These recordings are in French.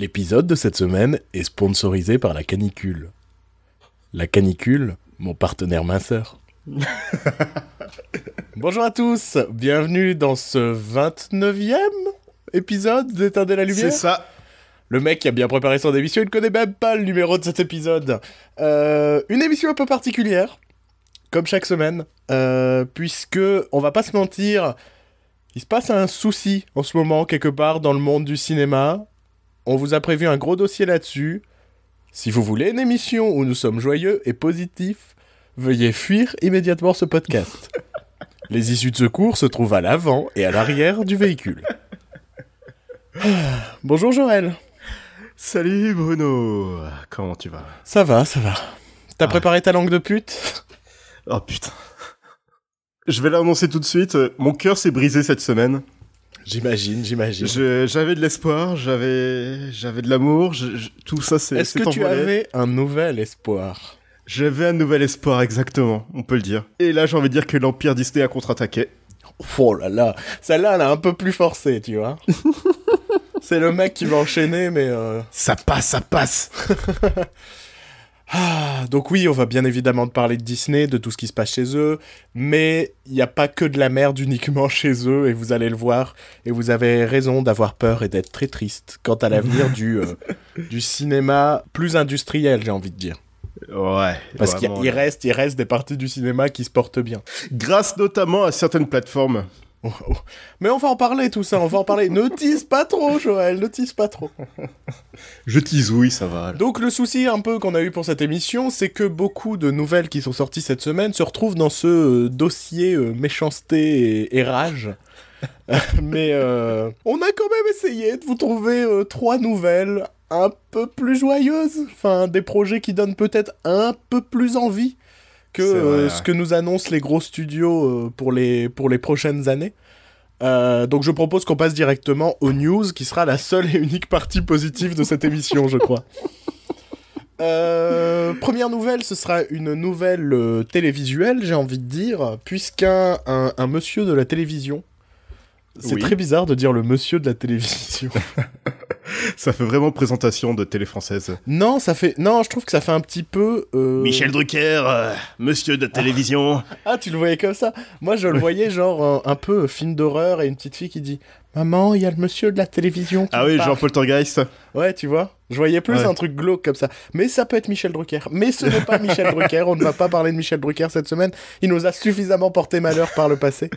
L'épisode de cette semaine est sponsorisé par la canicule. La canicule, mon partenaire minceur. Bonjour à tous, bienvenue dans ce 29e épisode d'Éteindre la lumière. C'est ça. Le mec qui a bien préparé son émission, il ne connaît même pas le numéro de cet épisode. Euh, une émission un peu particulière, comme chaque semaine, euh, puisque, on va pas se mentir, il se passe un souci en ce moment quelque part dans le monde du cinéma. On vous a prévu un gros dossier là-dessus. Si vous voulez une émission où nous sommes joyeux et positifs, veuillez fuir immédiatement ce podcast. Les issues de secours se trouvent à l'avant et à l'arrière du véhicule. Bonjour Joël. Salut Bruno. Comment tu vas? Ça va, ça va. T'as préparé ta langue de pute? Oh putain. Je vais l'annoncer tout de suite. Mon cœur s'est brisé cette semaine. J'imagine, j'imagine. J'avais de l'espoir, j'avais, j'avais de l'amour, tout ça c'est. Est-ce que tu avais un nouvel espoir? J'avais un nouvel espoir, exactement, on peut le dire. Et là, j'ai envie de dire que l'Empire Disney a contre-attaqué. Oh là là, celle-là, elle a un peu plus forcé, tu vois. C'est le mec qui va enchaîner, mais... euh, Ça passe, ça passe Ah, donc oui, on va bien évidemment te parler de Disney, de tout ce qui se passe chez eux, mais il n'y a pas que de la merde uniquement chez eux, et vous allez le voir, et vous avez raison d'avoir peur et d'être très triste quant à l'avenir du, euh, du cinéma plus industriel, j'ai envie de dire. Ouais. Parce qu'il reste, il reste des parties du cinéma qui se portent bien. Grâce notamment à certaines plateformes. Oh, oh. Mais on va en parler tout ça, on va en parler. ne tease pas trop, Joël, ne tease pas trop. Je tisouille, ça va. Donc le souci un peu qu'on a eu pour cette émission, c'est que beaucoup de nouvelles qui sont sorties cette semaine se retrouvent dans ce euh, dossier euh, méchanceté et, et rage. Mais euh, on a quand même essayé de vous trouver trois nouvelles un peu plus joyeuses, enfin des projets qui donnent peut-être un peu plus envie que euh, ce que nous annoncent les gros studios euh, pour, les, pour les prochaines années. Euh, donc je propose qu'on passe directement aux news, qui sera la seule et unique partie positive de cette émission, je crois. Première nouvelle, ce sera une nouvelle télévisuelle, j'ai envie de dire, puisqu'un un, un monsieur de la télévision. C'est Oui. très bizarre de dire le monsieur de la télévision. Ça fait vraiment présentation de télé française. non, ça fait, non, je trouve que ça fait un petit peu. euh, Drucker, euh, monsieur de télévision. Ah, tu le voyais comme ça? Moi, je le voyais genre un, un peu euh, film d'horreur et une petite fille qui dit Maman, il y a le monsieur de la télévision. Qui Ah oui, me parle. Jean Poltergeist. Ouais, tu vois. Je voyais plus Ouais. un truc glauque comme ça. Mais ça peut être Michel Drucker. Mais ce n'est pas Michel Drucker. On ne va pas parler de Michel Drucker cette semaine. Il nous a suffisamment porté malheur par le passé.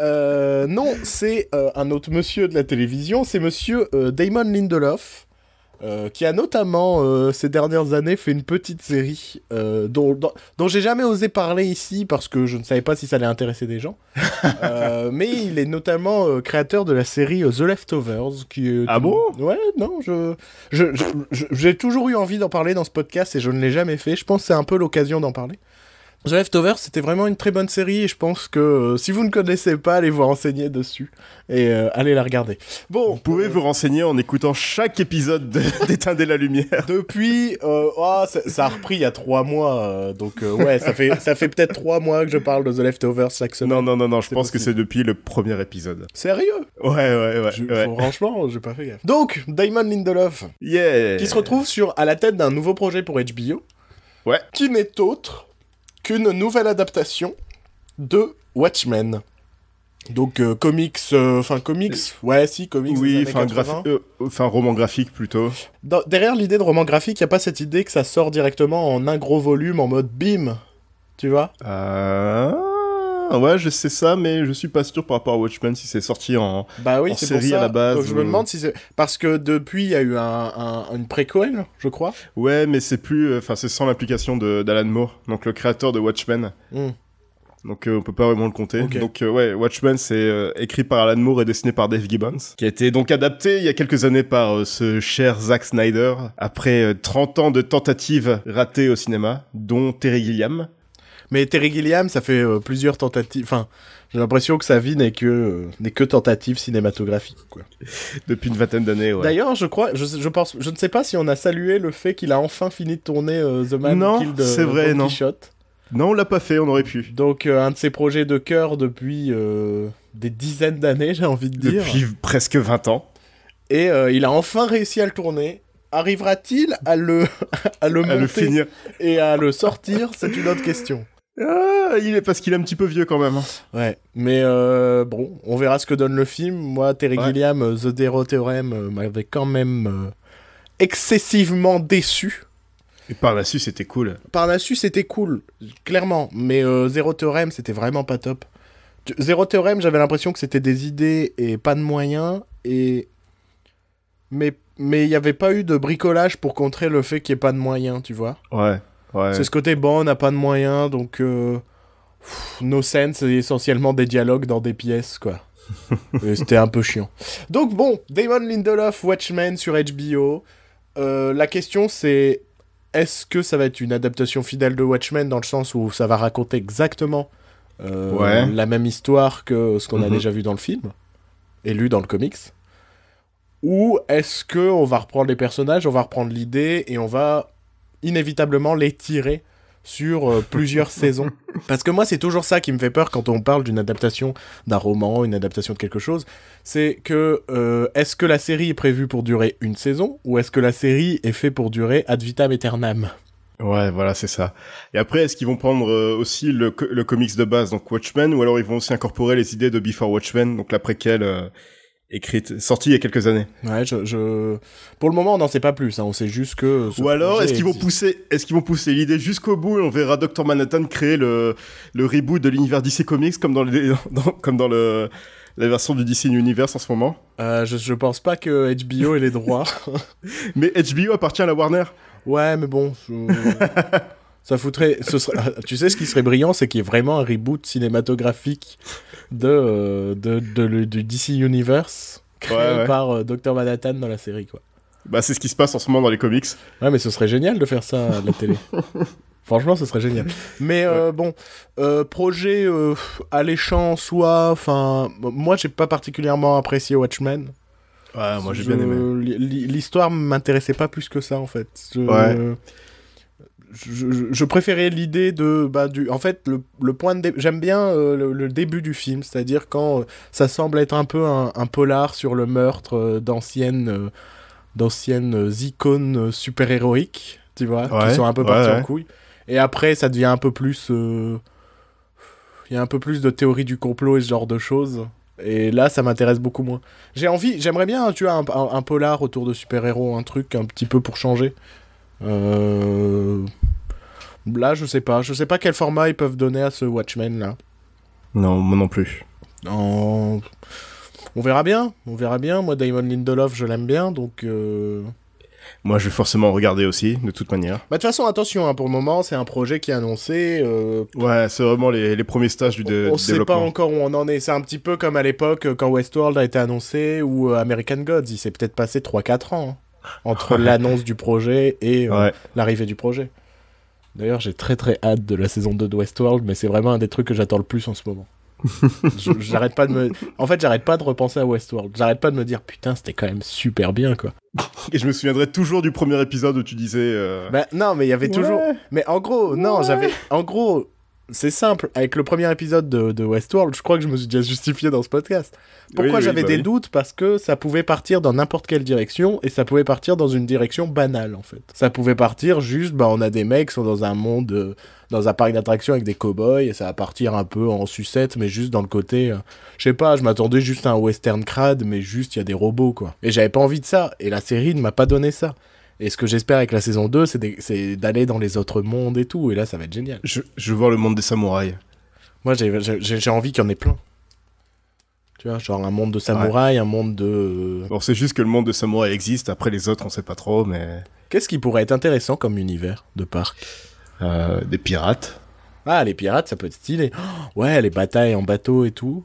Euh, non, c'est euh, un autre monsieur de la télévision. C'est monsieur euh, Damon Lindelof. Euh, qui a notamment euh, ces dernières années fait une petite série euh, dont, dont, dont j'ai jamais osé parler ici parce que je ne savais pas si ça allait intéresser des gens. Mais il est notamment créateur de la série The Leftovers. Qui Ah bon? Ouais, non, je, je- je- je- j'ai toujours eu envie d'en parler dans ce podcast et je ne l'ai jamais fait. Je pense que c'est un peu l'occasion d'en parler. The Leftovers, c'était vraiment une très bonne série et je pense que euh, si vous ne connaissez pas, allez vous renseigner dessus et euh, allez la regarder. Bon, Vous pouvez euh, vous renseigner en écoutant chaque épisode de- d'Éteindre la lumière. Depuis, euh, ah, ça, a repris il y a trois mois, donc ouais, ça fait, ça fait peut-être trois mois que je parle de The Leftovers chaque semaine. Non, non, non, non, je pense que c'est depuis le premier épisode. Sérieux? Ouais, ouais, ouais. Je- ouais. faut- Franchement, j'ai pas fait gaffe. Donc, Damon Lindelof, Yeah qui se retrouve sur, à la tête d'un nouveau projet pour HBO. Ouais. Qui n'est autre qu'une nouvelle adaptation de Watchmen. Donc, euh, comics, euh, enfin, comics, ouais, si, comics. Oui, enfin, 80. graphi- euh, roman graphique plutôt. Dans- derrière l'idée de roman graphique, il n'y a pas cette idée que ça sort directement en un gros volume en mode bim. Tu vois? Ah, ouais, je sais ça, mais je suis pas sûr par rapport à Watchmen si c'est sorti en. Bah oui, En série pour ça. à la base, Donc je me demande si c'est parce que depuis il y a eu un, un- une préquel, je crois. Ouais, mais c'est plus. Enfin, c'est sans l'implication de- d'Alan Moore, donc le créateur de Watchmen. Hmm. Donc euh, on peut pas vraiment le compter. Donc euh, ouais, Watchmen c'est euh, écrit par Alan Moore et dessiné par Dave Gibbons, qui a été donc adapté il y a quelques années par euh, ce cher Zack Snyder après euh, 30 ans de tentatives ratées au cinéma, dont Terry Gilliam. Mais Terry Gilliam, ça fait euh, plusieurs tentatives. Enfin, j'ai l'impression que sa vie n'est que euh, n'est que tentative cinématographique. Quoi. depuis une vingtaine d'années. Ouais. D'ailleurs, je crois, je, je pense, je ne sais pas si on a salué le fait qu'il a enfin fini de tourner euh, The Man Non, Killed, c'est vrai, non. Quichotte. Non, on l'a pas fait, on aurait pu. Donc un de ses projets de cœur depuis des dizaines d'années, j'ai envie de dire. Depuis presque 20 ans. Et il a enfin réussi à le tourner. Arrivera-t-il à le, à le À le finir. et à le sortir? C'est une autre question. Ah, il est parce qu'il est un petit peu vieux quand même. hein. Ouais, mais euh, bon, on verra ce que donne le film. Moi, Terry Ouais. Gilliam, euh, The Zero Theorem euh, m'avait quand même euh, excessivement déçu. Et par la suite, c'était cool. Parnassus, c'était cool, clairement, mais euh, Zero Theorem, c'était vraiment pas top. Zero Theorem, j'avais l'impression que c'était des idées et pas de moyens, et... Mais mais il n'y avait pas eu de bricolage pour contrer le fait qu'il n'y ait pas de moyens, tu vois. Ouais. Ouais. C'est ce côté, bon, on n'a pas de moyens, donc... Euh... pff, No Sense, c'est essentiellement des dialogues dans des pièces, quoi. C'était un peu chiant. Donc bon, Damon Lindelof, Watchmen sur HBO. Euh, la question c'est est-ce que ça va être une adaptation fidèle de Watchmen dans le sens où ça va raconter exactement euh, Ouais. la même histoire que ce qu'on a Mhm. déjà vu dans le film et lu dans le comics? Ou est-ce que on va reprendre les personnages, on va reprendre l'idée et on va inévitablement les tirer sur euh, plusieurs saisons Parce que moi, c'est toujours ça qui me fait peur quand on parle d'une adaptation d'un roman, une adaptation de quelque chose. C'est que euh, est-ce que la série est prévue pour durer une saison ou est-ce que la série est faite pour durer ad vitam aeternam? Ouais, voilà, c'est ça. Et après, est-ce qu'ils vont prendre euh, aussi le, co- le comics de base, donc Watchmen, ou alors ils vont aussi incorporer les idées de Before Watchmen, donc la préquelle euh, écrite, sortie il y a quelques années. Ouais, je, je- Pour le moment, on n'en sait pas plus. hein. On sait juste que. Ou alors, est-ce qu'ils vont pousser, est-ce qu'ils vont pousser l'idée jusqu'au bout et on verra Dr Manhattan créer le, le reboot de l'univers DC Comics comme dans le, dans- comme dans le, la version du DC Universe en ce moment? Euh, je, je pense pas que HBO ait les droits. Mais HBO appartient à la Warner. ouais, mais bon. je- Ça foutrait. Ce serait... Tu sais, ce qui serait brillant, c'est qu'il y ait vraiment un reboot cinématographique de, euh, de, du DC Universe créé Ouais, ouais. par euh, Dr. Manhattan dans la série, quoi. Bah, c'est ce qui se passe en ce moment dans les comics. Ouais, mais ce serait génial de faire ça à la télé. Franchement, ce serait génial. Mais euh, bon, euh, projet euh, alléchant, soit. Enfin, moi, j'ai pas particulièrement apprécié Watchmen. Ouais, moi j'ai bien aimé. L'histoire m'intéressait pas plus que ça, en fait. Je... Ouais. Je, je- préférais l'idée de bah du en fait le, le point de dé- j'aime bien euh, le, le début du film c'est-à-dire quand euh, ça semble être un peu un, un polar sur le meurtre euh, d'anciennes d'anciennes icônes euh, super-héroïques tu vois Ouais, qui sont un peu parties ouais. en couille. Et après ça devient un peu plus il y a un peu plus de théorie du complot et ce genre de choses. Et là ça m'intéresse beaucoup moins. J'ai envie j'aimerais bien tu vois un, un- un polar autour de super-héros un truc un petit peu pour changer euh... Là, je sais pas. Je sais pas quel format ils peuvent donner à ce Watchmen là. Non, moi non plus. En- On verra bien. On verra bien. Moi, Damon Lindelof, je l'aime bien. Donc. euh, Moi, je vais forcément regarder aussi, de toute manière. Bah, de toute façon, attention. hein, pour le moment, c'est un projet qui est annoncé. euh, Ouais, c'est vraiment les, les premiers stages du, dé- on du sait pas encore où on en est. C'est un petit peu comme à l'époque quand Westworld a été annoncé ou American Gods. Il s'est peut-être passé 3-4 ans hein, entre l'annonce du projet et euh, Ouais. l'arrivée du projet. D'ailleurs, j'ai très très hâte de la saison 2 de Westworld, mais c'est vraiment un des trucs que j'attends le plus en ce moment. J'arrête pas de me en fait j'arrête pas de repenser à Westworld j'arrête pas de me dire putain c'était quand même super bien quoi Et je me souviendrai toujours du premier épisode où tu disais. euh, bah non mais il y avait toujours mais en gros non j'avais en gros c'est simple. Avec le premier épisode de, de Westworld je crois que je me suis déjà justifié dans ce podcast. Pourquoi Oui, oui, j'avais bah des oui. doutes? Parce que ça pouvait partir dans n'importe quelle direction et ça pouvait partir dans une direction banale en fait. Ça pouvait partir juste bah on a des mecs qui sont dans un monde euh, dans un parc d'attractions avec des cow-boys et ça va partir un peu en sucette mais juste dans le côté euh, je sais pas je m'attendais juste à un western crade mais juste il y a des robots quoi. Et j'avais pas envie de ça. Et la série ne m'a pas donné ça et ce que j'espère avec la saison 2 c'est d'aller dans les autres mondes et tout et là ça va être génial Je, je veux voir le monde des samouraïs. moi j'ai- envie qu'il y en ait plein tu vois genre un monde de samouraïs un monde de Bon, c'est juste que le monde des samouraïs existe. Après, les autres, on sait pas trop, mais. Qu'est-ce qui pourrait être intéressant comme univers de parc? Euh, des pirates. Ah, les pirates, ça peut être stylé. Oh, ouais, les batailles en bateau et tout.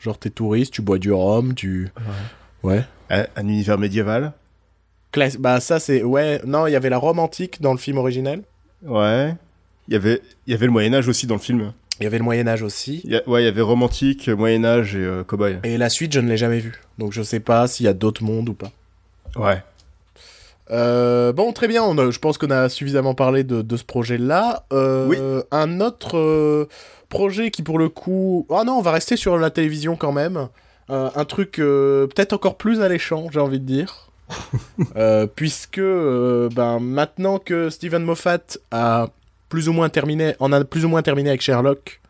Genre, t'es touriste, tu bois du rhum, tu. Ouais. Un, un univers médiéval? Bah, ça, c'est. Ouais, non, il y avait la Rome antique dans le film original. Ouais. Il y avait, il y avait le Moyen-Âge aussi dans le film. Il y avait le Moyen-Âge aussi. Il y a- ouais, il y avait romantique, Moyen-Âge et euh, cowboy. Et la suite, je ne l'ai jamais vue. Donc, je sais pas s'il y a d'autres mondes ou pas. Ouais. Euh, bon, très bien. on a- je pense qu'on a suffisamment parlé de, de ce projet-là. Euh, Oui. Un autre euh, projet qui, pour le coup. Ah non, on va rester sur la télévision quand même. un truc peut-être encore plus alléchant, j'ai envie de dire. Euh, puisque euh, ben, maintenant que Steven Moffat a plus ou moins terminé, en a plus ou moins terminé avec Sherlock,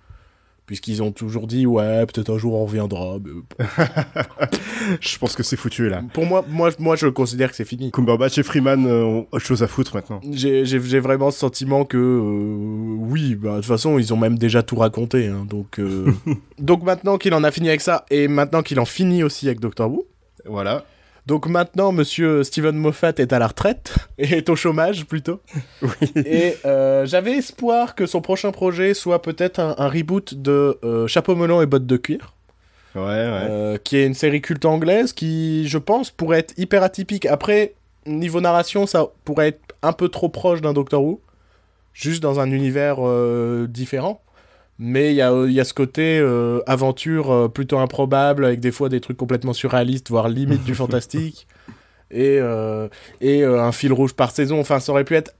puisqu'ils ont toujours dit ouais peut-être un jour on reviendra. Je pense que c'est foutu là. pour moi, moi, moi je considère que c'est fini. Cumberbatch et Freeman euh, ont autre chose à foutre maintenant. J'ai vraiment ce sentiment que euh, oui, bah, de toute façon ils ont même déjà tout raconté, hein, donc euh, donc maintenant qu'il en a fini avec ça et maintenant qu'il en finit aussi avec Doctor Who. Voilà. Donc maintenant, monsieur Steven Moffat est à la retraite, et est au chômage plutôt. Et euh, j'avais espoir que son prochain projet soit peut-être un, un reboot de euh, Chapeau melon et bottes de cuir, Ouais, ouais. euh, qui est une série culte anglaise qui, je pense, pourrait être hyper atypique. Après, niveau narration, ça pourrait être un peu trop proche d'un Doctor Who, juste dans un univers différent. Mais il y a, y a ce côté euh, aventure euh, plutôt improbable, avec des fois des trucs complètement surréalistes, voire limite du fantastique. Et, euh, et euh, un fil rouge par saison. Enfin, ça aurait pu être.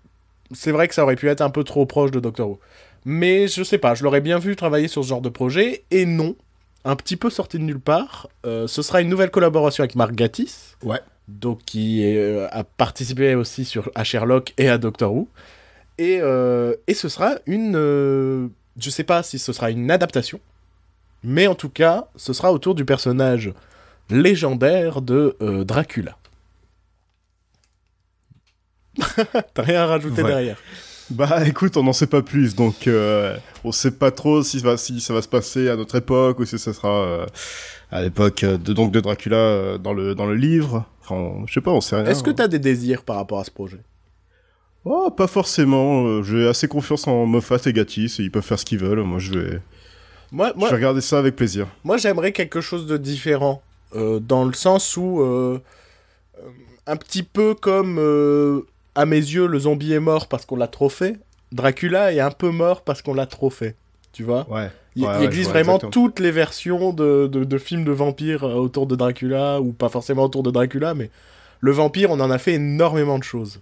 C'est vrai que ça aurait pu être un peu trop proche de Doctor Who. Mais je sais pas, je l'aurais bien vu travailler sur ce genre de projet. Et non, un petit peu sorti de nulle part, ce sera une nouvelle collaboration avec Mark Gatiss. Ouais. Donc, qui a participé aussi sur, à Sherlock et à Doctor Who. Et, et ce sera une. Je sais pas si ce sera une adaptation, mais en tout cas, ce sera autour du personnage légendaire de euh, Dracula. T'as rien à rajouter Ouais. derrière. Bah écoute, on n'en sait pas plus, donc euh, on sait pas trop si, ça va- si ça va se passer à notre époque ou si ça sera euh, à l'époque de donc de Dracula dans le dans le livre. Enfin, je sais pas, on sait rien. Est-ce que t'as des désirs par rapport à ce projet? Oh, pas forcément. euh, J'ai assez confiance en Moffat et Gatiss, et ils peuvent faire ce qu'ils veulent. Moi, je vais, Moi, moi, je vais regarder ça avec plaisir. Moi, j'aimerais quelque chose de différent, euh, dans le sens où, euh, un petit peu comme, euh, à mes yeux, le zombie est mort parce qu'on l'a trop fait, Dracula est un peu mort parce qu'on l'a trop fait, tu vois? Ouais. Il, Ouais, il existe vraiment exactement. toutes les versions de, de, de films de vampires autour de Dracula, ou pas forcément autour de Dracula, mais le vampire, on en a fait énormément de choses.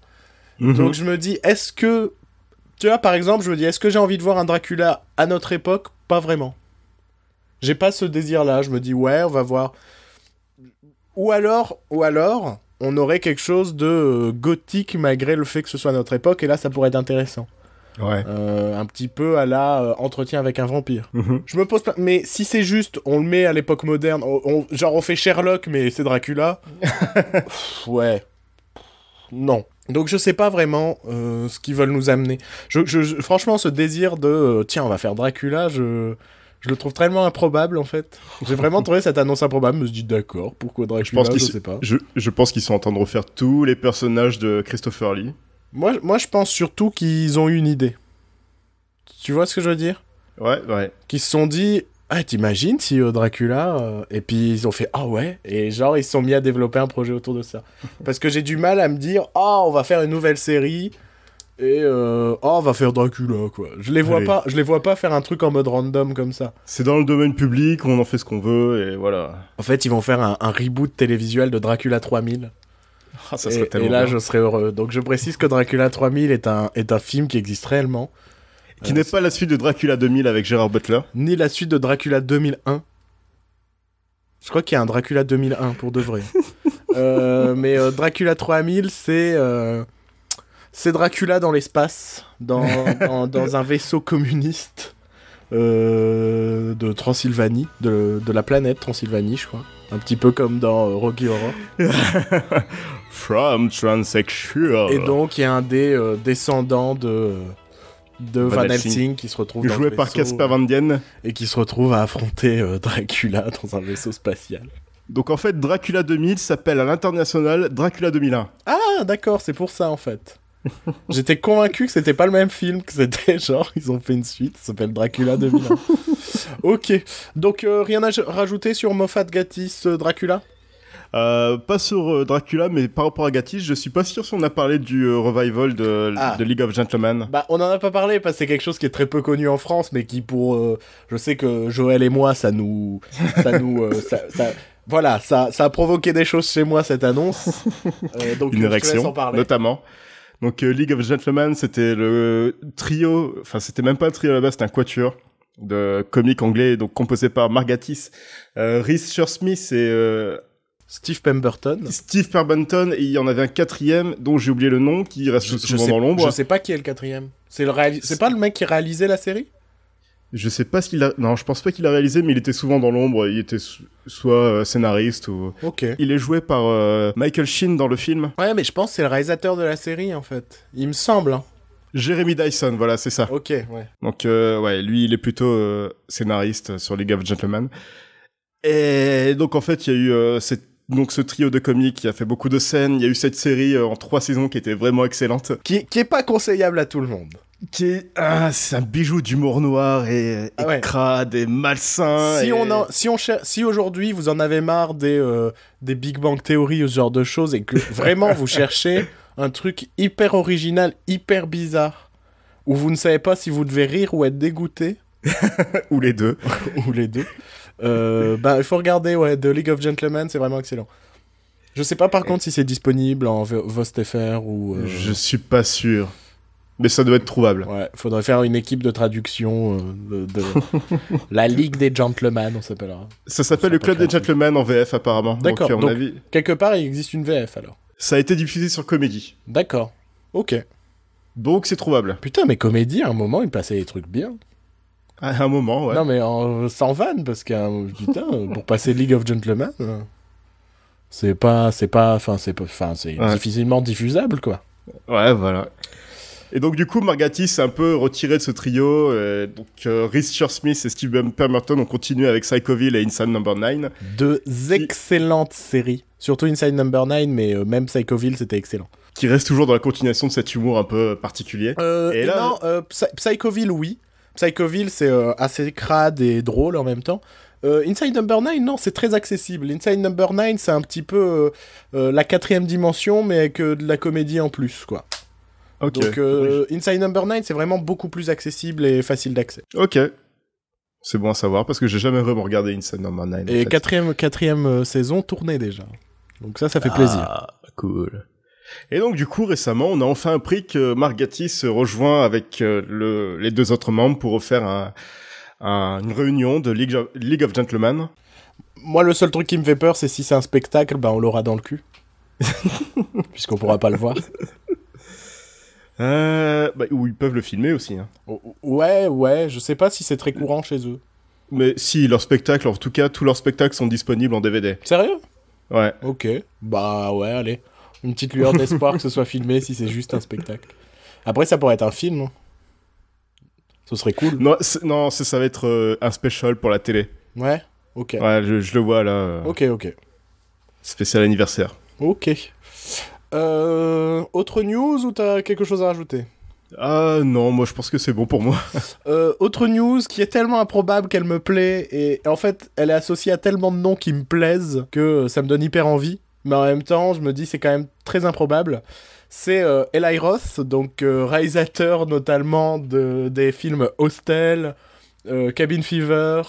Mhm. Donc je me dis, est-ce que... Tu vois, par exemple, je me dis, est-ce que j'ai envie de voir un Dracula à notre époque? Pas vraiment. J'ai pas ce désir-là. Je me dis, ouais, on va voir... Ou alors, ou alors, on aurait quelque chose de euh, gothique malgré le fait que ce soit notre époque, et là, ça pourrait être intéressant. Ouais. Euh, un petit peu à la euh, entretien avec un vampire. Mhm. Je me pose pas... Mais si c'est juste, on le met à l'époque moderne, on- on- genre on fait Sherlock, mais c'est Dracula... ouais. Non. Donc je sais pas vraiment euh, ce qu'ils veulent nous amener. Je, je- je- franchement, ce désir de... euh, tiens, on va faire Dracula, je... Je le trouve tellement improbable, en fait. J'ai vraiment trouvé cette annonce improbable. Je me suis dit, d'accord, pourquoi Dracula, Je pense je, qu'ils sais pas. je, je pense qu'ils sont en train de refaire tous les personnages de Christopher Lee. Moi, moi, je pense surtout qu'ils ont eu une idée. Tu vois ce que je veux dire? Ouais, ouais. qui se sont dit ah t'imagines si euh, Dracula euh, et puis ils ont fait ah ouais et genre ils se sont mis à développer un projet autour de ça parce que j'ai du mal à me dire ah on va faire une nouvelle série et euh, ah on va faire Dracula quoi je les vois Allez. pas je les vois pas faire un truc en mode random comme ça C'est dans le domaine public, on en fait ce qu'on veut, et voilà. en fait ils vont faire un, un reboot télévisuel de Dracula 3000 Ah, ça et, serait et là bien. je serais heureux donc je précise que Dracula 3000 est un est un film qui existe réellement Qui n'est pas la suite de Dracula 2000 avec Gérard Butler. ni la suite de Dracula 2001. Je crois qu'il y a un Dracula 2001 pour de vrai. Euh, mais euh, Dracula 3000, c'est euh, c'est Dracula dans l'espace, dans, dans, dans un vaisseau communiste euh, de Transylvanie, de, de la planète Transylvanie, je crois. Un petit peu comme dans euh, Rocky Horror. From Transsexual. Et donc, il y a un des euh, descendants de, de Van, Van Helsing. Helsing. qui se retrouve Joué par Casper Van Dien. et qui se retrouve à affronter euh, Dracula dans un vaisseau spatial. Donc en fait, Dracula 2000 s'appelle à l'international Dracula 2001. Ah, d'accord, c'est pour ça en fait. J'étais convaincu que c'était pas le même film, que c'était genre, ils ont fait une suite, ça s'appelle Dracula 2001. ok, donc euh, rien à rajouter sur Moffat Gatiss euh, Dracula? Euh, pas sur euh, Dracula, mais par rapport à Gatiss, je suis pas sûr si on a parlé du euh, revival de, Ah. de League of Gentlemen. Bah, on en a pas parlé parce que c'est quelque chose qui est très peu connu en France, mais qui pour. euh, je sais que Joël et moi, ça nous. Ça nous. euh, ça, ça- voilà, ça, ça a provoqué des choses chez moi cette annonce. Donc, Une parler. notamment. Donc League of Gentlemen, c'était le trio, enfin c'était même pas un trio à la base, c'était un quatuor. de comique anglais, donc composé par Margatis, euh, Rhys Shearsmith et euh, Steve Pemberton. Steve Pemberton, et il y en avait un quatrième dont j'ai oublié le nom, qui reste Je, je souvent sais, dans l'ombre. je sais pas qui est le quatrième. C'est le réalis- C'est pas le mec qui réalisait la série? Je sais pas ce qu'il a. Non, je pense pas qu'il a réalisé, mais il était souvent dans l'ombre. Il était so- soit euh, scénariste ou. Ok. Il est joué par euh, Michael Sheen dans le film. Ouais, mais je pense que c'est le réalisateur de la série en fait. Il me semble. hein. Jeremy Dyson, voilà, c'est ça. Ok, ouais. Donc euh, ouais, lui, il est plutôt euh, scénariste sur League of Gentlemen. Et donc en fait, il y a eu euh, cette- donc ce trio de comiques qui a fait beaucoup de scènes. Il y a eu cette série euh, en trois saisons qui était vraiment excellente. Qui, qui est pas conseillable à tout le monde. Qui est ah, c'est un bijou d'humour noir et, et Ah ouais. crade et malsain. si et- on si on si aujourd'hui vous en avez marre des euh, des Big Bang Theory ou ce genre de choses et que vraiment vous cherchez un truc hyper original, hyper bizarre, où vous ne savez pas si vous devez rire ou être dégoûté ou les deux. ou les deux, euh, bah il faut regarder ouais The League of Gentlemen, c'est vraiment excellent. Je sais pas par contre si c'est disponible en VostFR ou. euh, Je suis pas sûr. Mais ça doit être trouvable. Ouais, faudrait faire une équipe de traduction euh, de, de- la Ligue des Gentlemen, on s'appellera. Ça s'appelle le Club des. Gentlemen en VF apparemment. D'accord, Donc, à mon donc- avis, Quelque part, il existe une VF alors. ça a été diffusé sur Comédie. D'accord. Ok. Donc c'est trouvable. Putain, mais comédie, à un moment, il passait des trucs bien. À un moment, ouais. Non, mais en, sans vanne, parce que putain, pour passer League of Gentlemen, euh, c'est pas, c'est pas, enfin, c'est pas, enfin, c'est Ouais. difficilement diffusable, quoi. Ouais, voilà. Et donc du coup, Margatis s'est un peu retiré de ce trio. euh, donc euh, Shearsmith et Steve Pemberton ont continué avec Psychoville et Inside Number 9. Deux excellentes séries. Surtout Inside Number 9, mais euh, même Psychoville, c'était excellent. qui restent toujours dans la continuation de cet humour un peu particulier. Euh, Et et là- non, euh, Psy- Psychoville, oui. Psychoville, c'est euh, assez crade et drôle en même temps. Euh, Inside Number 9, non, c'est très accessible. Inside Number 9, c'est un petit peu euh, la quatrième dimension, mais avec euh, de la comédie en plus, quoi. Ok. Donc, euh, Inside Number 9, c'est vraiment beaucoup plus accessible et facile d'accès. Ok. C'est bon à savoir parce que j'ai jamais vraiment regardé Inside Number 9. en Et fait. quatrième, quatrième euh, saison tournée déjà. Donc ça, ça fait plaisir. Ah, cool. Et donc du coup récemment, on a enfin appris que Margatis se rejoint avec euh, le, les deux autres membres pour un, un- une réunion de League of, League of Gentlemen. Moi, le seul truc qui me fait peur, c'est si c'est un spectacle, ben on l'aura dans le cul. Puisqu'on pourra pas le voir. Euh, bah, où ils peuvent le filmer aussi. Hein. Ouais, ouais, je sais pas si c'est très courant chez eux. Mais si, leurs spectacles, en tout cas, tous leurs spectacles sont disponibles en DVD. Sérieux? Ouais. Ok. Bah ouais, allez. Une petite lueur d'espoir que ce soit filmé si c'est juste un spectacle. Après, ça pourrait être un film. Ce serait cool. Non, non, ça va être euh, un special pour la télé. Ouais Ok. Ouais, je, je le vois là. euh, Ok, ok. Spécial anniversaire. Ok. Euh, autre news ou t'as quelque chose à rajouter? Ah non, moi je pense que c'est bon pour moi. Euh, autre news qui est tellement improbable qu'elle me plaît et en fait elle est associée à tellement de noms qui me plaisent que ça me donne hyper envie. Mais en même temps, je me dis c'est quand même très improbable. C'est euh, Eli Roth, donc euh, réalisateur notamment de, des films Hostel, euh, Cabin Fever.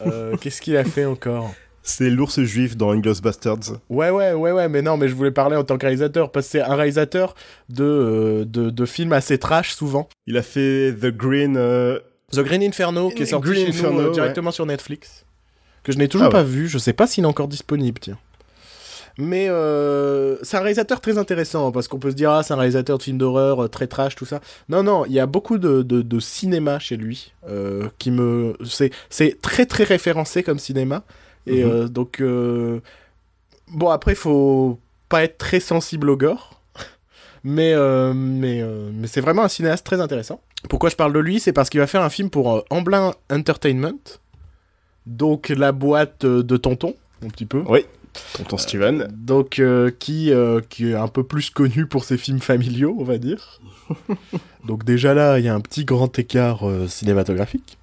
Qu'est-ce qu'il a fait encore? C'est l'ours juif dans Inglourious Bastards. Ouais, ouais, ouais, ouais, mais non, mais je voulais parler en tant que réalisateur parce que c'est un réalisateur de, de, de films assez trash souvent. Il a fait The Green. The Green Inferno, qui est sorti Green chez nous, Inferno, ouais. directement sur Netflix. Que je n'ai toujours Ah pas vu, je sais pas s'il est encore disponible, tiens. Mais euh, c'est un réalisateur très intéressant, parce qu'on peut se dire, ah, c'est un réalisateur de films d'horreur, euh, très trash, tout ça. Non, non, il y a beaucoup de, de, de cinéma chez lui, euh, qui me... C'est c'est très, très référencé comme cinéma. Et Mhm. euh, donc... Bon, après, il faut pas être très sensible au gore. Mais, mais, mais c'est vraiment un cinéaste très intéressant. Pourquoi je parle de lui? C'est parce qu'il va faire un film pour Amblin Entertainment. Donc la boîte de Tonton, un petit peu. Oui. Tonton Steven. Donc euh, qui, euh, qui est un peu plus connu pour ses films familiaux, on va dire. donc déjà là, il y a un petit grand écart euh, cinématographique.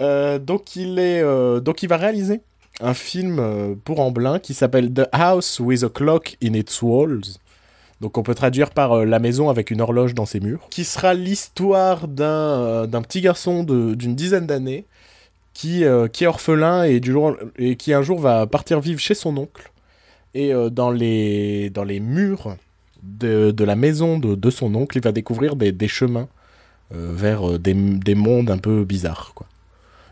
Euh, donc il est, euh, donc il va réaliser un film euh, pour Amblin qui s'appelle The House with a Clock in its Walls. Donc on peut traduire par euh, La maison avec une horloge dans ses murs. Qui sera l'histoire d'un euh, d'un petit garçon d'une dizaine d'années qui, euh, qui est orphelin et, du jour, et qui un jour va partir vivre chez son oncle. Et euh, dans, les, dans les murs de, de la maison de, de son oncle, il va découvrir des, des chemins euh, vers des, des mondes un peu bizarres. Quoi.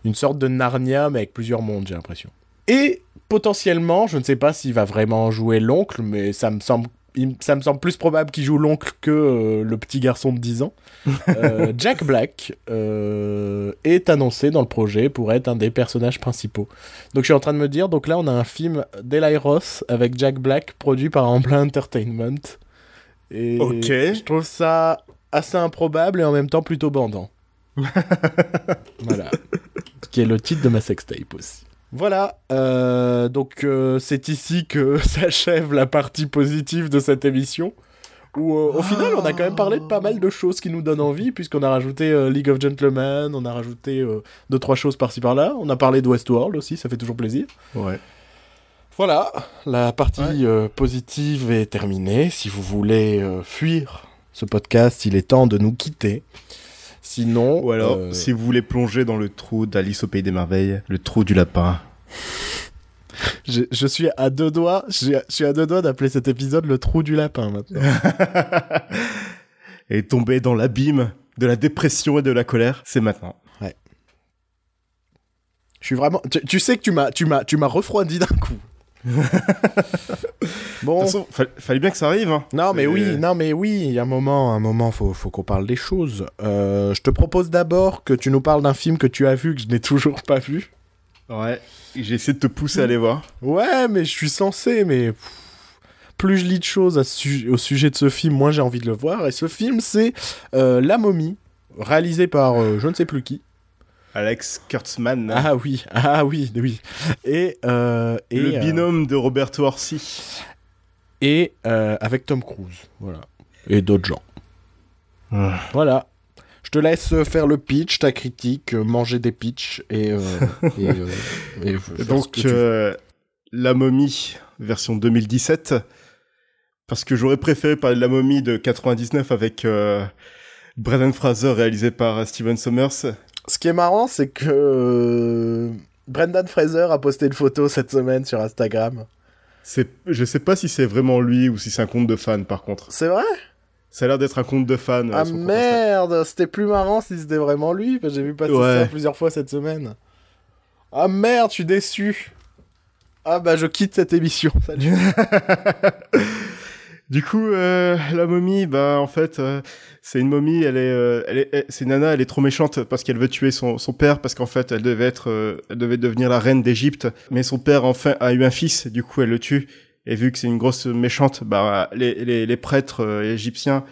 une sorte de Narnia, mais avec plusieurs mondes, j'ai l'impression. Et potentiellement, je ne sais pas s'il va vraiment jouer l'oncle, mais ça me semble, il- ça me semble plus probable qu'il joue l'oncle que euh, le petit garçon de 10 ans. Euh, Jack Black euh, est annoncé dans le projet pour être un des personnages principaux. Donc je suis en train de me dire, donc là on a un film d'Eli Ross avec Jack Black produit par Amblin Entertainment. Et Ok. je trouve ça assez improbable et en même temps plutôt bandant. voilà. Ce qui est le titre de ma sextape aussi. Voilà, euh, donc euh, c'est ici que s'achève la partie positive de cette émission. Où euh, au final, on a quand même parlé de pas mal de choses qui nous donnent envie, puisqu'on a rajouté League of Gentlemen, on a rajouté deux trois choses par-ci par-là. On a parlé de Westworld aussi, ça fait toujours plaisir. Ouais. Voilà, la partie Ouais. positive est terminée. Si vous voulez fuir ce podcast, il est temps de nous quitter. Sinon, Ou alors, euh, si vous voulez plonger dans le trou d'Alice au Pays des Merveilles, le trou du lapin. je, je suis à deux doigts, je, je suis à deux doigts d'appeler cet épisode le trou du lapin maintenant. et tomber dans l'abîme de la dépression et de la colère, c'est maintenant. Je suis vraiment. Tu, tu sais que tu m'as, tu m'as, tu m'as refroidi d'un coup. De bon. toute façon, fa- fallait bien que ça arrive. Hein. Non mais oui, non mais oui, il y a un moment, un moment, faut, faut qu'on parle des choses. Euh, je te propose d'abord que tu nous parles d'un film que tu as vu que je n'ai toujours pas vu. Ouais. J'ai essayé de te pousser à aller voir. Ouais, mais je suis censé, mais plus je lis de choses à ce su- au sujet de ce film, moins j'ai envie de le voir. Et ce film, c'est euh, La Momie, réalisé par euh, je ne sais plus qui. Alex Kurtzman, Ah oui, ah oui, oui. Et, euh, et le euh, binôme de Roberto Orsi. et euh, avec Tom Cruise, voilà, et d'autres gens. Ouais. Voilà. Je te laisse faire le pitch, ta critique, manger des pitchs et, Donc, tu La Momie, version 2017. Parce que j'aurais préféré parler de La Momie de 99 avec Brendan Fraser, réalisé par Steven Sommers. Ce qui est marrant, c'est que euh, Brendan Fraser a posté une photo cette semaine sur Instagram. C'est, je sais pas si c'est vraiment lui ou si c'est un compte de fan, par contre. C'est vrai? Ça a l'air d'être un compte de fan. Ah merde, c'était plus marrant si c'était vraiment lui, parce que j'ai vu passer Ouais. ça plusieurs fois cette semaine. Ah merde, je suis déçu. Ah bah je quitte cette émission. Salut. Du coup, euh, la momie, bah en fait, euh, c'est une momie. Elle est, euh, c'est nana. Elle est trop méchante parce qu'elle veut tuer son, père parce qu'en fait, elle devait être, euh, elle devait devenir la reine d'Égypte. Mais son père enfin a eu un fils. Du coup, elle le tue. Et vu que c'est une grosse méchante, bah les, les, prêtres égyptiens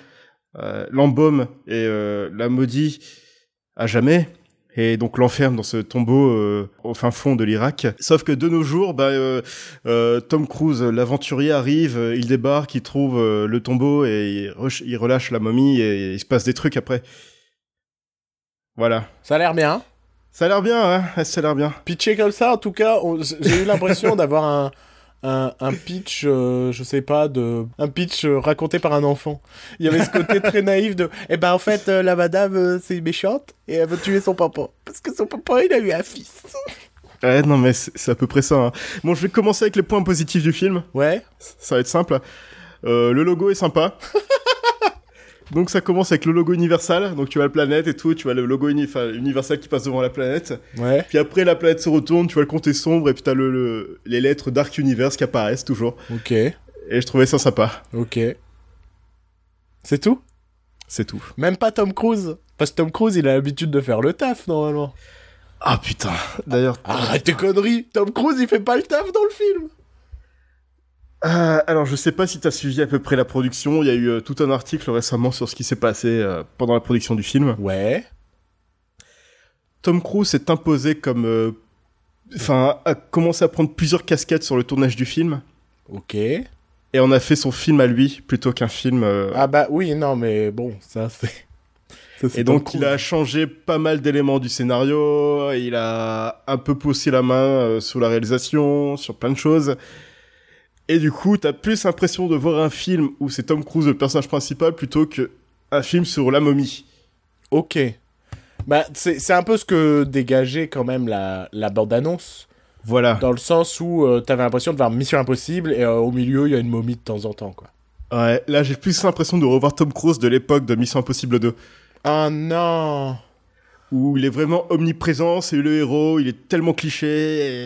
l'embaument et la maudit à jamais. Et donc l'enferme dans ce tombeau euh, au fin fond de l'Irak. Sauf que de nos jours, bah, euh, euh, Tom Cruise, l'aventurier, arrive, euh, il débarque, il trouve euh, le tombeau et il, relâche la momie et il se passe des trucs après. Voilà. Ça a l'air bien. Ça a l'air bien, hein Ça a l'air bien. Pitché comme ça, en tout cas, j'ai eu l'impression d'avoir un, un, un pitch, euh, je sais pas, de un pitch euh, raconté par un enfant. Il y avait ce côté très naïf de, eh ben en fait, euh, la madame, euh, c'est méchante et elle veut tuer son papa. Parce que son papa, il a eu un fils. Ouais, non, mais c'est c'est à peu près ça. hein. Bon, je vais commencer avec les points positifs du film. Ouais. Ça va être simple. Euh, le logo est sympa. Donc ça commence avec le logo Universal. Donc tu vois la planète et tout, tu vois le logo uni- Universal qui passe devant la planète. Ouais. Puis après la planète se retourne, tu vois le compte sombre et puis t'as le, le- les lettres Dark Universe qui apparaissent toujours. Ok. Et je trouvais ça sympa. Ok. C'est tout? C'est tout. Même pas Tom Cruise Parce que Tom Cruise, il a l'habitude de faire le taf, normalement. Ah putain. D'ailleurs, Arrête tes conneries Tom Cruise, il fait pas le taf dans le film Euh, alors, je sais pas si t'as suivi à peu près la production. Il y a eu euh, tout un article récemment sur ce qui s'est passé euh, pendant la production du film. Ouais. Tom Cruise s'est imposé comme, enfin, a commencé à prendre plusieurs casquettes sur le tournage du film, Ok. et on a fait son film à lui plutôt qu'un film. Ah bah oui, non, mais bon, ça c'est... Et donc, il a changé pas mal d'éléments du scénario. Il a un peu poussé la main euh, sur la réalisation, sur plein de choses. Et du coup, t'as plus l'impression de voir un film où c'est Tom Cruise le personnage principal plutôt que un film sur la momie. Ok. Bah, c'est un peu ce que dégageait quand même la, la bande-annonce, Voilà. dans le sens où euh, t'avais l'impression de voir Mission Impossible, et euh, au milieu, il y a une momie de temps en temps, quoi. Ouais, là, j'ai plus l'impression de revoir Tom Cruise de l'époque de Mission Impossible 2. Ah non où il est vraiment omniprésent, c'est le héros, il est tellement cliché.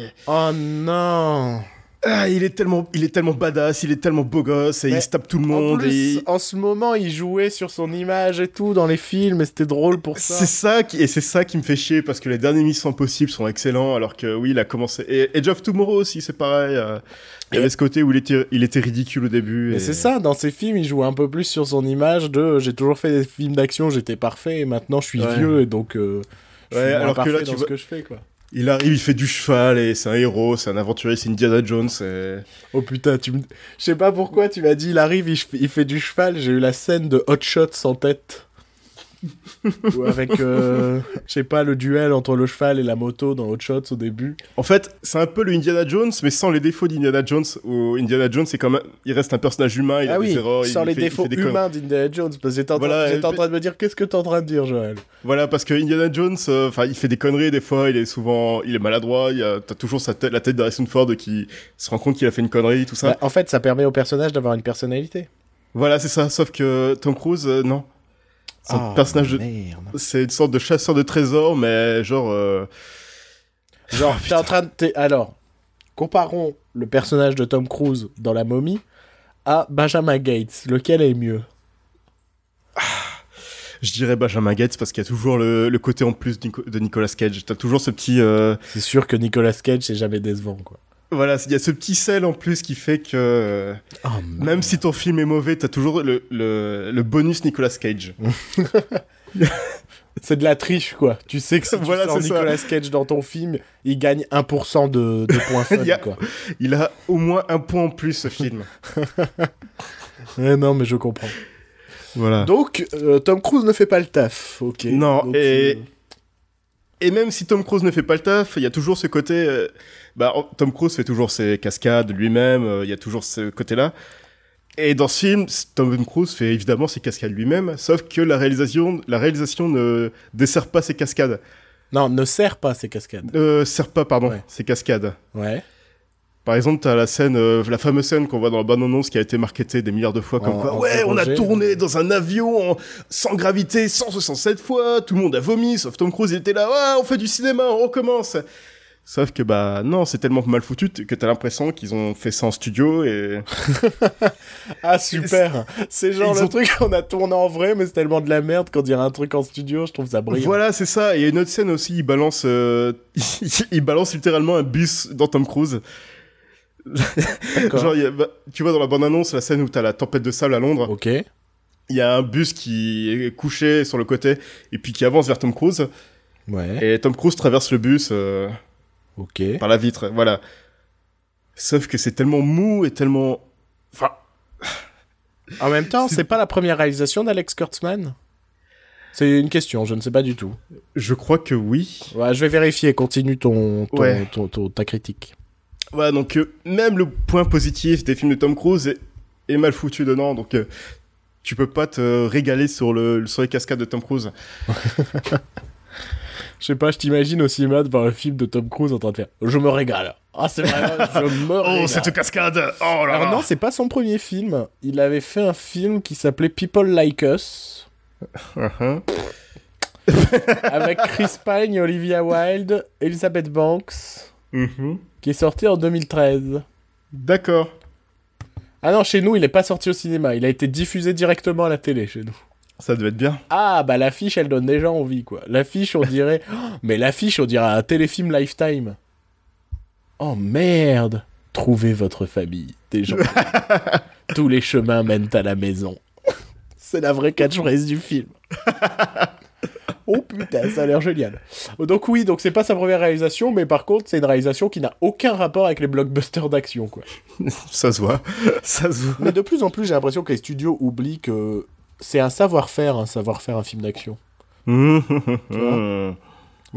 et- Oh non Ah, il est tellement, il est tellement badass, il est tellement beau gosse et Mais il se tape tout le En monde. plus, et... en ce moment, il jouait sur son image et tout dans les films, et c'était drôle pour ça. C'est ça qui, et c'est ça qui me fait chier parce que les derniers Missions Impossibles sont excellents alors que oui, il a commencé. Et Edge of Tomorrow aussi, c'est pareil. euh, Il y avait ce côté où il était, il était ridicule au début. Et- c'est ça, dans ses films, il jouait un peu plus sur son image de j'ai toujours fait des films d'action, j'étais parfait, et maintenant je suis Ouais. vieux, et donc euh, je suis Ouais, alors que là, dans tu ce vois- que je fais, quoi. Il arrive, il fait du cheval et c'est un héros, c'est un aventurier, c'est Indiana Jones. Oh putain, tu me... Je sais pas pourquoi tu m'as dit, il arrive, il, il fait du cheval, j'ai eu la scène de Hot Shots en tête. Ou avec, euh, je sais pas, le duel entre le cheval et la moto dans Hot Shots au début. En fait, c'est un peu le Indiana Jones, mais sans les défauts d'Indiana Jones. Où Indiana Jones, c'est quand même, il reste un personnage humain, il ah a oui, des erreurs, sans il les fait- il défauts conneries. humains d'Indiana Jones, parce que j'étais en, train- en de me dire, qu'est-ce que t'es en train de dire, Joël? Voilà, parce que Indiana Jones, euh, enfin, il fait des conneries des fois, il est souvent, il est maladroit, il t'as toujours sa tête, la tête d'Harrison Ford qui se rend compte qu'il a fait une connerie, tout ça. Bah, En fait, ça permet au personnage d'avoir une personnalité. Voilà, c'est ça. Sauf que Tom Cruise, euh, non. Son Ah, personnage, de... c'est une sorte de chasseur de trésors, mais genre. euh, Genre, Oh, t'es en train de. t'es- Alors, comparons le personnage de Tom Cruise dans La momie à Benjamin Gates. Lequel est mieux? Je dirais Benjamin Gates parce qu'il y a toujours le, le côté en plus de Nico- de Nicolas Cage. T'as toujours ce petit. euh, C'est sûr que Nicolas Cage, c'est jamais décevant, quoi. Voilà, il y a ce petit sel en plus qui fait que. Oh, Même si ton film est mauvais, t'as toujours le, le, le bonus Nicolas Cage. C'est de la triche, quoi. Tu sais que si tu Voilà, sors c'est ça. Nicolas Cage dans ton film, il gagne 1% de, de points fun, Il a- quoi. Il a au moins un point en plus ce film. Ouais, non, mais je comprends. voilà. Donc, euh, Tom Cruise ne fait pas le taf, ok. Non, Donc, et- euh, Et même si Tom Cruise ne fait pas le taf, il y a toujours ce côté. euh, bah, Tom Cruise fait toujours ses cascades lui-même, euh, il y a toujours ce côté-là. Et dans ce film, Tom Cruise fait évidemment ses cascades lui-même, sauf que la réalisation, la réalisation ne dessert pas ses cascades. Non, ne sert pas ces cascades. Euh, sert pas, pardon, Ouais. ses cascades. Ouais. Par exemple, t'as la scène, euh, la fameuse scène qu'on voit dans la bande-annonce qui a été marketée des milliards de fois, comme En- quoi, en ouais, on a tourné dans un avion en- sans gravité 167 fois, tout le monde a vomi, sauf Tom Cruise, il était là, ouais, on fait du cinéma, on recommence. Sauf que, bah, non, c'est tellement mal foutu que t'as l'impression qu'ils ont fait ça en studio et... Ah, super C'est genre Ils le ont- truc qu'on a tourné en vrai, mais c'est tellement de la merde qu'on dirait un truc en studio, je trouve ça brillant. Voilà, c'est ça. Et il y a une autre scène aussi, il balance, euh, il balance littéralement un bus dans Tom Cruise. Genre, y a- bah, tu vois dans la bande-annonce, la scène où t'as la tempête de sable à Londres, Ok. il y a un bus qui est couché sur le côté et puis qui avance vers Tom Cruise. Ouais. Et Tom Cruise traverse le bus euh, Ok. par la vitre, voilà. Sauf que c'est tellement mou et tellement... Enfin, En même temps, c'est pas la première réalisation d'Alex Kurtzman? C'est une question, je ne sais pas du tout. je crois que oui. Ouais, je vais vérifier, continue ton, ton- Ouais. ton- ton- ta critique. Voilà, donc euh, même le point positif des films de Tom Cruise est, est mal foutu dedans, donc euh, tu peux pas te régaler sur, le, sur les cascades de Tom Cruise. Je sais pas, je t'imagine au cinéma devant un film de Tom Cruise en train de faire « Je me régale !» Ah, c'est vrai, je me régale Oh, cette cascade Oh là Alors non, c'est pas son premier film. Il avait fait un film qui s'appelait People Like Us, Uh-huh. avec Chris Pine, Olivia Wilde, Elizabeth Banks, Mhm. qui est sorti en 2013. D'accord. Ah non, chez nous, il est pas sorti au cinéma. Il a été diffusé directement à la télé chez nous. Ça devait être bien. Ah, bah l'affiche, elle donne déjà envie, quoi. L'affiche, on dirait... Oh, mais l'affiche, on dirait un téléfilm Lifetime. Oh merde Trouvez votre famille, des gens. Tous les chemins mènent à la maison. C'est la vraie catchphrase du film. oh putain, ça a l'air génial. Donc oui, donc c'est pas sa première réalisation, mais par contre, c'est une réalisation qui n'a aucun rapport avec les blockbusters d'action, quoi. Ça se voit. Ça se voit. Mais de plus en plus, j'ai l'impression que les studios oublient que c'est un savoir-faire, un savoir-faire un film d'action. Mais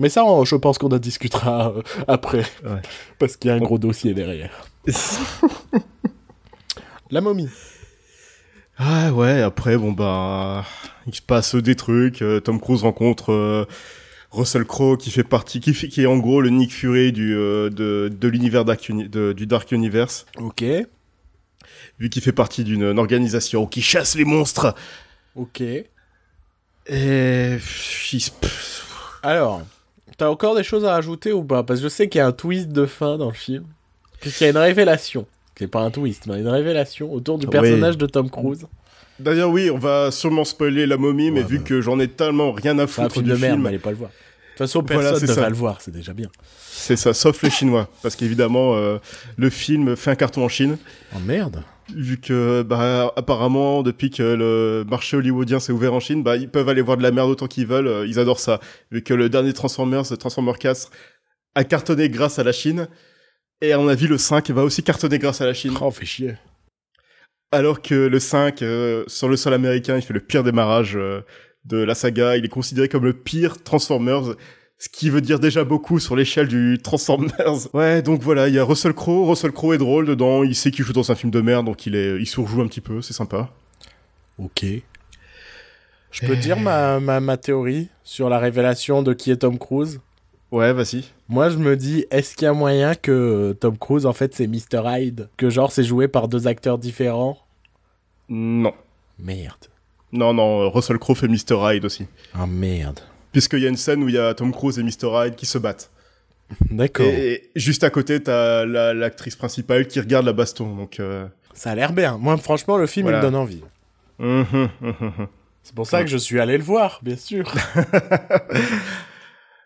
ça, on- je pense qu'on en discutera euh, après. Ouais. Parce qu'il y a un gros dossier derrière. La momie. Ah ouais, après, bon bah... Il se passe des trucs. euh, Tom Cruise rencontre euh, Russell Crowe qui fait partie... Qui, fait, qui est en gros le Nick Fury du, euh, de, de l'univers du Dark Universe. Ok. Vu qu'il fait partie d'une une organisation qui chasse les monstres. Ok. Et... Alors, t'as encore des choses à rajouter ou pas? Parce que je sais qu'il y a un twist de fin dans le film. Puisqu'il y a une révélation. Qui est pas un twist, mais une révélation autour du Oui. personnage de Tom Cruise. D'ailleurs, oui, on va sûrement spoiler la momie, mais vu bah. que j'en ai tellement rien à foutre du de merde, film, mais allez pas le voir. De toute façon, Voilà, personne ne ça. va le voir, c'est déjà bien. c'est ça, sauf les Chinois, parce qu'évidemment, euh, le film fait un carton en Chine, Oh merde. vu que, bah, apparemment, depuis que le marché hollywoodien s'est ouvert en Chine, bah, ils peuvent aller voir de la merde autant qu'ils veulent, euh, ils adorent ça, vu que le dernier Transformers, Transformers 4, a cartonné grâce à la Chine, et à mon avis, le 5 va aussi cartonner grâce à la Chine. Oh, fait chier. Alors que le 5, euh, sur le sol américain, il fait le pire démarrage euh, de la saga. Il est considéré comme le pire Transformers, ce qui veut dire déjà beaucoup sur l'échelle du Transformers. Ouais, donc voilà, il y a Russell Crowe. Russell Crowe est drôle dedans. Il sait qu'il joue dans un film de merde, donc il est, il surjoue un petit peu. C'est sympa. Ok. Je peux dire ma, ma, ma théorie sur la révélation de qui est Tom Cruise? Ouais, vas-y. Moi, je me dis, est-ce qu'il y a moyen que euh, Tom Cruise, en fait, c'est Mr. Hyde Que genre, c'est joué par deux acteurs différents? Non. Merde. Non, non, euh, Russell Crowe fait Mr. Hyde aussi. Ah, merde. Puisqu'il y a une scène où il y a Tom Cruise et Mr. Hyde qui se battent. D'accord. Et, juste à côté, t'as la- l'actrice principale qui regarde la baston. Donc, euh... Ça a l'air bien. Moi, franchement, le film, Voilà. il me donne envie. mhm, mhm, mhm. C'est pour ça que je suis allé le voir, bien sûr.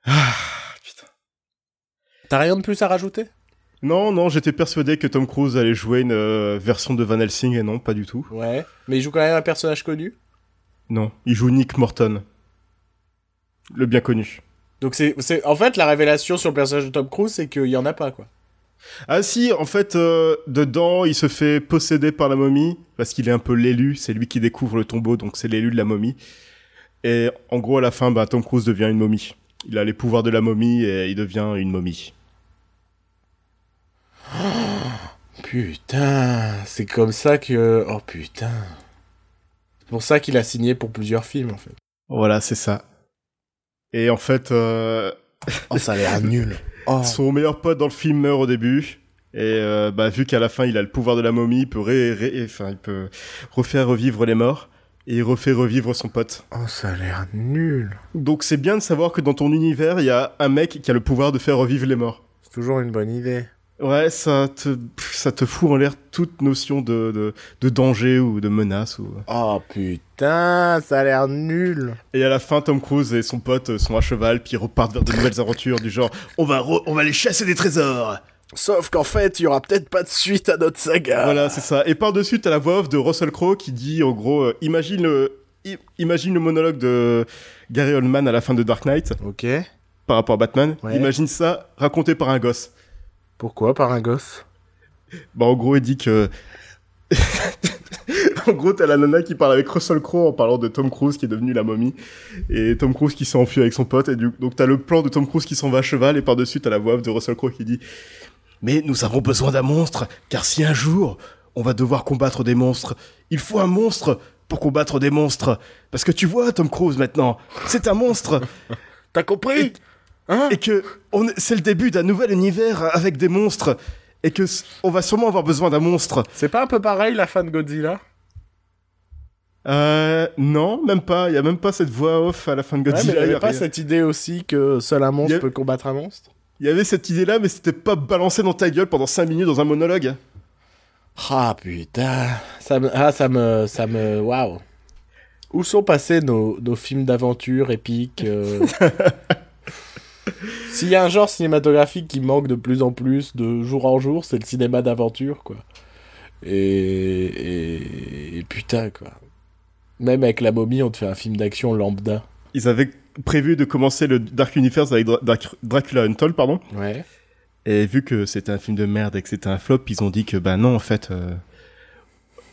T'as rien de plus à rajouter? Non, non, j'étais persuadé que Tom Cruise allait jouer une euh, version de Van Helsing et non, pas du tout. Ouais. Mais il joue quand même un personnage connu? Non, il joue Nick Morton. Le bien connu. Donc, c'est, c'est... En fait, la révélation sur le personnage de Tom Cruise, c'est qu'il y en a pas, quoi. Ah si, en fait, euh, dedans, il se fait posséder par la momie, parce qu'il est un peu l'élu, c'est lui qui découvre le tombeau, donc c'est l'élu de la momie. Et en gros, à la fin, bah, Tom Cruise devient une momie. Il a les pouvoirs de la momie et il devient une momie. Putain, c'est comme ça que... Oh, putain. C'est pour ça qu'il a signé pour plusieurs films, en fait. Voilà, c'est ça. Et en fait, euh, Oh, ça a l'air nul. Oh. Son meilleur pote dans le film meurt au début. Et euh, bah, vu qu'à la fin il a le pouvoir de la momie, il peut, ré- ré- enfin, il peut refaire revivre les morts. Et il refait revivre son pote. Oh, ça a l'air nul. Donc c'est bien de savoir que dans ton univers, il y a un mec qui a le pouvoir de faire revivre les morts. C'est toujours une bonne idée. Ouais, ça te, ça te fout en l'air toute notion de, de, de danger ou de menace. Ou... Oh, putain, ça a l'air nul. Et à la fin, Tom Cruise et son pote sont à cheval, puis ils repartent vers de nouvelles aventures du genre on va, on va aller chasser des trésors Sauf qu'en fait, il y aura peut-être pas de suite à notre saga. Voilà, c'est ça. Et par-dessus, t'as la voix off de Russell Crowe qui dit, en gros, euh, imagine le, i- imagine le monologue de Gary Oldman à la fin de Dark Knight Ok. par rapport à Batman. Ouais. Imagine ça raconté par un gosse. Pourquoi par un gosse Bah, en gros, il dit que. en gros, t'as la nana qui parle avec Russell Crowe en parlant de Tom Cruise qui est devenu la momie. Et Tom Cruise qui s'est enfui avec son pote. Et du... donc, t'as le plan de Tom Cruise qui s'en va à cheval. Et par-dessus, t'as la voix de Russell Crowe qui dit Mais nous avons besoin d'un monstre. Car si un jour, on va devoir combattre des monstres, il faut un monstre pour combattre des monstres. Parce que tu vois, Tom Cruise maintenant, c'est un monstre. T'as compris? Hein et que c'est le début d'un nouvel univers avec des monstres. Et que on va sûrement avoir besoin d'un monstre. C'est pas un peu pareil la fin de Godzilla? Euh, non, même pas. Il y a même pas cette voix off à la fin de Ouais, mais Godzilla. il y y avait pas rien. cette idée aussi que seul un monstre a- peut combattre un monstre? Il y avait cette idée-là, mais c'était pas balancé dans ta gueule pendant 5 minutes dans un monologue. Ah putain, ça me, ah, ça me, ça me, waouh. Où sont passés nos, nos films d'aventure épiques euh S'il y a un genre cinématographique qui manque de plus en plus de jour en jour, c'est le cinéma d'aventure, quoi. Et, et, et putain, quoi. Même avec la momie, on te fait un film d'action lambda. Ils avaient prévu de commencer le Dark Universe avec Dra- Drac- Dracula Untold, pardon. Ouais. Et vu que c'était un film de merde et que c'était un flop, ils ont dit que bah non, en fait, euh,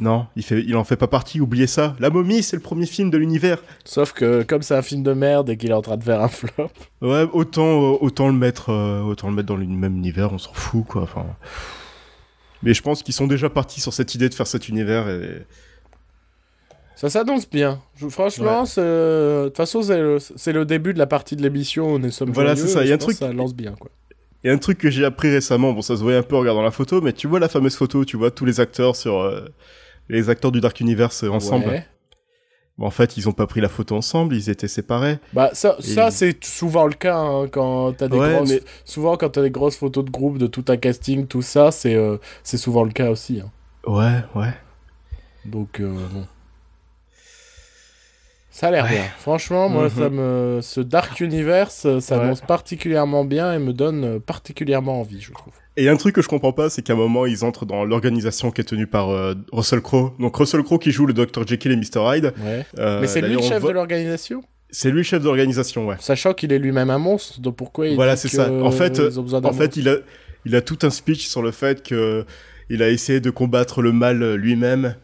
non, il fait, il en fait pas partie. Oubliez ça. La momie, c'est le premier film de l'univers. Sauf que comme c'est un film de merde et qu'il est en train de faire un flop. Ouais, autant, euh, autant le mettre, euh, autant le mettre dans le même univers. On s'en fout, quoi. Enfin. Mais je pense qu'ils sont déjà partis sur cette idée de faire cet univers et Ça s'annonce bien. Je- franchement, c'est- de toute façon, c'est le, le début de la partie de l'émission où nous sommes Voilà, c'est ça, il y a un truc- Ça lance bien, quoi. Et un truc que j'ai appris récemment, bon ça se voyait un peu en regardant la photo, mais tu vois la fameuse photo, tu vois tous les acteurs sur euh, les acteurs du Dark Universe euh, ensemble. Ouais. Bon, en fait, ils ont pas pris la photo ensemble, ils étaient séparés. Bah ça, Et- ça c'est souvent le cas hein, quand t'as des Ouais, grosses... mais- souvent quand t'as des grosses photos de groupe de tout un casting, tout ça, c'est euh, c'est souvent le cas aussi. hein. Ouais, ouais. Donc euh, bon. Ça a l'air Ouais. bien. Franchement, moi, Mhm. ça me ce Dark Universe, ça Ouais. annonce particulièrement bien et me donne particulièrement envie, je trouve. Et il y a un truc que je comprends pas, c'est qu'à un moment, ils entrent dans l'organisation qui est tenue par euh, Russell Crowe. Donc Russell Crowe qui joue le Dr. Jekyll et Mr. Hyde. Ouais. Euh, Mais c'est lui le chef de l'organisation? C'est lui le chef de l'organisation, ouais. Sachant qu'il est lui-même un monstre, donc pourquoi il Voilà, c'est ça. En fait, ils ont besoin d'un En fait, il a, il a tout un speech sur le fait que il a essayé de combattre le mal lui-même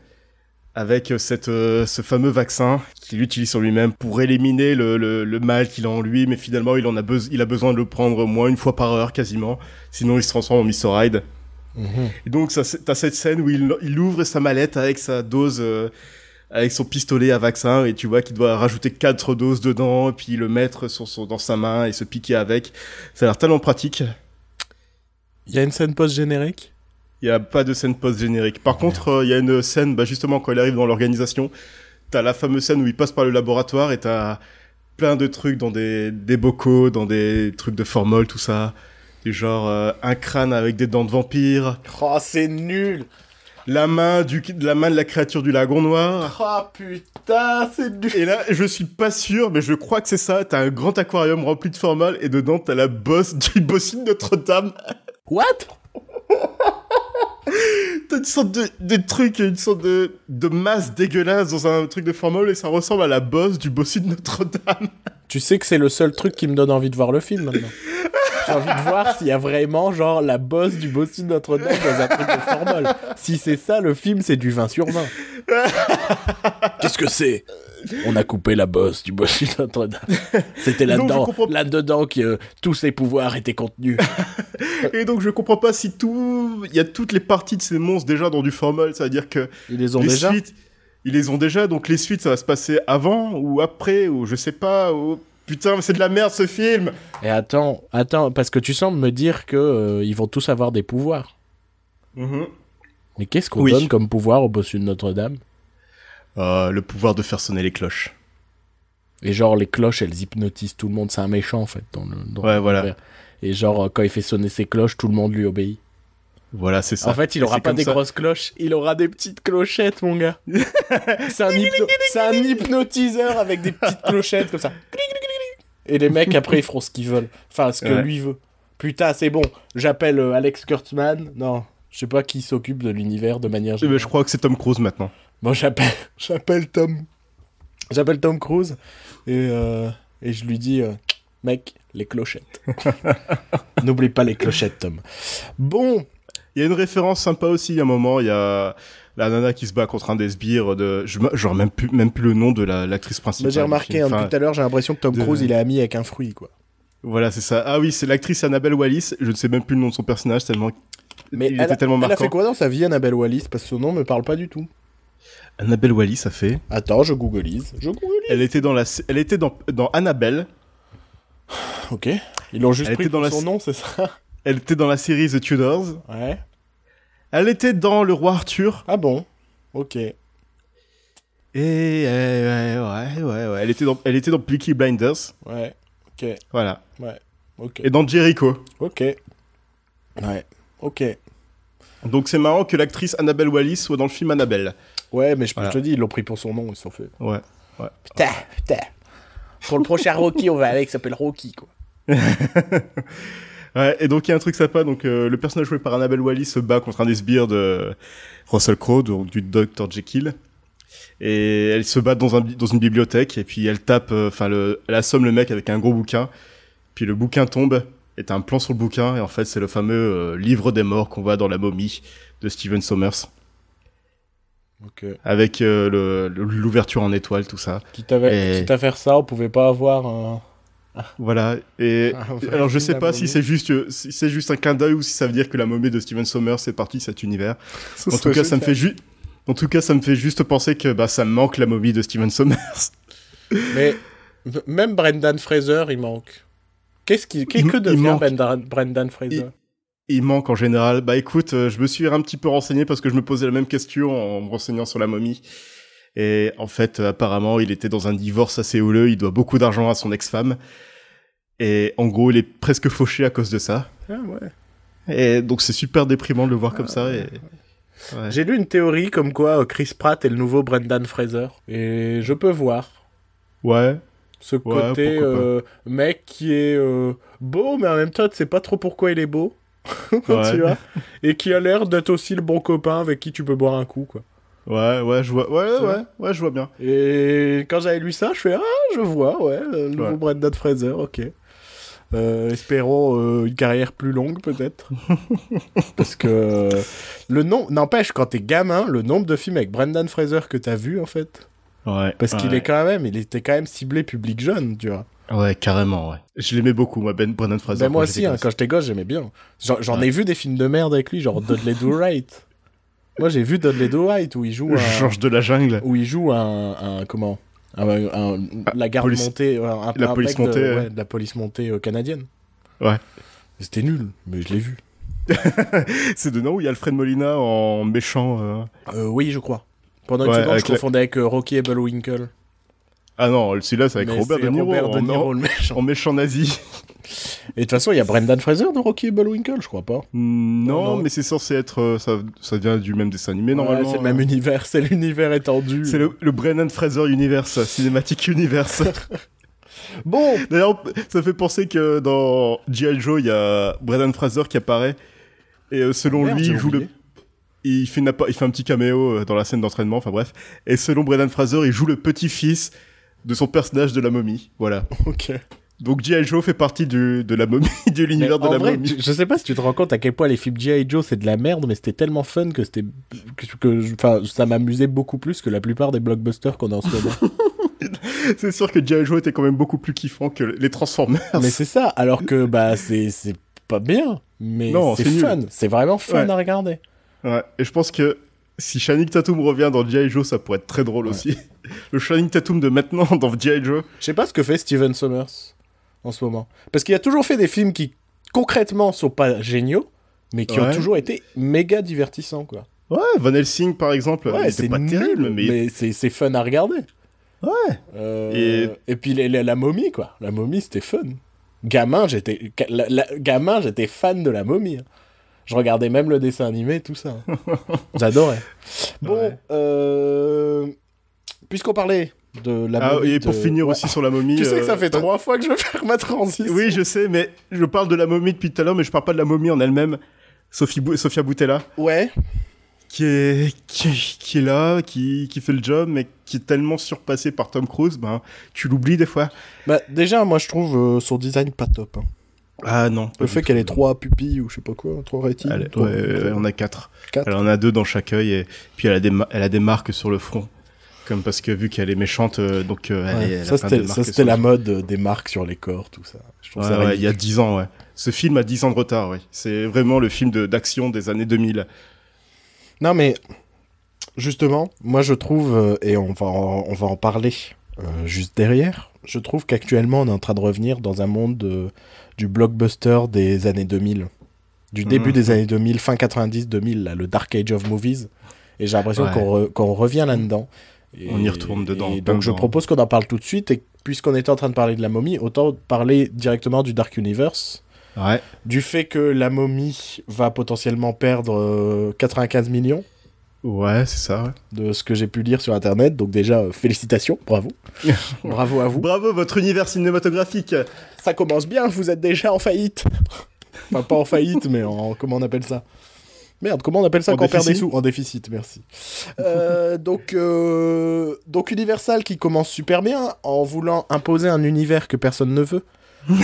avec euh, cette, euh, ce fameux vaccin qu'il utilise sur lui-même pour éliminer le, le, le mal qu'il a en lui, mais finalement, il en a, besoin il a besoin de le prendre au moins une fois par heure quasiment, sinon il se transforme en Mr. Hyde. Mhm. Et donc, t'as cette scène où il, il ouvre sa mallette avec sa dose, euh, avec son pistolet à vaccin, et tu vois qu'il doit rajouter quatre doses dedans, et puis le mettre sur son, dans sa main et se piquer avec. Ça a l'air tellement pratique. Il y a une scène post-générique? Il y a pas de scène post-générique. Par contre, euh, il y a une scène, bah, justement, quand il arrive dans l'organisation, t'as la fameuse scène où il passe par le laboratoire et t'as plein de trucs dans des, des bocaux, dans des trucs de formol, tout ça. Du genre, euh, un crâne avec des dents de vampire, Oh, c'est nul la main du, la main de la créature du lagon noir. Oh putain, c'est nul Et là, je suis pas sûr, mais je crois que c'est ça. T'as un grand aquarium rempli de formol et dedans t'as la bosse du bossu de Notre-Dame. What? T'as une sorte de, de truc, une sorte de, de masse dégueulasse dans un truc de formol et ça ressemble à la bosse du bossu de Notre-Dame. Tu sais que c'est le seul truc qui me donne envie de voir le film maintenant. J'ai envie de voir s'il y a vraiment genre la bosse du bossu de Notre-Dame dans un truc de formol. Si c'est ça, le film, c'est du 20 sur 20. Qu'est-ce que c'est? On a coupé la bosse du bossu de Notre-Dame. C'était là-dedans, comprends- là-dedans que euh, tous ses pouvoirs étaient contenus. Et donc je comprends pas si tout, il y a toutes les parties de ces monstres déjà dans du formol, ça veut dire que Ils les ont les déjà? Suites, ils les ont déjà, donc les suites ça va se passer avant ou après ou je sais pas. Ou... Putain, mais c'est de la merde ce film. Et attends, attends, parce que tu sembles me dire que euh, ils vont tous avoir des pouvoirs. Mhm. Mais qu'est-ce qu'on Oui. donne comme pouvoir au bossu de Notre-Dame? Euh, le pouvoir de faire sonner les cloches. Et genre, les cloches, elles hypnotisent tout le monde. C'est un méchant, en fait. Dans le, dans Ouais, voilà. Et genre, euh, quand il fait sonner ses cloches, tout le monde lui obéit. Voilà, c'est ça. En fait, il aura pas des ça. grosses cloches, il aura des petites clochettes, mon gars. c'est un, hypno- un hypnotiseur avec des petites clochettes comme ça. Et les mecs, après, ils feront ce qu'ils veulent. Enfin, ce que Ouais. lui veut. Putain, c'est bon. J'appelle euh, Alex Kurtzman. Non, je sais pas qui s'occupe de l'univers de manière Eh ben, générale. je crois que c'est Tom Cruise maintenant. Bon, j'appelle, j'appelle Tom. J'appelle Tom Cruise et, euh, et je lui dis, euh, mec, les clochettes. N'oublie pas les clochettes, Tom. Bon, Il y a une référence sympa aussi, à un moment, il y a la nana qui se bat contre un des sbires de... Je genre même plus, même plus le nom de la- l'actrice principale. j'ai remarqué hein, depuis tout à l'heure, j'ai l'impression que Tom de- Cruise, il est ami avec un fruit, quoi. Voilà, c'est ça. Ah oui, c'est l'actrice Annabelle Wallis. Je ne sais même plus le nom de son personnage tellement... Mais il elle, était a- tellement elle a marquant. fait quoi dans sa vie, Annabelle Wallis? Parce que son nom me parle pas du tout. Annabelle Wallis a fait... Attends, je googleise. Je googleise. Elle était dans la... Elle était dans, dans Annabelle. Ok. Ils l'ont juste Elle pris était dans pour la son nom, c'est ça? Elle était dans la série The Tudors. Ouais. Elle était dans Le Roi Arthur. Ah bon? Ok. Et ouais, ouais, ouais, ouais, ouais. Elle était dans, elle était dans Peaky Blinders. Ouais. Ok. Voilà. Ok. Et dans Jericho. Ok. Ouais. Ok. Donc c'est marrant que l'actrice Annabelle Wallis soit dans le film Annabelle. Ouais, mais je, Voilà. je te dis, ils l'ont pris pour son nom, ils sont fait. Ouais. Putain, putain. Pour le prochain Rocky, on va avec, il s'appelle Rocky, quoi. Ouais, et donc il y a un truc sympa, donc euh, le personnage joué par Annabelle Wallis se bat contre un des sbires de Russell Crowe, donc du Dr Jekyll. Et elle se bat dans, un, dans une bibliothèque, et puis elle tape, euh, enfin, le, elle assomme le mec avec un gros bouquin, puis le bouquin tombe, et t'as un plan sur le bouquin, et en fait c'est le fameux euh, livre des morts qu'on voit dans La momie de Steven Sommers, avec l'ouverture en étoile, tout ça. Quitte à, Et- quitte à faire ça, on pouvait pas avoir un. Voilà, et vrai alors je sais pas si c'est juste, si c'est juste un clin d'œil ou si ça veut dire que La momie de Steven Sommers c'est parti de cet univers. En tout cas, ça me fait juste. En tout cas, ça me fait juste penser que bah ça me manque la momie de Steven Sommers. Mais même Brendan Fraser, il manque. Qu'est-ce qui, qu'est- Il- que il devient. Brendan, Brendan Fraser? Il manque en général. Bah écoute, euh, je me suis un petit peu renseigné parce que je me posais la même question en me renseignant sur la momie. Et en fait, apparemment, il était dans un divorce assez houleux, il doit beaucoup d'argent à son ex-femme. Et en gros, il est presque fauché à cause de ça. Ah ouais. Et donc c'est super déprimant de le voir comme ça. Et... Ouais. J'ai lu une théorie comme quoi euh, Chris Pratt est le nouveau Brendan Fraser. Et je peux voir. Ouais. Ce côté euh, mec qui est euh, beau, mais en même temps, tu sais pas trop pourquoi il est beau. tu vois Et qui a l'air d'être aussi le bon copain avec qui tu peux boire un coup, quoi. Ouais, ouais, je vois, ouais, ouais, ouais, je vois bien. Et quand j'avais lu ça, je fais, ah, je vois, ouais, le nouveau Brendan Fraser, ok. Euh, espérons euh, une carrière plus longue peut-être. Parce que le nom, n'empêche, quand t'es gamin, le nombre de films avec Brendan Fraser que t'as vu en fait. Ouais. Parce qu'il est quand même, il était quand même ciblé public jeune, tu vois. Ouais, carrément, ouais. Je l'aimais beaucoup, moi, Ben Brendan Fraser. Ben moi aussi, hein, quand j'étais gosse, j'aimais bien. J'en ai vu des films de merde avec lui, genre Dudley Do Right. Moi, j'ai vu Dudley Do Right où il joue un... Georges de la jungle. Où il joue un, un comment? Un, la garde police... montée, un, la, un police montée, de, ouais. ouais, de la police montée euh, canadienne. Ouais. C'était nul, mais je l'ai vu. c'est dedans où il y a Alfred Molina en méchant. Euh... Euh, oui, je crois. Pendant une ouais, seconde, je confondais avec euh, Rocky et Bullwinkle. Ah non, celui-là, c'est avec Mais Robert De Niro, Robert De en, Niro, le méchant. en méchant nazi. Et de toute façon, il y a Brendan Fraser dans Rocky et Bullwinkle, je crois pas. Mm, non, mais c'est censé être. euh, ça, ça vient du même dessin animé, Ouais, normalement. c'est le même univers, c'est l'univers étendu. C'est le, le Brennan Fraser Universe, Cinematic Universe. Bon, D'ailleurs, ça fait penser que dans G.I. Joe, il y a Brendan Fraser qui apparaît. Et euh, selon Merde, lui, il joue le. Il fait, une il fait un petit caméo euh, dans la scène d'entraînement, enfin bref. Et selon Brendan Fraser, il joue le petit-fils de son personnage de la momie. Voilà. ok. Donc G.I. Joe fait partie du, de la momie, de l'univers de la vrai, momie. je sais pas si tu te rends compte à quel point les films G.I. Joe c'est de la merde, mais c'était tellement fun que c'était. que, ça m'amusait beaucoup plus que la plupart des blockbusters qu'on a en ce moment. C'est sûr que G.I. Joe était quand même beaucoup plus kiffant que les Transformers. mais c'est ça, alors que bah c'est pas bien, mais Non, c'est fun, c'est vraiment fun Ouais. à regarder. Ouais, et je pense que si Channing Tatum revient dans G.I. Joe, ça pourrait être très drôle Ouais. aussi. Le Channing Tatum de maintenant dans G.I. Joe. Je sais pas ce que fait Steven Sommers en ce moment. Parce qu'il a toujours fait des films qui, concrètement, sont pas géniaux, mais qui ont toujours été méga divertissants, quoi. Ouais, Van Helsing par exemple, Ouais, c'est pas nul, terrible, mais, mais c'est fun à regarder. ouais. Euh, et... puis la momie, quoi. La momie, c'était fun. J'étais gamin, j'étais fan de la momie. hein. Je regardais même le dessin animé, tout ça. J'adorais. Bon, Ouais. euh, puisqu'on parlait de la Ah, momie... et pour de- finir Ouais. aussi sur la momie. Tu sais que euh, ça fait t'as- trois fois que je vais faire ma transition. Oui, je sais, mais je parle de la momie depuis tout à l'heure, mais je parle pas de la momie en elle-même. Sophie Bou- Sofia Boutella, Ouais. qui est, qui, qui est là, qui, qui fait le job, mais qui est tellement surpassée par Tom Cruise, ben, tu l'oublies des fois. Bah, déjà, moi, je trouve euh, son design pas top. hein. Ah non. Le fait qu'elle ait trois pupilles ou je sais pas quoi, trois rétines. Elle, trois- ouais, en a quatre. Quatre. Elle en a deux dans chaque œil et puis elle a des, ma- elle a des marques sur le front. Comme parce que vu qu'elle est méchante, euh, donc euh, Ouais, elle ça, c'était la mode euh, des marques sur les corps, tout ça. Je trouve Ouais, ça ouais, il y a. 10 ans, ouais. Ce film a 10 ans de retard, oui. C'est vraiment le film de- d'action des années 2000. Non, mais justement, moi je trouve, et on va en, on va en parler juste derrière, je trouve qu'actuellement on est en train de revenir dans un monde de- du blockbuster des années 2000. Du début Mhm. des années 2000, fin 90-2000, là, le Dark Age of Movies. Et j'ai l'impression Ouais. qu'on re- qu'on revient là-dedans. Et- On y retourne dedans, Et donc je propose qu'on en parle tout de suite. Et puisqu'on était en train de parler de la momie, autant parler directement du Dark Universe. Ouais. Du fait que la momie va potentiellement perdre euh, 95 millions Ouais, c'est ça, ouais. de ce que j'ai pu lire sur internet. Donc déjà, euh, félicitations, bravo. bravo à vous. Bravo, votre univers cinématographique Ça commence bien, vous êtes déjà en faillite. enfin, pas en faillite, mais en... Comment on appelle ça? Merde, comment on appelle ça En quand on perd des déficit sous? En déficit, merci. Euh, donc, euh, donc Universal qui commence super bien en voulant imposer un univers que personne ne veut.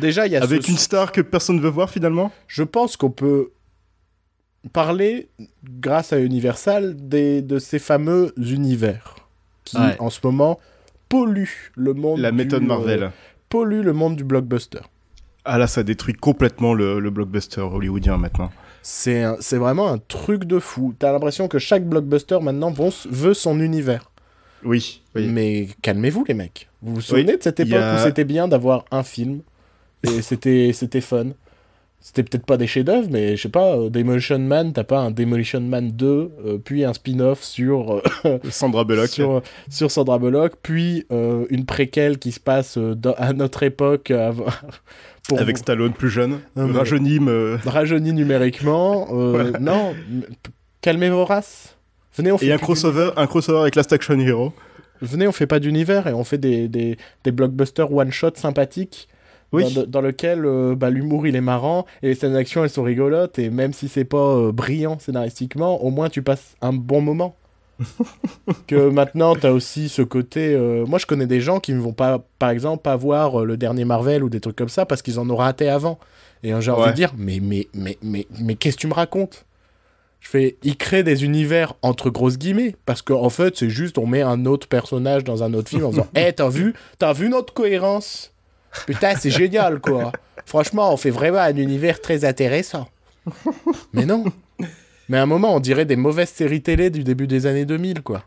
Déjà, il y a Avec ce- une star que personne ne veut voir, finalement? Je pense qu'on peut parler, grâce à Universal, des, de ces fameux univers qui, Ouais. en ce moment, polluent le monde. La du, méthode euh, Marvel. polluent le monde du blockbuster. Ah là, ça détruit complètement le, le blockbuster hollywoodien maintenant. C'est vraiment un truc de fou. T'as l'impression que chaque blockbuster maintenant vont- veut son univers. Oui, oui. Mais calmez-vous les mecs. Vous vous souvenez de cette époque a- où c'était bien d'avoir un film et c'était c'était fun? C'était peut-être pas des chefs-d'œuvre, mais je sais pas, euh, Demolition Man, t'as pas un Demolition Man 2, euh, puis un spin-off sur, euh, Sandra Bullock. sur, sur Sandra Bullock, puis une préquelle qui se passe dans- à notre époque avant- pour Avec Stallone plus jeune, Non, rajeuni, rajeuni numériquement. Non, calmez vos races. Venez, on fait et un crossover, un crossover avec Last Action Hero. venez, on fait pas d'univers et on fait des, des, des blockbusters one-shot sympathiques. Oui. Dans, dans lequel euh, bah, l'humour il est marrant et les scènes d'action elles sont rigolotes et même si c'est pas euh, brillant scénaristiquement, au moins tu passes un bon moment. que maintenant t'as aussi ce côté. euh, Moi je connais des gens qui ne vont pas, par exemple, pas voir euh, le dernier Marvel ou des trucs comme ça parce qu'ils en ont raté avant. Et euh, j'ai envie de dire, mais, mais, mais, mais, mais qu'est-ce que tu me racontes? Je fais, il crée des univers entre grosses guillemets, parce qu'en en fait, c'est juste, on met un autre personnage dans un autre film en disant, hé, t'as vu, t'as vu notre cohérence? Putain, c'est génial, quoi. Franchement, on fait vraiment un univers très intéressant. Mais non. Mais à un moment, on dirait des mauvaises séries télé du début des années 2000, quoi.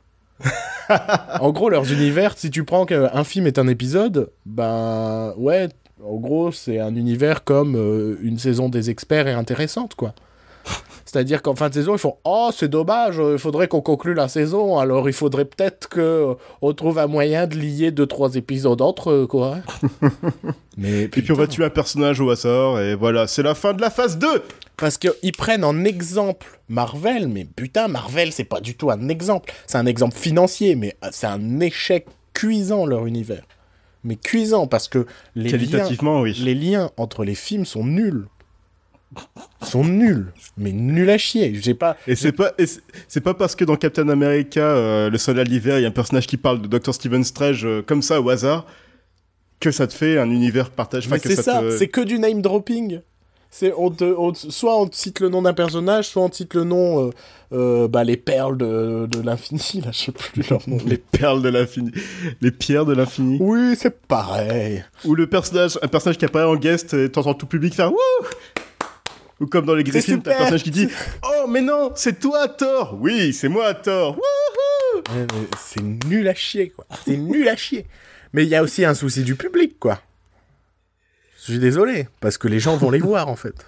en gros, leurs univers, si tu prends qu'un film est un épisode, ben ouais, en gros, c'est un univers comme euh, une saison des experts est intéressante, quoi. C'est-à-dire qu'en fin de saison, ils font Oh, c'est dommage, euh, il faudrait qu'on conclue la saison, alors il faudrait peut-être que euh, on trouve un moyen de lier deux, trois épisodes entre eux, quoi. Mais Et puis on va tuer un personnage au hasard, et voilà, c'est la fin de la phase 2 Parce qu'ils prennent en exemple Marvel, mais putain, Marvel, c'est pas du tout un exemple. C'est un exemple financier, mais euh, c'est un échec cuisant, leur univers. Mais cuisant, parce que les liens, Qualitativement, oui. les liens entre les films sont nuls. Sont nuls. Mais nuls à chier. J'ai pas. Et c'est pas, c'est- pas parce que dans Captain America, euh, le soldat de l'hiver, il y a un personnage qui parle de Dr. Stephen Strange euh, comme ça au hasard, que ça te fait un univers Enfin, que c'est ça, te- c'est que du name dropping. C'est on te, on soit on te cite le nom d'un personnage, soit on te cite le nom, euh, euh, bah, les perles de, de l'infini, là, je sais plus leur nom. les perles de l'infini, les pierres de l'infini. Oui, c'est pareil. Ou le personnage, un personnage qui apparaît en guest, et t'entends tout public faire wouh Ou comme dans les Griffins, t'as un personnage qui dit Oh, mais non, c'est toi, Thor Oui, c'est moi, Thor Ouais, C'est nul à chier, quoi. C'est nul à chier. Mais il y a aussi un souci du public, quoi. Je suis désolé, parce que les gens vont les voir, en fait.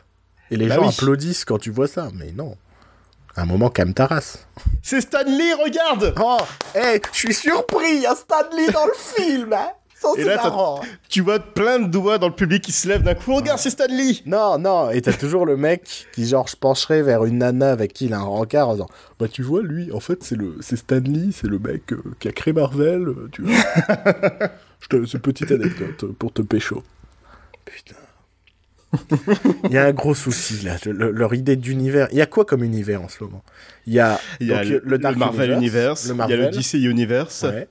Et les Bah gens oui. applaudissent quand tu vois ça, mais non. Un moment, calme ta race. C'est Stanley, regarde Oh, hé, je suis surpris, il y a Stanley dans le film, hein Et là, marrant. Tu vois plein de doigts dans le public qui se lèvent d'un coup. Regarde, c'est Stanley Non, non, et t'as toujours le mec qui, genre, je pencherait vers une nana avec qui il a un rencard en disant Bah, tu vois, lui, en fait, c'est le c'est Stanley, c'est le mec euh, qui a créé Marvel, euh, tu vois. je te, c'est une petite anecdote euh, pour te pécho. Putain. Il y a un gros souci, là. le- leur idée d'univers. Il y a quoi comme univers en ce moment? Il y a, Il y a donc, le, le Dark Marvel Universe, le il y a le. DC Universe, Ouais,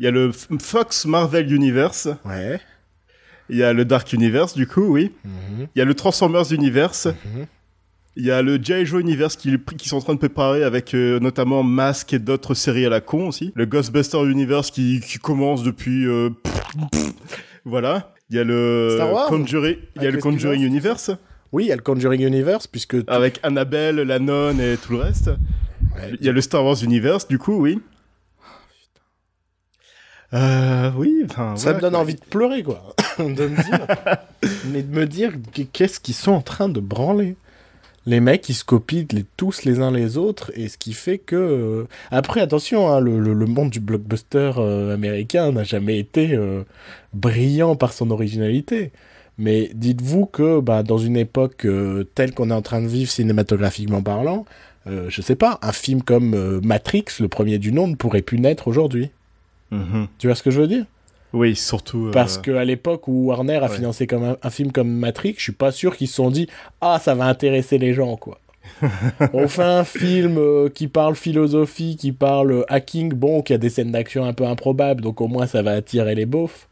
il y a le Fox Marvel Universe, ouais. il y a le Dark Universe, du coup, oui. Mhm, Il y a le Transformers Universe. mhm. Il y a le G.I. Joe Universe qui, qui sont en train de préparer avec euh, notamment Mask et d'autres séries à la con aussi. Le Ghostbuster Universe qui, qui commence depuis... euh, voilà. Il y a le Conjuring, il y a le Conjuring Universe Oui, il y a le Conjuring Universe, puisque. avec Annabelle, la nonne et tout le reste. Ouais, Il y a le Star Wars Universe du coup, oui. Euh, oui, enfin. Ça voilà, me donne quoi. envie de pleurer, quoi. de me dire. mais de me dire qu- qu'est-ce qu'ils sont en train de branler. Les mecs, ils se copient les- tous les uns les autres, et ce qui fait que. euh, Après, attention, hein, le, le- le monde du blockbuster euh, américain n'a jamais été euh, brillant par son originalité. Mais dites-vous que bah, dans une époque euh, telle qu'on est en train de vivre cinématographiquement parlant, euh, je sais pas, un film comme euh, Matrix, le premier du nom, ne pourrait plus naître aujourd'hui. Mhm. Tu vois ce que je veux dire? Oui, surtout. euh, parce qu'à l'époque où Warner a ouais. financé comme un, un film comme Matrix, je suis pas sûr qu'ils se sont dit ah ça va intéresser les gens quoi. On fait un film euh, qui parle philosophie, qui parle euh, hacking, bon, qui a des scènes d'action un peu improbables, donc au moins ça va attirer les beaufs.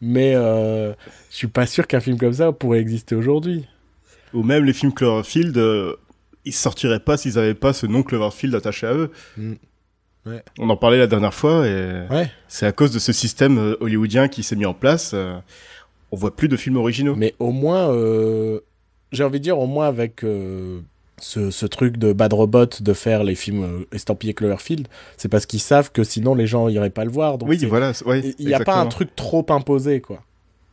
Mais euh, je suis pas sûr qu'un film comme ça pourrait exister aujourd'hui. Ou même les films Cloverfield, ils sortiraient pas s'ils avaient pas ce nom Cloverfield attaché à eux. Mm. Ouais. On en parlait la dernière fois et Ouais. c'est à cause de ce système euh, hollywoodien qui s'est mis en place. euh, on voit plus de films originaux. Mais au moins, euh, j'ai envie de dire, au moins avec euh, ce, ce truc de Bad Robot de faire les films estampillés Cloverfield, c'est parce qu'ils savent que sinon les gens iraient pas le voir. Donc oui, voilà. ouais, il n'y a pas un truc trop imposé, quoi.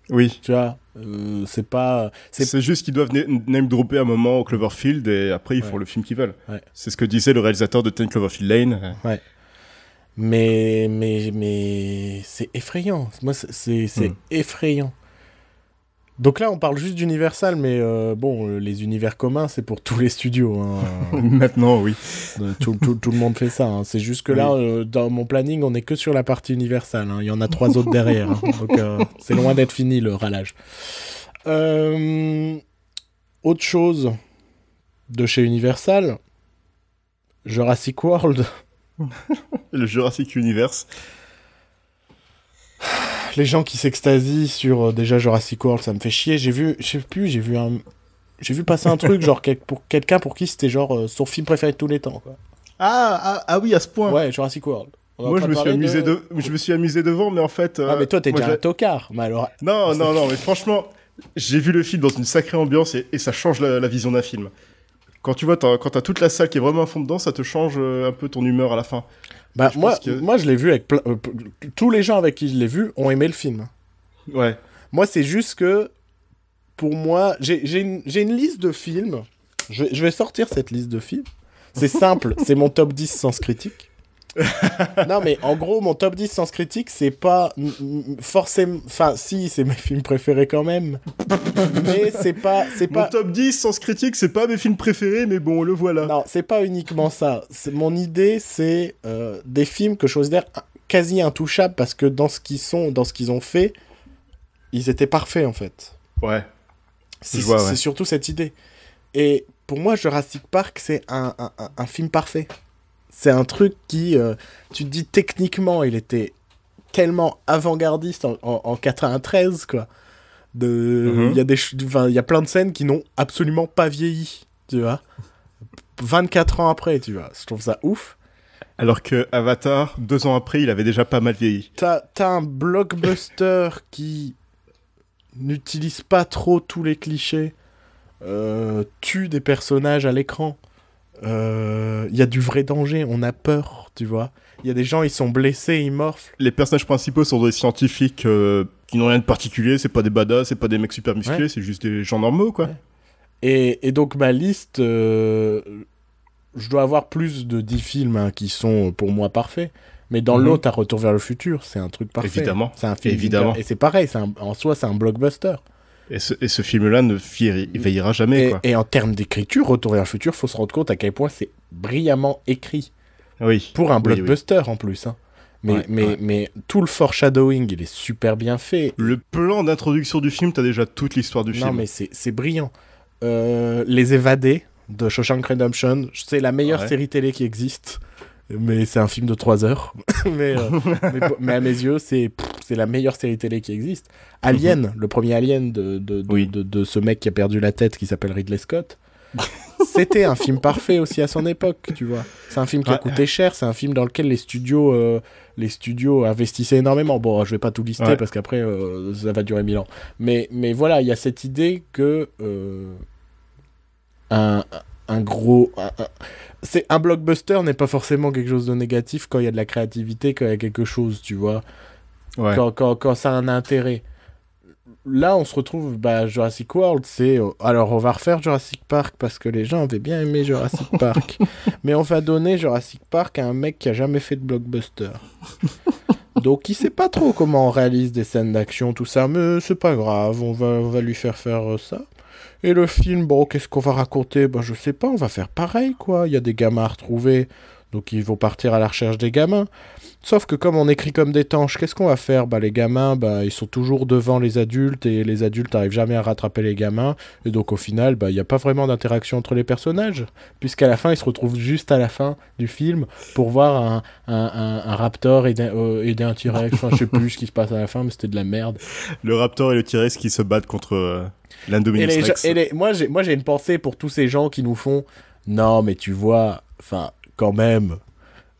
Oui. Tu vois Euh, c'est pas. C'est juste qu'ils doivent name dropper un moment au Cloverfield et après ils font le film qu'ils veulent. C'est ce que disait le réalisateur de Ten Cloverfield Lane. Ouais. Mais mais mais c'est effrayant. Moi c'est hmm. effrayant. Donc là, on parle juste d'Universal, mais euh, bon, euh, les univers communs, c'est pour tous les studios. Hein. Maintenant, oui. Euh, tout, le monde fait ça. Hein. C'est juste que là, dans mon planning, on n'est que sur la partie Universal. Hein. Il y en a trois autres derrière. Donc c'est loin d'être fini le ralage. Autre chose de chez Universal, Jurassic World. le Jurassic Universe les gens qui s'extasient sur euh, déjà Jurassic World, ça me fait chier. J'ai vu, je sais plus, j'ai vu un, j'ai vu passer un truc genre pour quelqu'un pour qui c'était genre euh, son film préféré de tous les temps. Quoi. Ah, ah, ah, oui, à ce point. Ouais, Jurassic World. Moi, je me suis amusé de... je me suis amusé devant, mais en fait. ah, mais toi, t'es déjà un tocard. Mais alors... Non, non, non, mais franchement, j'ai vu le film dans une sacrée ambiance et, ça change la, vision d'un film. Quand tu vois, quand t'as toute la salle qui est vraiment à fond dedans, ça te change euh, un peu ton humeur à la fin. Bah, moi, moi, je l'ai vu avec. Euh, tous les gens avec qui je l'ai vu ont aimé le film. Ouais. Moi, c'est juste que. Pour moi, j'ai une, une, liste de films. Je, je, vais sortir cette liste de films. C'est simple, c'est mon top 10 sans critique. non, mais en gros, mon top 10 sans critique, c'est pas forcément. Enfin, si, c'est mes films préférés quand même. mais c'est pas. Mon top 10 sans critique, c'est pas mes films préférés, mais bon, le voilà. Non, c'est pas uniquement ça. Mon idée, c'est euh, des films que je considère quasi intouchables parce que dans ce qu'ils sont, dans ce qu'ils ont fait, ils étaient parfaits en fait. Ouais. C'est surtout cette idée. Et pour moi, Jurassic Park, c'est un, un, un film parfait. C'est un truc qui, euh, tu te dis techniquement, il était tellement avant-gardiste en, en, 93, quoi. De, mhm. il y a des, il y a plein de scènes qui n'ont absolument pas vieilli, tu vois. 24 ans après, tu vois. Je trouve ça ouf. Alors que Avatar, deux ans après, il avait déjà pas mal vieilli. T'as as un blockbuster qui n'utilise pas trop tous les clichés, euh, tue des personnages à l'écran. Il euh, y a du vrai danger, on a peur, tu vois. Il y a des gens, ils sont blessés, ils morflent. Les personnages principaux sont des scientifiques euh, qui n'ont rien de particulier, c'est pas des badass, c'est pas des mecs super musclés, c'est juste des gens normaux, quoi. Et, donc ma liste, euh, je dois avoir plus de 10 films hein, qui sont pour moi parfaits. Mais dans mhm. l'autre, à Retour vers le futur, c'est un truc parfait. Évidemment. C'est un film. Évidemment. Et c'est pareil, en soi, c'est un blockbuster. Et ce, film-là ne veillera jamais. Et, quoi. et en termes d'écriture, Retour vers le futur, faut se rendre compte à quel point c'est brillamment écrit. Oui. Pour un blockbuster en plus. Hein. Mais, mais, mais tout le foreshadowing, il est super bien fait. Le plan d'introduction du film, t'as déjà toute l'histoire du film. Non, mais c'est brillant. Euh, Les Évadés de Shawshank Redemption, c'est la meilleure série télé qui existe mais c'est un film de 3 heures. Euh, mais, à mes yeux, c'est la meilleure série télé qui existe. Alien, mhm. le premier Alien de, de, de, de, ce mec qui a perdu la tête qui s'appelle Ridley Scott. C'était un film parfait aussi à son époque, tu vois. C'est un film qui a coûté cher, c'est un film dans lequel les studios, euh, les studios investissaient énormément. Bon, je vais pas tout lister parce qu'après euh, ça va durer mille ans. Mais, mais voilà, il y a cette idée que un, un gros c'est un blockbuster n'est pas forcément quelque chose de négatif quand il y a de la créativité, quand il y a quelque chose, tu vois. Quand, quand, quand, ça a un intérêt. Là, on se retrouve, bah, Jurassic World, c'est. Euh, alors, on va refaire Jurassic Park parce que les gens avaient bien aimé Jurassic Park. mais on va donner Jurassic Park à un mec qui a jamais fait de blockbuster. Donc, il sait pas trop comment on réalise des scènes d'action, tout ça, mais c'est pas grave, on va, on va lui faire faire ça. Et le film, bon, qu'est-ce qu'on va raconter? Ben, je sais pas, on va faire pareil, quoi. Il y a des gamins à retrouver, donc ils vont partir à la recherche des gamins. Sauf que comme on écrit comme des tanches, qu'est-ce qu'on va faire? Bah les gamins, bah ils sont toujours devant les adultes et les adultes n'arrivent jamais à rattraper les gamins. Et donc au final, bah il n'y a pas vraiment d'interaction entre les personnages, puisqu'à la fin ils se retrouvent juste à la fin du film pour voir un, un, un, raptor aider, euh, un T-Rex. enfin, je sais plus ce qui se passe à la fin, mais c'était de la merde. Le raptor et le T-Rex qui se battent contre euh, l'Indominus Rex. Et moi j'ai moi j'ai une pensée pour tous ces gens qui nous font non mais tu vois, enfin quand même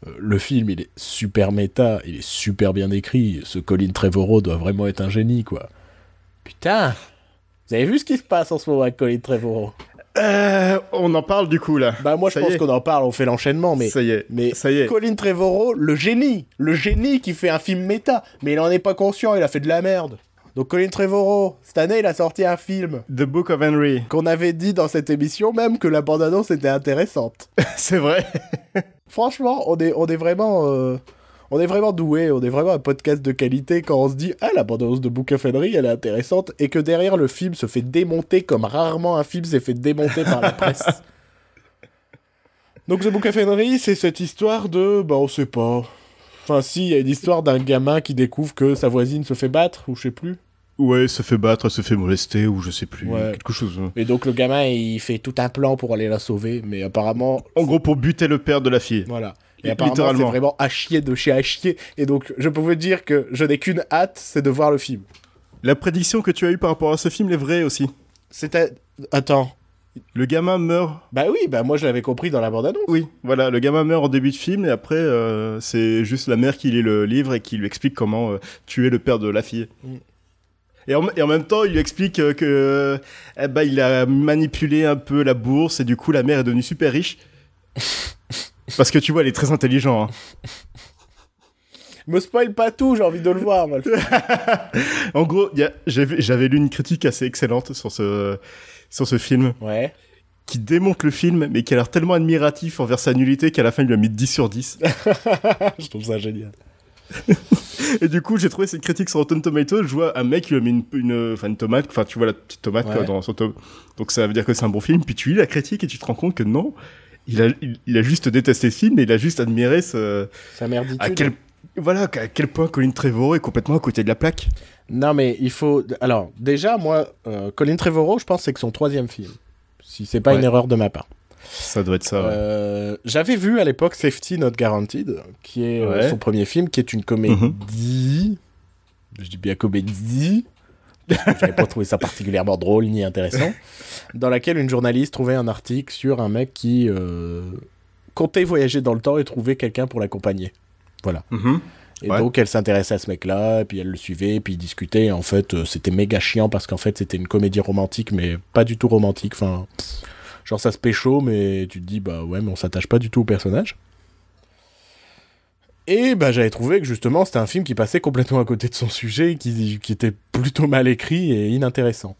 euh, le film, il est super méta, il est super bien écrit. Ce Colin Trevorrow doit vraiment être un génie, quoi. Putain Vous avez vu ce qui se passe en ce moment avec Colin Trevorrow? Euh, on en parle du coup là. Bah moi je pense qu'on en parle, on fait l'enchaînement, mais ça y est. Mais ça y est. Colin Trevorrow, le génie, le génie qui fait un film méta, mais il en est pas conscient, il a fait de la merde. Donc Colin Trevorrow, cette année, il a sorti un film The Book of Henry. qu'on avait dit dans cette émission même que la bande-annonce était intéressante. C'est vrai. Franchement, on est, on est vraiment... euh, On est vraiment doué, on est vraiment un podcast de qualité quand on se dit Ah, la bande-annonce de Book of Henry, elle est intéressante, et que derrière le film se fait démonter comme rarement un film s'est fait démonter par la presse. Donc, The Book of Henry, c'est cette histoire de. Bah, on sait pas. Enfin, si, il y a une histoire d'un gamin qui découvre que sa voisine se fait battre, ou je sais plus. Ouais, se fait battre, se fait molester, ou je sais plus. Ouais. Quelque chose. hein. Et donc, le gamin, il fait tout un plan pour aller la sauver, mais apparemment, En gros, pour buter le père de la fille. Voilà. Et apparemment, c'est vraiment à chier de chez à chier. Et donc, je peux vous dire que je n'ai qu'une hâte, c'est de voir le film. La prédiction que tu as eue par rapport à ce film est vraie aussi. C'était... Attends. Le gamin meurt. Bah oui, bah moi je l'avais compris dans la bande-annonce. Oui, voilà, le gamin meurt en début de film et après, euh, c'est juste la mère qui lit le livre et qui lui explique comment euh, tuer le père de la fille. Mm. Et, en, et en même temps, il lui explique euh, que ben, il a manipulé un peu la bourse et du coup, la mère est devenue super riche. Parce que tu vois, elle est très intelligente. hein. Me spoil pas tout, j'ai envie de le voir. moi, le. En gros, j'avais lu une critique assez excellente sur ce, sur ce film ouais. qui démonte le film mais qui a l'air tellement admiratif envers sa nullité qu'à la fin, il lui a mis 10 sur 10. je trouve ça génial. Et du coup, j'ai trouvé cette critique sur Rotten Tomatoes. Je vois un mec qui lui a mis une, une, une tomate, enfin, tu vois la petite tomate Ouais. quoi, dans son tom- Donc ça veut dire que c'est un bon film. Puis tu lis la critique et tu te rends compte que non, il a, il, il a juste détesté ce film, mais il a juste admiré ce. Sa merditude. À quel, voilà, à quel point Colin Trevorrow est complètement à côté de la plaque. Non mais il faut... Alors, déjà, moi, euh, Colin Trevorrow, je pense que c'est que son troisième film. Si c'est pas Ouais. une erreur de ma part. Ça doit être ça. ouais. Euh, J'avais vu à l'époque Safety Not Guaranteed, qui est euh, Ouais. son premier film, qui est une comédie. Je dis bien comédie. J'avais pas trouvé ça particulièrement drôle ni intéressant. dans laquelle une journaliste trouvait un article sur un mec qui euh, comptait voyager dans le temps et trouver quelqu'un pour l'accompagner. Mhm. Et Ouais. donc elle s'intéressait à ce mec-là, et puis elle le suivait, et puis ils discutaient. et en fait, euh, c'était méga chiant parce qu'en fait, c'était une comédie romantique, mais pas du tout romantique. Enfin, pff, genre ça se pécho, mais tu te dis, bah ouais, mais on s'attache pas du tout au personnage. Et bah j'avais trouvé que justement, c'était un film qui passait complètement à côté de son sujet, qui, qui était plutôt mal écrit et inintéressant.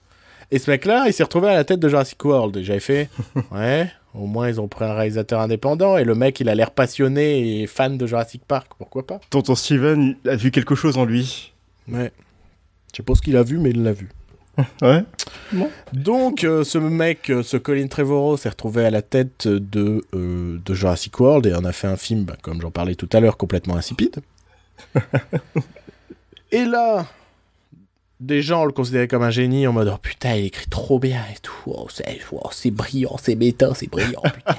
Et ce mec-là, il s'est retrouvé à la tête de Jurassic World, et j'avais fait, ouais, au moins ils ont pris un réalisateur indépendant, et le mec, il a l'air passionné et fan de Jurassic Park, pourquoi pas Tonton Steven a vu quelque chose en lui. Ouais. Je sais pas ce qu'il a vu, mais il l'a vu. Ouais. Donc, euh, ce mec, euh, ce Colin Trevorrow, s'est retrouvé à la tête de, euh, de Jurassic World et en a fait un film, bah, comme j'en parlais tout à l'heure, complètement insipide. et là, des gens le considéraient comme un génie en mode oh putain, il écrit trop bien et tout. Oh, c'est oh, brillant, c'est méta, c'est brillant. putain.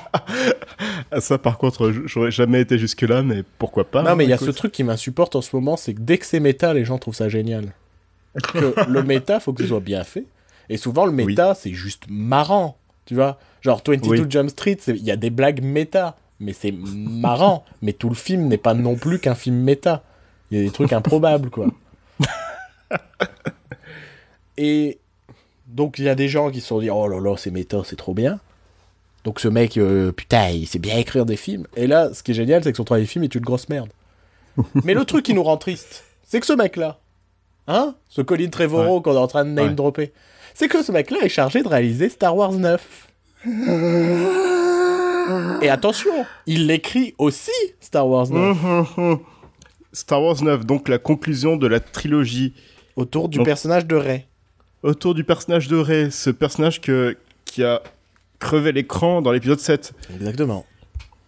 Ah, ça, par contre, j'aurais jamais été jusque-là, mais pourquoi pas non, hein, mais il y a écoute. ce truc qui m'insupporte en ce moment, c'est que dès que c'est méta, les gens trouvent ça génial. que le méta, faut que ce soit bien fait. Et souvent, le méta, c'est juste marrant. Tu vois Genre, 22 Oui. Jump Street, il y a des blagues méta, mais c'est marrant. mais tout le film n'est pas non plus qu'un film méta. Il y a des trucs improbables, quoi. Et donc, il y a des gens qui se sont dit Oh là là, c'est méta, c'est trop bien. Donc, ce mec, euh, putain, il sait bien écrire des films. Et là, ce qui est génial, c'est que son troisième film est une grosse merde. Mais le truc qui nous rend triste, c'est que ce mec-là, hein, ce Colin Trevorrow qu'on est en train de name Ouais. dropper, c'est que ce mec-là est chargé de réaliser Star Wars 9. Et attention, il l'écrit aussi, Star Wars 9, Mhm, mhm. Star Wars 9, donc la conclusion de la trilogie autour du Donc- personnage de Rey. autour du personnage de Rey, ce personnage que, qui a crevé l'écran dans l'épisode 7. Exactement.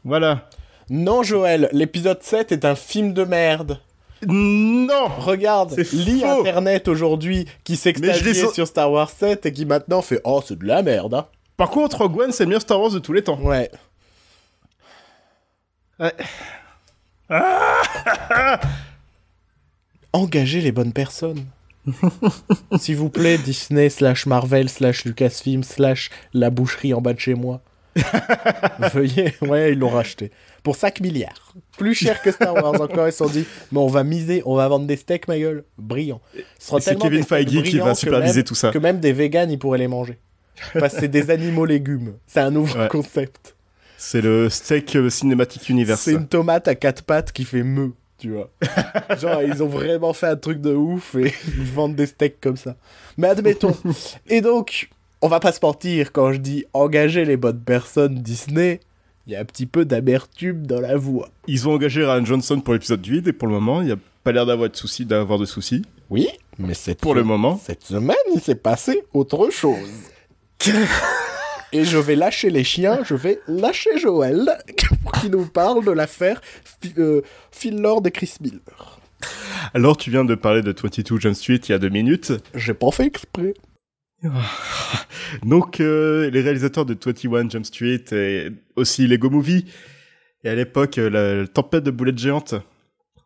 Voilà. Non, Joël, l'épisode 7 est un film de merde. Non Regarde, C'est lis. Internet aujourd'hui qui s'extasiait so- sur Star Wars 7 et qui maintenant fait Oh, c'est de la merde, hein. Par contre, Rogue One, c'est le meilleur Star Wars de tous les temps. Ouais. Ouais. Engagez les bonnes personnes. S'il vous plaît, Disney slash Marvel slash Lucasfilm slash la boucherie en bas de chez moi. Veuillez, ouais, ils l'ont racheté. Pour 5 milliards. Plus cher que Star Wars encore. Ils se sont dit, mais on va miser, on va vendre des steaks, ma gueule. Brillant. C'est Kevin Feige qui va superviser même- tout ça. Que même des végans, ils pourraient les manger. Parce que c'est des animaux légumes. C'est un nouveau Ouais. concept. C'est le steak euh, cinématique universe. C'est une tomate à quatre pattes qui fait meuh. Tu tu vois. Genre, ils ont vraiment fait un truc de ouf et ils vendent des steaks comme ça. Mais admettons. Et donc, on va pas se mentir, quand je dis engager les bonnes personnes Disney, il y a un petit peu d'amertume dans la voix. Ils ont engagé Ryan Johnson pour l'épisode 8 et pour le moment, il n'y a pas l'air d'avoir de soucis, d'avoir de soucis. Oui, mais c'est Pour le moment. Cette semaine, il s'est passé autre chose. Et je vais lâcher les chiens, je vais lâcher Joël qu'il nous parle de l'affaire euh, Phil Lord et Chris Miller. Alors, tu viens de parler de 22 Jump Street il y a deux minutes. J'ai pas fait exprès. Donc, euh, les réalisateurs de 21 Jump Street et aussi Lego Movie, et à l'époque, euh, la, la tempête de boulettes géantes.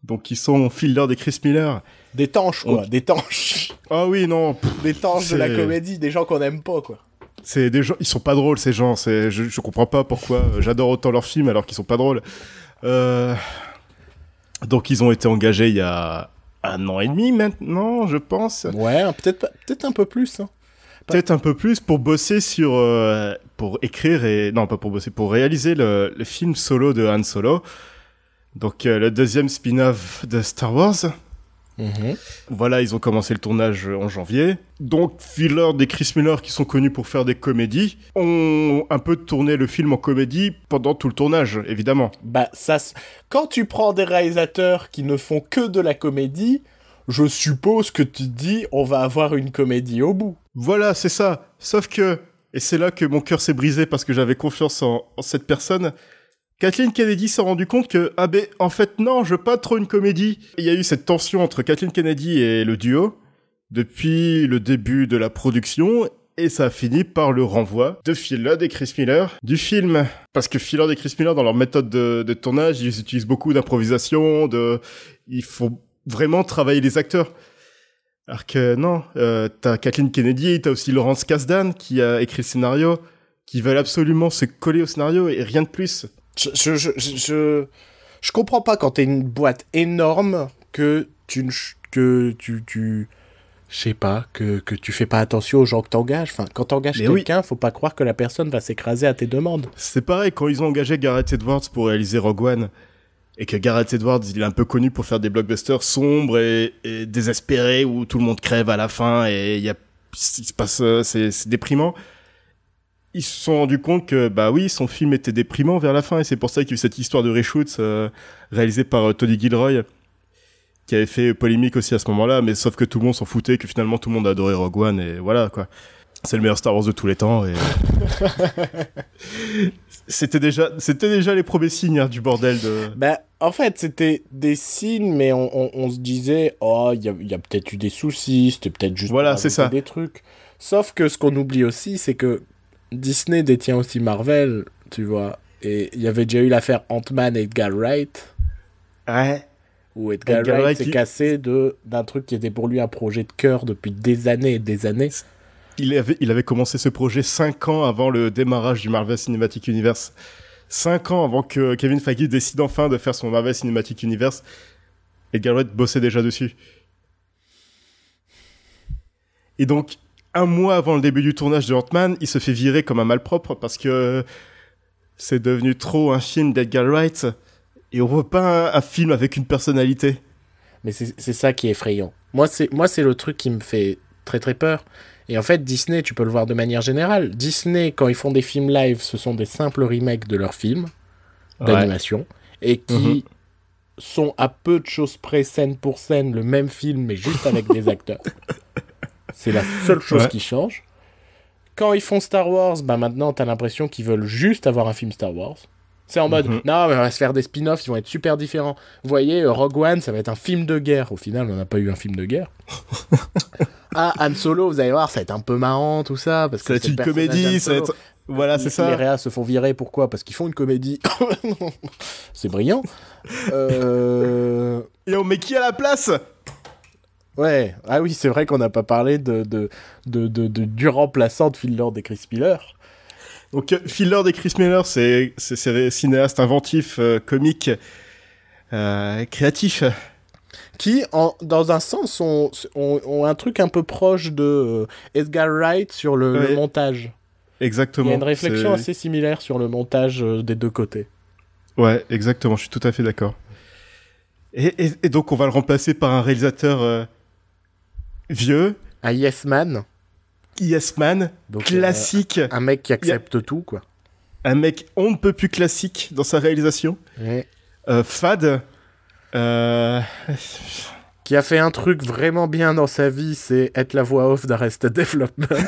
Donc, ils sont Phil Lord et Chris Miller. Des tanches, quoi. On- Des tanches. Ah oui, non, pff, Des tanches de la comédie, des gens qu'on aime pas, quoi. C'est des gens, ils sont pas drôles ces gens. C'est, je, je comprends pas pourquoi. euh, J'adore autant leurs films alors qu'ils sont pas drôles. Euh, donc, ils ont été engagés il y a un an et demi maintenant, je pense. Ouais, peut-être peut-être un peu plus. Hein. Peut-être un peu plus pour bosser sur, euh, pour écrire et non pas pour bosser, pour réaliser le, le film solo de Han Solo. Donc euh, le deuxième spin-off de Star Wars. Mhm. Voilà, ils ont commencé le tournage en janvier. Donc Phil Lord et Chris Miller, qui sont connus pour faire des comédies, ont un peu tourné le film en comédie pendant tout le tournage, évidemment. Bah, ça. Quand tu prends des réalisateurs qui ne font que de la comédie, je suppose que tu te dis on va avoir une comédie au bout. Voilà, c'est ça. Sauf que, et c'est là que mon cœur s'est brisé parce que j'avais confiance en, en cette personne. Kathleen Kennedy s'est rendu compte que, ah ben, en fait, non, je veux pas trop une comédie. Il y a eu cette tension entre Kathleen Kennedy et le duo depuis le début de la production. Et ça a fini par le renvoi de Phil Lord et Chris Miller du film. Parce que Phil Lord et Chris Miller, dans leur méthode de, tournage, ils utilisent beaucoup d'improvisation, de, il faut vraiment travailler les acteurs. Alors que non, euh, t'as Kathleen Kennedy, t'as aussi Laurence Kasdan qui a écrit le scénario, qui veulent absolument se coller au scénario et rien de plus. Je, je, je, je, comprends pas quand t'es une boîte énorme que tu ne que tu tu je sais pas que, que tu fais pas attention aux gens que t'engages. Enfin, quand t'engages Mais oui. quelqu'un, faut pas croire que la personne va s'écraser à tes demandes. C'est pareil quand ils ont engagé Gareth Edwards pour réaliser Rogue One et que Gareth Edwards il est un peu connu pour faire des blockbusters sombres et, et désespérés où tout le monde crève à la fin et il y a il se passe euh, c'est déprimant. Ils se sont rendus compte que bah oui son film était déprimant vers la fin et c'est pour ça qu'il y a eu cette histoire de reshoot euh, réalisée par euh, Tony Gilroy qui avait fait polémique aussi à ce moment-là mais sauf que tout le monde s'en foutait que finalement tout le monde a adoré Rogue One et voilà quoi. C'est le meilleur Star Wars de tous les temps et c'était déjà c'était déjà les premiers signes hein, du bordel de Bah, en fait, c'était des signes, mais on, on, on se disait, oh, il y a, y a peut-être eu des soucis, c'était peut-être juste Voilà, c'est ça. des trucs. Sauf que ce qu'on oublie aussi, c'est que Disney détient aussi Marvel, tu vois. Et il y avait déjà eu l'affaire Ant-Man et Edgar Wright. ouais où Edgar, Edgar Wright s'est qui- cassé de d'un truc qui était pour lui un projet de cœur depuis des années et des années. il avait il avait commencé ce projet cinq ans avant le démarrage du Marvel Cinematic Universe cinq ans avant que Kevin Feige décide enfin de faire son Marvel Cinematic Universe Edgar Wright bossait déjà dessus et donc un mois avant le début du tournage de Ant-Man il se fait virer comme un malpropre parce que c'est devenu trop un film d'Edgar Wright et on veut pas un, un film avec une personnalité Mais c'est c'est ça qui est effrayant. Moi, c'est moi c'est le truc qui me fait très très peur. Et en fait, Disney, tu peux le voir de manière générale. Disney, quand ils font des films live, ce sont des simples remakes de leurs films d'animation et qui Mhm. sont à peu de choses près, scène pour scène, le même film, mais juste avec des acteurs. C'est la seule chose Ouais. qui change. Quand ils font Star Wars, bah maintenant, t'as l'impression qu'ils veulent juste avoir un film Star Wars. C'est en mode, Mhm. non, mais on va se faire des spin-offs, ils vont être super différents. Vous voyez, euh, Rogue One, ça va être un film de guerre. Au final, on n'a pas eu un film de guerre. ah, Han Solo, vous allez voir, ça va être un peu marrant, tout ça. Parce que ça va être une comédie ça va être voilà c'est ça Les réas se font virer, pourquoi? Parce qu'ils font une comédie. c'est brillant. Euh... et on met qui à la place? Ouais, ah oui, c'est vrai qu'on n'a pas parlé de, de, de, de- du remplaçant de Phil Lord et Chris Miller. Donc Phil Lord et Chris Miller, c'est c'est cinéastes inventifs, euh, comiques, euh, créatifs. Qui, en, dans un sens, ont, ont, ont un truc un peu proche de euh, Edgar Wright sur le, montage. Exactement. Il y a une réflexion assez similaire sur le montage des deux côtés. Ouais, exactement. Je suis tout à fait d'accord. Et, et- et donc on va le remplacer par un réalisateur euh, vieux, Un yes man. yes man, Donc, classique, euh, un mec qui accepte tout, quoi. un mec on ne peut plus classique dans sa réalisation, Ouais. euh, fade. euh, Qui a fait un truc vraiment bien dans sa vie, c'est être la voix off d'Arrested Development.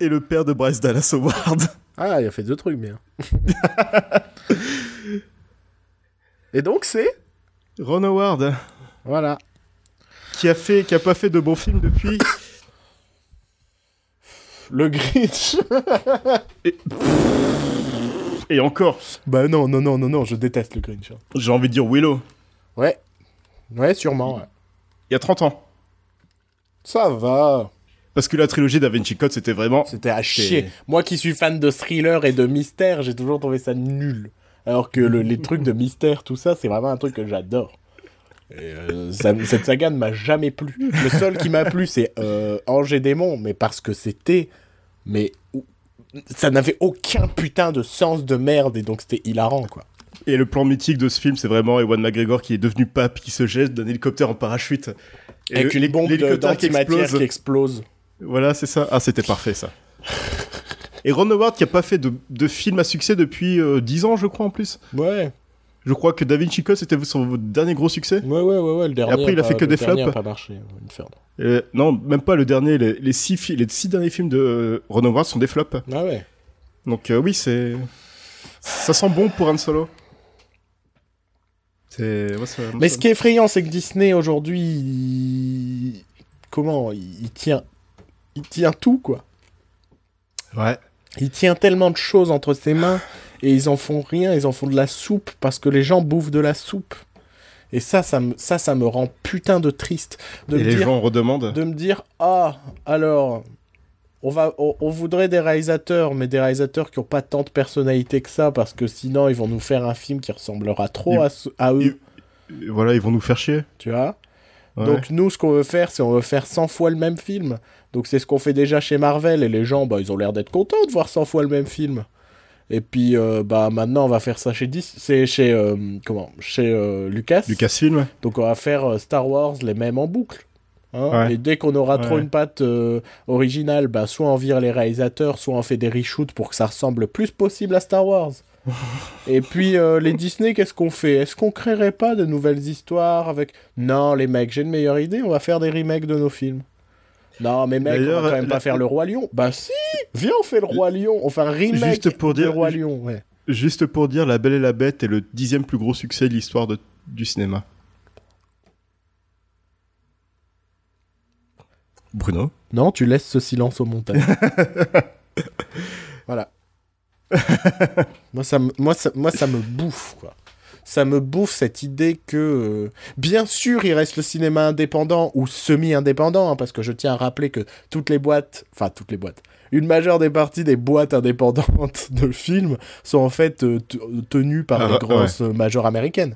et le père de Bryce Dallas Howard. ah, il a fait deux trucs bien. Et donc, c'est. Ron Howard, Voilà. qui a fait, qui a pas fait de bons films depuis. Le Grinch. Et encore, bah non, non, non, non, non, je déteste le Grinch. hein. j'ai envie de dire Willow, Ouais. Ouais, sûrement. ouais. il y a 30 ans. Ça va. Parce que la trilogie Da Vinci Code, c'était vraiment. C'était à chier. Moi qui suis fan de thriller et de mystère, j'ai toujours trouvé ça nul. Alors que le- les trucs de mystère, tout ça, c'est vraiment un truc que j'adore. Et, euh, ça- cette saga ne m'a jamais plu. Le seul qui m'a plu, c'est euh, Ange et Démon, mais parce que c'était. Mais ça n'avait aucun putain de sens de merde et donc c'était hilarant quoi. Et le plan mythique de ce film, c'est vraiment Ewan McGregor qui est devenu pape, qui se jette d'un hélicoptère en parachute. Et Avec le- une bombe l'hélicoptère qui d'antimatière explose. qui explose. Voilà, c'est ça. Ah, c'était parfait, ça. Et Ron Howard qui a pas fait de, de film à succès depuis euh, 10 ans, je crois, en plus. Ouais, Je crois que Da Vinci Code, c'était son dernier gros succès. ouais, ouais, ouais, ouais, le dernier. après, il a pas- fait que des flops. a pas marché. Euh, non, même pas le dernier. Les, les, six, les six derniers films de euh, Ron Howard sont des flops. Ah ouais. Donc euh, oui, c'est... Ça sent bon pour Han Solo. C'est... ouais, ça- Mais ça- ce qui est effrayant, c'est que Disney aujourd'hui, il- comment il il tient, il tient tout quoi. Ouais. Il tient tellement de choses entre ses mains et ils en font rien, ils en font de la soupe parce que les gens bouffent de la soupe. Et ça, ça me, ça, ça me rend putain de triste de Et me les dire, gens redemandent? de me dire, ah, alors, on va, on, on voudrait des réalisateurs, mais des réalisateurs qui ont pas tant de personnalité que ça parce que sinon ils vont nous faire un film qui ressemblera trop Ils- à, ce- à eux, ils- Voilà, ils vont nous faire chier. tu vois? Ouais. Donc nous, ce qu'on veut faire, c'est on veut faire 100 fois le même film. Donc c'est ce qu'on fait déjà chez Marvel et les gens, bah, ils ont l'air d'être contents de voir 100 fois le même film. Et puis euh, bah maintenant on va faire ça chez Dis, c'est chez euh, comment, chez euh, Lucas. Lucasfilm. Donc on va faire Star Wars les mêmes en boucle. hein. Ouais. Et dès qu'on aura trop une patte originale, bah soit on vire les réalisateurs, soit on fait des reshoots pour que ça ressemble le plus possible à Star Wars. Et puis les Disney, qu'est-ce qu'on fait? Est-ce qu'on créerait pas de nouvelles histoires avec Non, les mecs, j'ai une meilleure idée, on va faire des remakes de nos films. Non, mais mec, on va quand même la- pas faire le Roi Lion. Bah si Viens, on fait le Roi Lion. On fait un remake Juste pour dire- Roi Lion, ouais. Juste pour dire, La Belle et la Bête est le dixième plus gros succès de l'histoire de- du cinéma. Bruno? Non, tu laisses ce silence au montage. voilà. moi, ça me, moi, ça, moi, ça me bouffe, quoi. Ça me bouffe cette idée que, euh, bien sûr, il reste le cinéma indépendant ou semi-indépendant, hein, parce que je tiens à rappeler que toutes les boîtes, enfin toutes les boîtes, une majeure des parties des boîtes indépendantes de films sont en fait euh, t- tenues par Ah, les ouais. grosses euh, majors américaines.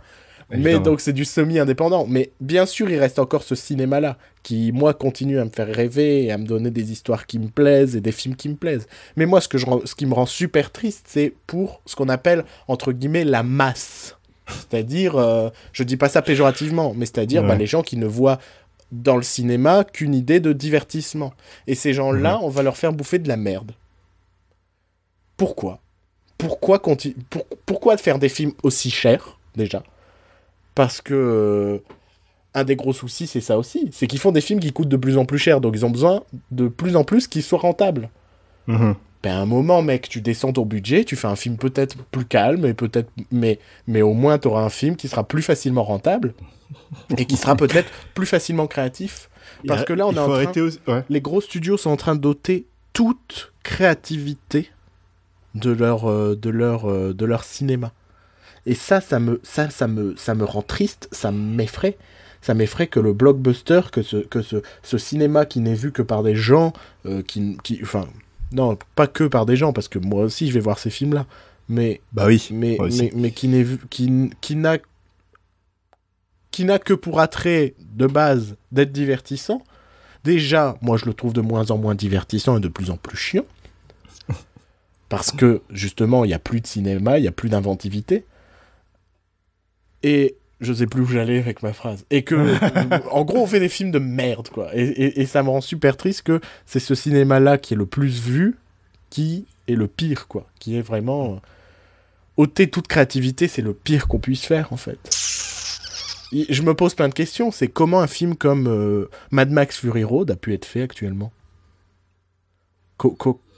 Mais donc c'est du semi-indépendant. Mais bien sûr, il reste encore ce cinéma-là qui, moi, continue à me faire rêver et à me donner des histoires qui me plaisent et des films qui me plaisent. Mais moi, ce, que je, ce qui me rend super triste, c'est pour ce qu'on appelle, entre guillemets, la masse. C'est-à-dire, euh, je dis pas ça péjorativement, mais c'est-à-dire Ouais. bah, les gens qui ne voient dans le cinéma qu'une idée de divertissement. Et ces gens-là, on va leur faire bouffer de la merde. Pourquoi? Pourquoi, conti- pour- pourquoi faire des films aussi chers, déjà? Parce que euh, un des gros soucis, c'est ça aussi. C'est qu'ils font des films qui coûtent de plus en plus cher, donc ils ont besoin de plus en plus qu'ils soient rentables. Mhm. Ben, à un moment, mec, tu descends ton budget, tu fais un film peut-être plus calme, et peut-être, mais, mais au moins, tu auras un film qui sera plus facilement rentable et qui sera peut-être plus facilement créatif. Parce que là, on est en train- arrêter aussi- ouais. Les gros studios sont en train de doter toute créativité de leur, euh, de leur, euh, de leur cinéma. Et ça, ça me, ça, ça me, ça me rend triste, ça m'effraie. Ça m'effraie que le blockbuster, que ce, que ce, ce cinéma qui n'est vu que par des gens, euh, qui, qui, enfin, non, pas que par des gens, parce que moi aussi je vais voir ces films-là, mais, Bah oui. mais, mais, mais qui n'est vu, qui, qui n'a, qui n'a que pour attrait de base d'être divertissant. Déjà, moi je le trouve de moins en moins divertissant et de plus en plus chiant. Parce que, justement, il n'y a plus de cinéma, il n'y a plus d'inventivité. Et je sais plus où j'allais avec ma phrase. Et que, en gros, on fait des films de merde, quoi. Et, et- et ça me rend super triste que c'est ce cinéma-là qui est le plus vu qui est le pire, quoi. Qui est vraiment. euh, ôter toute créativité, c'est le pire qu'on puisse faire, en fait. Et je me pose plein de questions. C'est comment un film comme euh, Mad Max Fury Road a pu être fait actuellement?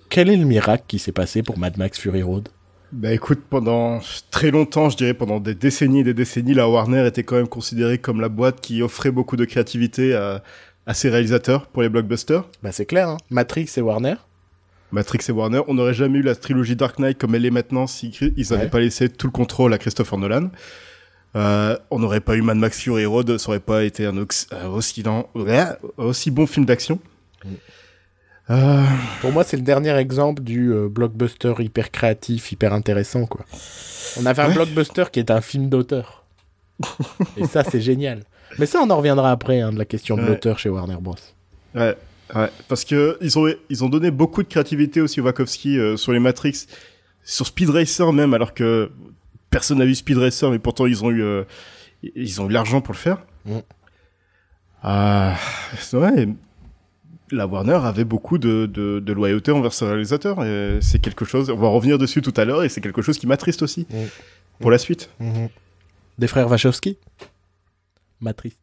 Quel est le miracle qui s'est passé pour Mad Max Fury Road? Bah écoute, pendant très longtemps, je dirais pendant des décennies et des décennies, la Warner était quand même considérée comme la boîte qui offrait beaucoup de créativité à, à ses réalisateurs pour les blockbusters. Bah c'est clair, hein. Matrix et Warner. Matrix et Warner, on n'aurait jamais eu la trilogie Dark Knight comme elle est maintenant si ils n'avaient Ouais. pas laissé tout le contrôle à Christopher Nolan. Euh, on n'aurait pas eu Mad Max Fury Road, ça aurait pas été un euh, aussi, aussi bon film d'action. Euh, Pour moi, c'est le dernier exemple du euh, blockbuster hyper créatif, hyper intéressant, quoi. On avait un Ouais. blockbuster qui est un film d'auteur. et ça, c'est génial. Mais ça, on en reviendra après, hein, de la question de Ouais. l'auteur chez Warner Bros. Ouais, ouais, parce que ils ont ils ont donné beaucoup de créativité aussi au Wachowski euh, sur les Matrix, sur Speed Racer même, alors que personne n'a vu Speed Racer, mais pourtant ils ont eu euh, ils ont eu l'argent pour le faire. Mm. Ah, c'est vrai. La Warner avait beaucoup de, de, de loyauté envers ses réalisateurs et c'est quelque chose. On va revenir dessus tout à l'heure et c'est quelque chose qui m'attriste aussi Mm. pour la suite. Des frères Wachowski Matrix.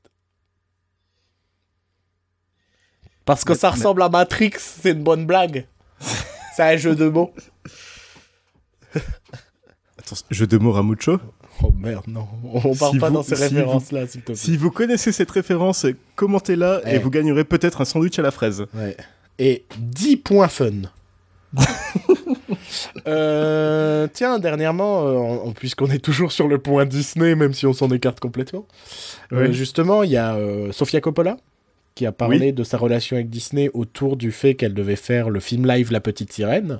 Parce que Mais- ça mais- ressemble à Matrix, c'est une bonne blague. c'est un jeu de mots. Attends, jeu de mots Ramucho? Oh merde, non. On parle Si pas vous- dans ces si références-là, s'il te plaît. Si vous connaissez cette référence, commentez-la et vous gagnerez peut-être un sandwich à la fraise. Ouais. Et 10 points fun. Euh, tiens, dernièrement, euh, on- on- puisqu'on est toujours sur le point Disney, même si on s'en écarte complètement, euh, justement, il y a Sofia Coppola qui a parlé Oui. de sa relation avec Disney autour du fait qu'elle devait faire le film live La Petite Sirène.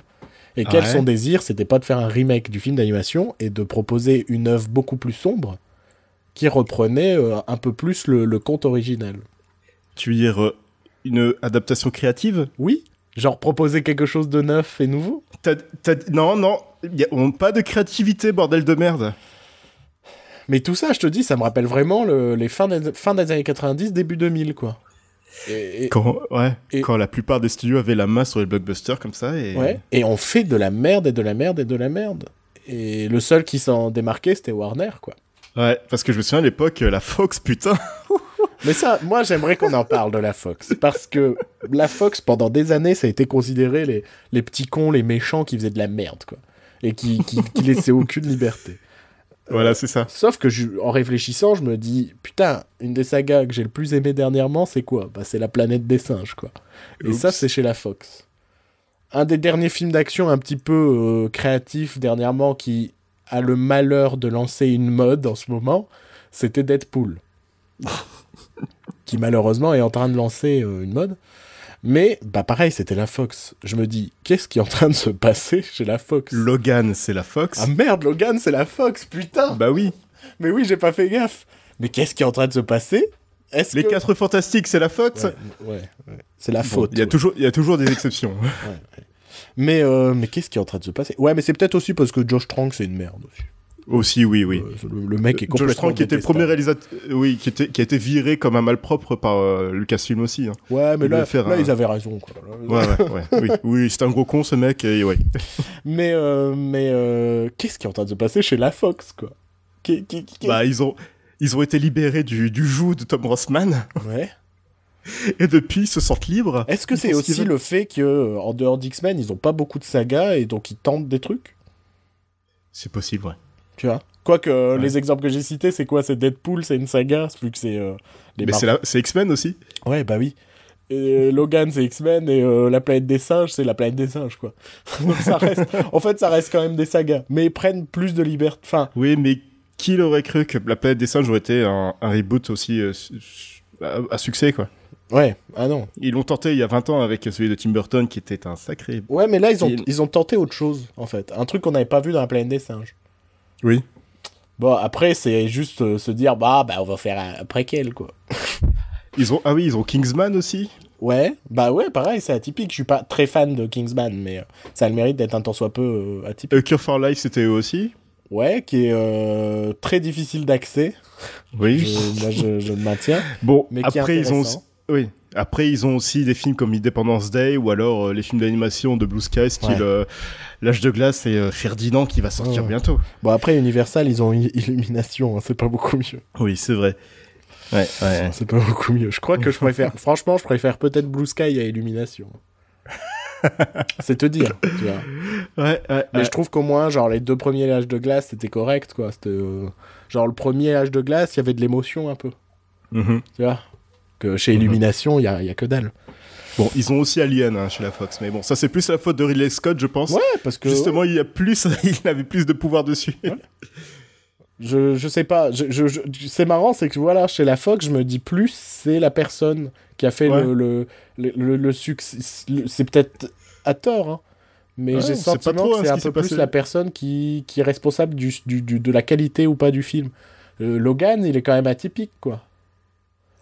Et quel son désir, c'était pas de faire un remake du film d'animation et de proposer une œuvre beaucoup plus sombre qui reprenait euh, un peu plus le, le conte original. Tu veux dire euh, une adaptation créative? Oui Genre proposer quelque chose de neuf et nouveau? T'as- t'as- Non, non, y a, on- pas de créativité, bordel de merde. Mais tout ça, je te dis, ça me rappelle vraiment le- les fins des, fins des années 90, début 2000, quoi. Et, et- Quand, ouais, Et- quand la plupart des studios avaient la main sur les blockbusters comme ça. Et... ouais, et on fait de la merde et de la merde et de la merde. Et le seul qui s'en démarquait, c'était Warner, quoi. Ouais, parce que je me souviens à l'époque, euh, la Fox, putain. Mais ça, moi, j'aimerais qu'on en parle de la Fox. Parce que la Fox, pendant des années, ça a été considéré les, les petits cons, les méchants qui faisaient de la merde, quoi. Et qui, qui, qui laissaient aucune liberté. Voilà, c'est ça. Sauf que je- en réfléchissant, je me dis, putain, une des sagas que j'ai le plus aimé dernièrement, c'est quoi? Bah, c'est la planète des singes, quoi. Et Oups. ça, c'est chez la Fox. Un des derniers films d'action un petit peu euh, créatifs dernièrement qui a le malheur de lancer une mode en ce moment, c'était Deadpool. qui malheureusement est en train de lancer euh, une mode. Mais, bah pareil, c'était la Fox. Je me dis, qu'est-ce qui est en train de se passer chez la Fox? Logan, c'est la Fox. Ah merde, Logan, c'est la Fox, putain bah oui. mais oui, j'ai pas fait gaffe. Mais qu'est-ce qui est en train de se passer? Est-ce Les que... quatre fantastiques, c'est la Fox? Ouais, ouais, ouais. C'est la Bon, faute. Il y a ouais. toujours, il y a toujours des exceptions. Mais, euh, mais qu'est-ce qui est en train de se passer? Ouais, mais c'est peut-être aussi parce que Josh Trank, c'est une merde aussi. Aussi, oui, oui. Euh, le, le mec est complètement Josh Trank qui était le premier réalisateur, euh, oui, qui était, qui a été viré comme un malpropre par euh, Lucasfilm aussi. hein. Ouais, mais il là, là un- ils avaient raison. Quoi. Ouais, ouais, ouais. oui, oui, c'est un gros con ce mec. Et ouais. Mais, euh, mais qu'est-ce qui est en train de se passer chez la Fox, quoi? Qui- qui- qui- Bah, ils ont, ils ont été libérés du, du joug de Tom Rossman Ouais. et depuis ils se sentent libres. Est-ce que c'est aussi le fait que en dehors d'X-Men, ils ont pas beaucoup de sagas et donc ils tentent des trucs? C'est possible, ouais. Tu vois Quoique, euh, Ouais. les exemples que j'ai cités, c'est quoi? C'est Deadpool, c'est une saga, vu que c'est euh, Mais c'est X-Men aussi. Ouais, bah oui. Et Logan, c'est X-Men, et euh, la planète des singes, c'est la planète des singes, quoi. Donc ça reste... en fait, ça reste quand même des sagas, mais ils prennent plus de liberté. Enfin, Oui, mais qui l'aurait cru que la planète des singes aurait été un, un reboot aussi euh, à, succès, quoi? ouais, ah non. Ils l'ont tenté il y a 20 ans avec celui de Tim Burton qui était un sacré. Ouais, mais là, ils ont, ils ont tenté autre chose, en fait. Un truc qu'on n'avait pas vu dans la planète des singes. Oui. Bon, après, c'est juste euh, se dire, bah, bah, on va faire un préquel, quoi. Ils ont, ah oui, ils ont Kingsman aussi. Ouais, bah ouais, pareil, c'est atypique. Je suis pas très fan de Kingsman, mais euh, ça a le mérite d'être un tant soit peu euh, atypique. A Cure for Life, c'était eux aussi Ouais, qui est très difficile d'accès. Oui. Je, là, je, je le maintiens. Bon, Mais après, ils ont aussi... Oui. Après, ils ont aussi des films comme Independence Day ou alors euh, les films d'animation de Blue Sky, style Ouais. L'âge de glace et euh, Ferdinand qui va sortir Ouais. bientôt. Bon, après, Universal, ils ont Illumination, hein, c'est pas beaucoup mieux. Oui, c'est vrai. Ouais, ouais. C'est pas beaucoup mieux. Je crois que je préfère, franchement, je préfère peut-être Blue Sky à Illumination. c'est te dire, tu vois. Ouais, ouais, Mais ouais. je trouve qu'au moins, genre, les deux premiers âges de glace, c'était correct, quoi. C'était, euh, Genre, le premier âge de glace, il y avait de l'émotion un peu, Mhm. tu vois. Que chez Mhm. Illumination, il y a, il y a que dalle. Bon, ils ont aussi Alien hein, chez la Fox, mais bon, ça c'est plus la faute de Ridley Scott, je pense. Ouais, parce que. Justement, il y a plus, il avait plus de pouvoir dessus. Je, je sais pas, je, je- je- c'est marrant, c'est que voilà, chez la Fox, je me dis plus, c'est la personne qui a fait Ouais. le, le, le, le- le succès. C'est peut-être à tort, hein, mais j'ai le sentiment trop, hein, que c'est ce un peu plus passé. la personne qui, qui est responsable du, du, du- de la qualité ou pas du film. Euh, Logan, il est quand même atypique, quoi.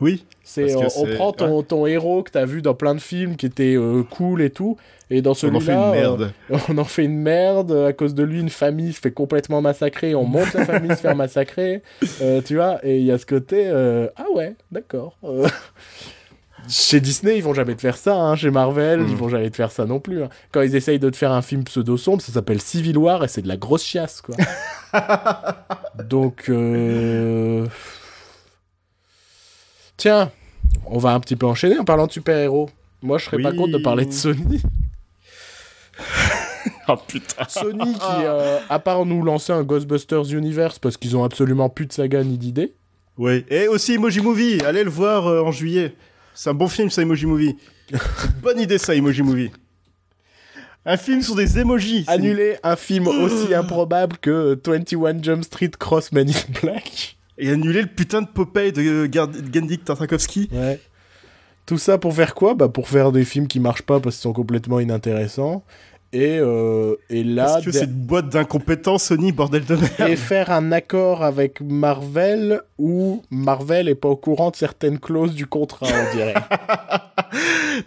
Oui. C'est, on, on prend ton, ton héros que t'as vu dans plein de films qui était euh, cool et tout, et dans On celui-là, en fait une euh, merde. on en fait une merde, à cause de lui, une famille se fait complètement massacrer, on monte la famille se faire massacrer, euh, tu vois, et il y a ce côté, ah ouais, d'accord. Chez Disney, ils vont jamais te faire ça, hein. chez Marvel, Mhm. ils vont jamais te faire ça non plus. hein. Quand ils essayent de te faire un film pseudo-sombre, ça s'appelle Civil War et c'est de la grosse chiasse, quoi. Donc. Tiens, on va un petit peu enchaîner en parlant de super-héros. Moi, je serais pas Oui. contre de parler de Sony. Oh putain. Sony qui, euh, à part nous lancer un Ghostbusters Universe parce qu'ils ont absolument plus de saga ni d'idées. Ouais. Et aussi Emoji Movie, allez le voir euh, en juillet. C'est un bon film, ça, Emoji Movie. Bonne idée, ça, Emoji Movie. Un film sur des emojis. Annuler un film aussi improbable que 21 Jump Street Cross Man in Black. Et annuler le putain de Popeye de euh, Gendik Tartakovsky. Ouais. Tout ça pour faire quoi? Bah pour faire des films qui marchent pas parce qu'ils sont complètement inintéressants. Et, euh, et là, Parce que c'est une boîte d'incompétents, Sony, bordel de merde. et faire un accord avec Marvel où Marvel est pas au courant de certaines clauses du contrat, on dirait.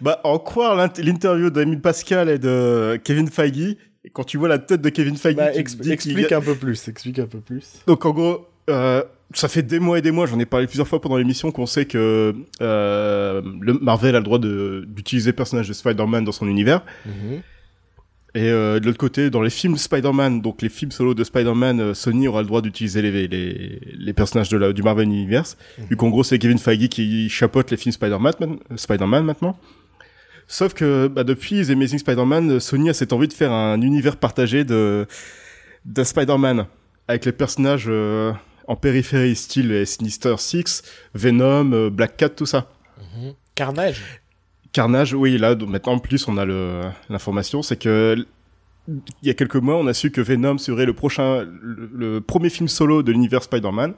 Bah, en croire l'int- l'interview d'Emile Pascal et de Kevin Feige, et quand tu vois la tête de Kevin Feige, Bah, explique un peu plus, explique un peu plus. Donc en gros, euh, ça fait des mois et des mois, j'en ai parlé plusieurs fois pendant l'émission, qu'on sait que euh, le Marvel a le droit d'utiliser le personnage de Spider-Man dans son univers. Et euh, de l'autre côté, dans les films Spider-Man, donc les films solo de Spider-Man, euh, Sony aura le droit d'utiliser les, les, les personnages de la, du Marvel Universe, vu qu'en gros c'est Kevin Feige qui chapeaute les films Spider-Man man- Spider-Man maintenant. Sauf que bah, depuis The Amazing Spider-Man, Sony a cette envie de faire un univers partagé de, de Spider-Man, avec les personnages euh, en périphérie, style Sinister Six, Venom, euh, Black Cat, tout ça. Carnage. Carnage, oui, là, maintenant, en plus, on a l'information, c'est que, il y a quelques mois, on a su que Venom serait le prochain, le, le premier film solo de l'univers Spider-Man.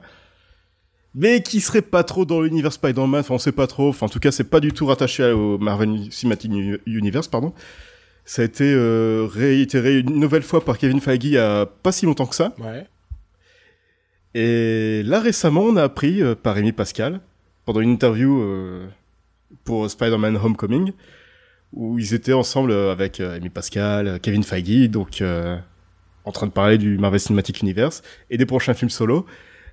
Mais qui serait pas trop dans l'univers Spider-Man, enfin, on sait pas trop, enfin, en tout cas, c'est pas du tout rattaché au Marvel Cinematic Uni- Universe, pardon. Ça a été euh, réitéré une nouvelle fois par Kevin Feige il y a pas si longtemps que ça. Ouais. Et là récemment, on a appris euh, par Amy Pascal, pendant une interview euh, pour Spider-Man Homecoming, où ils étaient ensemble euh, avec Amy Pascal, Kevin Feige, donc en train de parler du Marvel Cinematic Universe et des prochains films solo.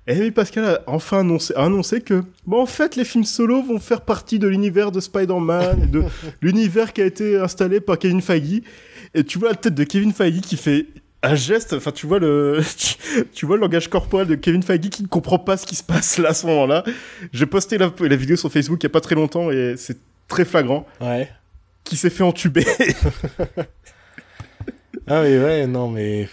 Et Amy Pascal a enfin annoncé, annoncé que, bon, en fait, les films solo vont faire partie de l'univers de Spider-Man, de l'univers qui a été installé par Kevin Feige. Et tu vois la tête de Kevin Feige qui fait un geste, enfin, tu vois le, tu vois le langage corporel de Kevin Feige qui ne comprend pas ce qui se passe là à ce moment-là. J'ai posté la, la vidéo sur Facebook il y a pas très longtemps et c'est très flagrant. Ouais. Qui s'est fait entuber. Ah oui, ouais, non, mais...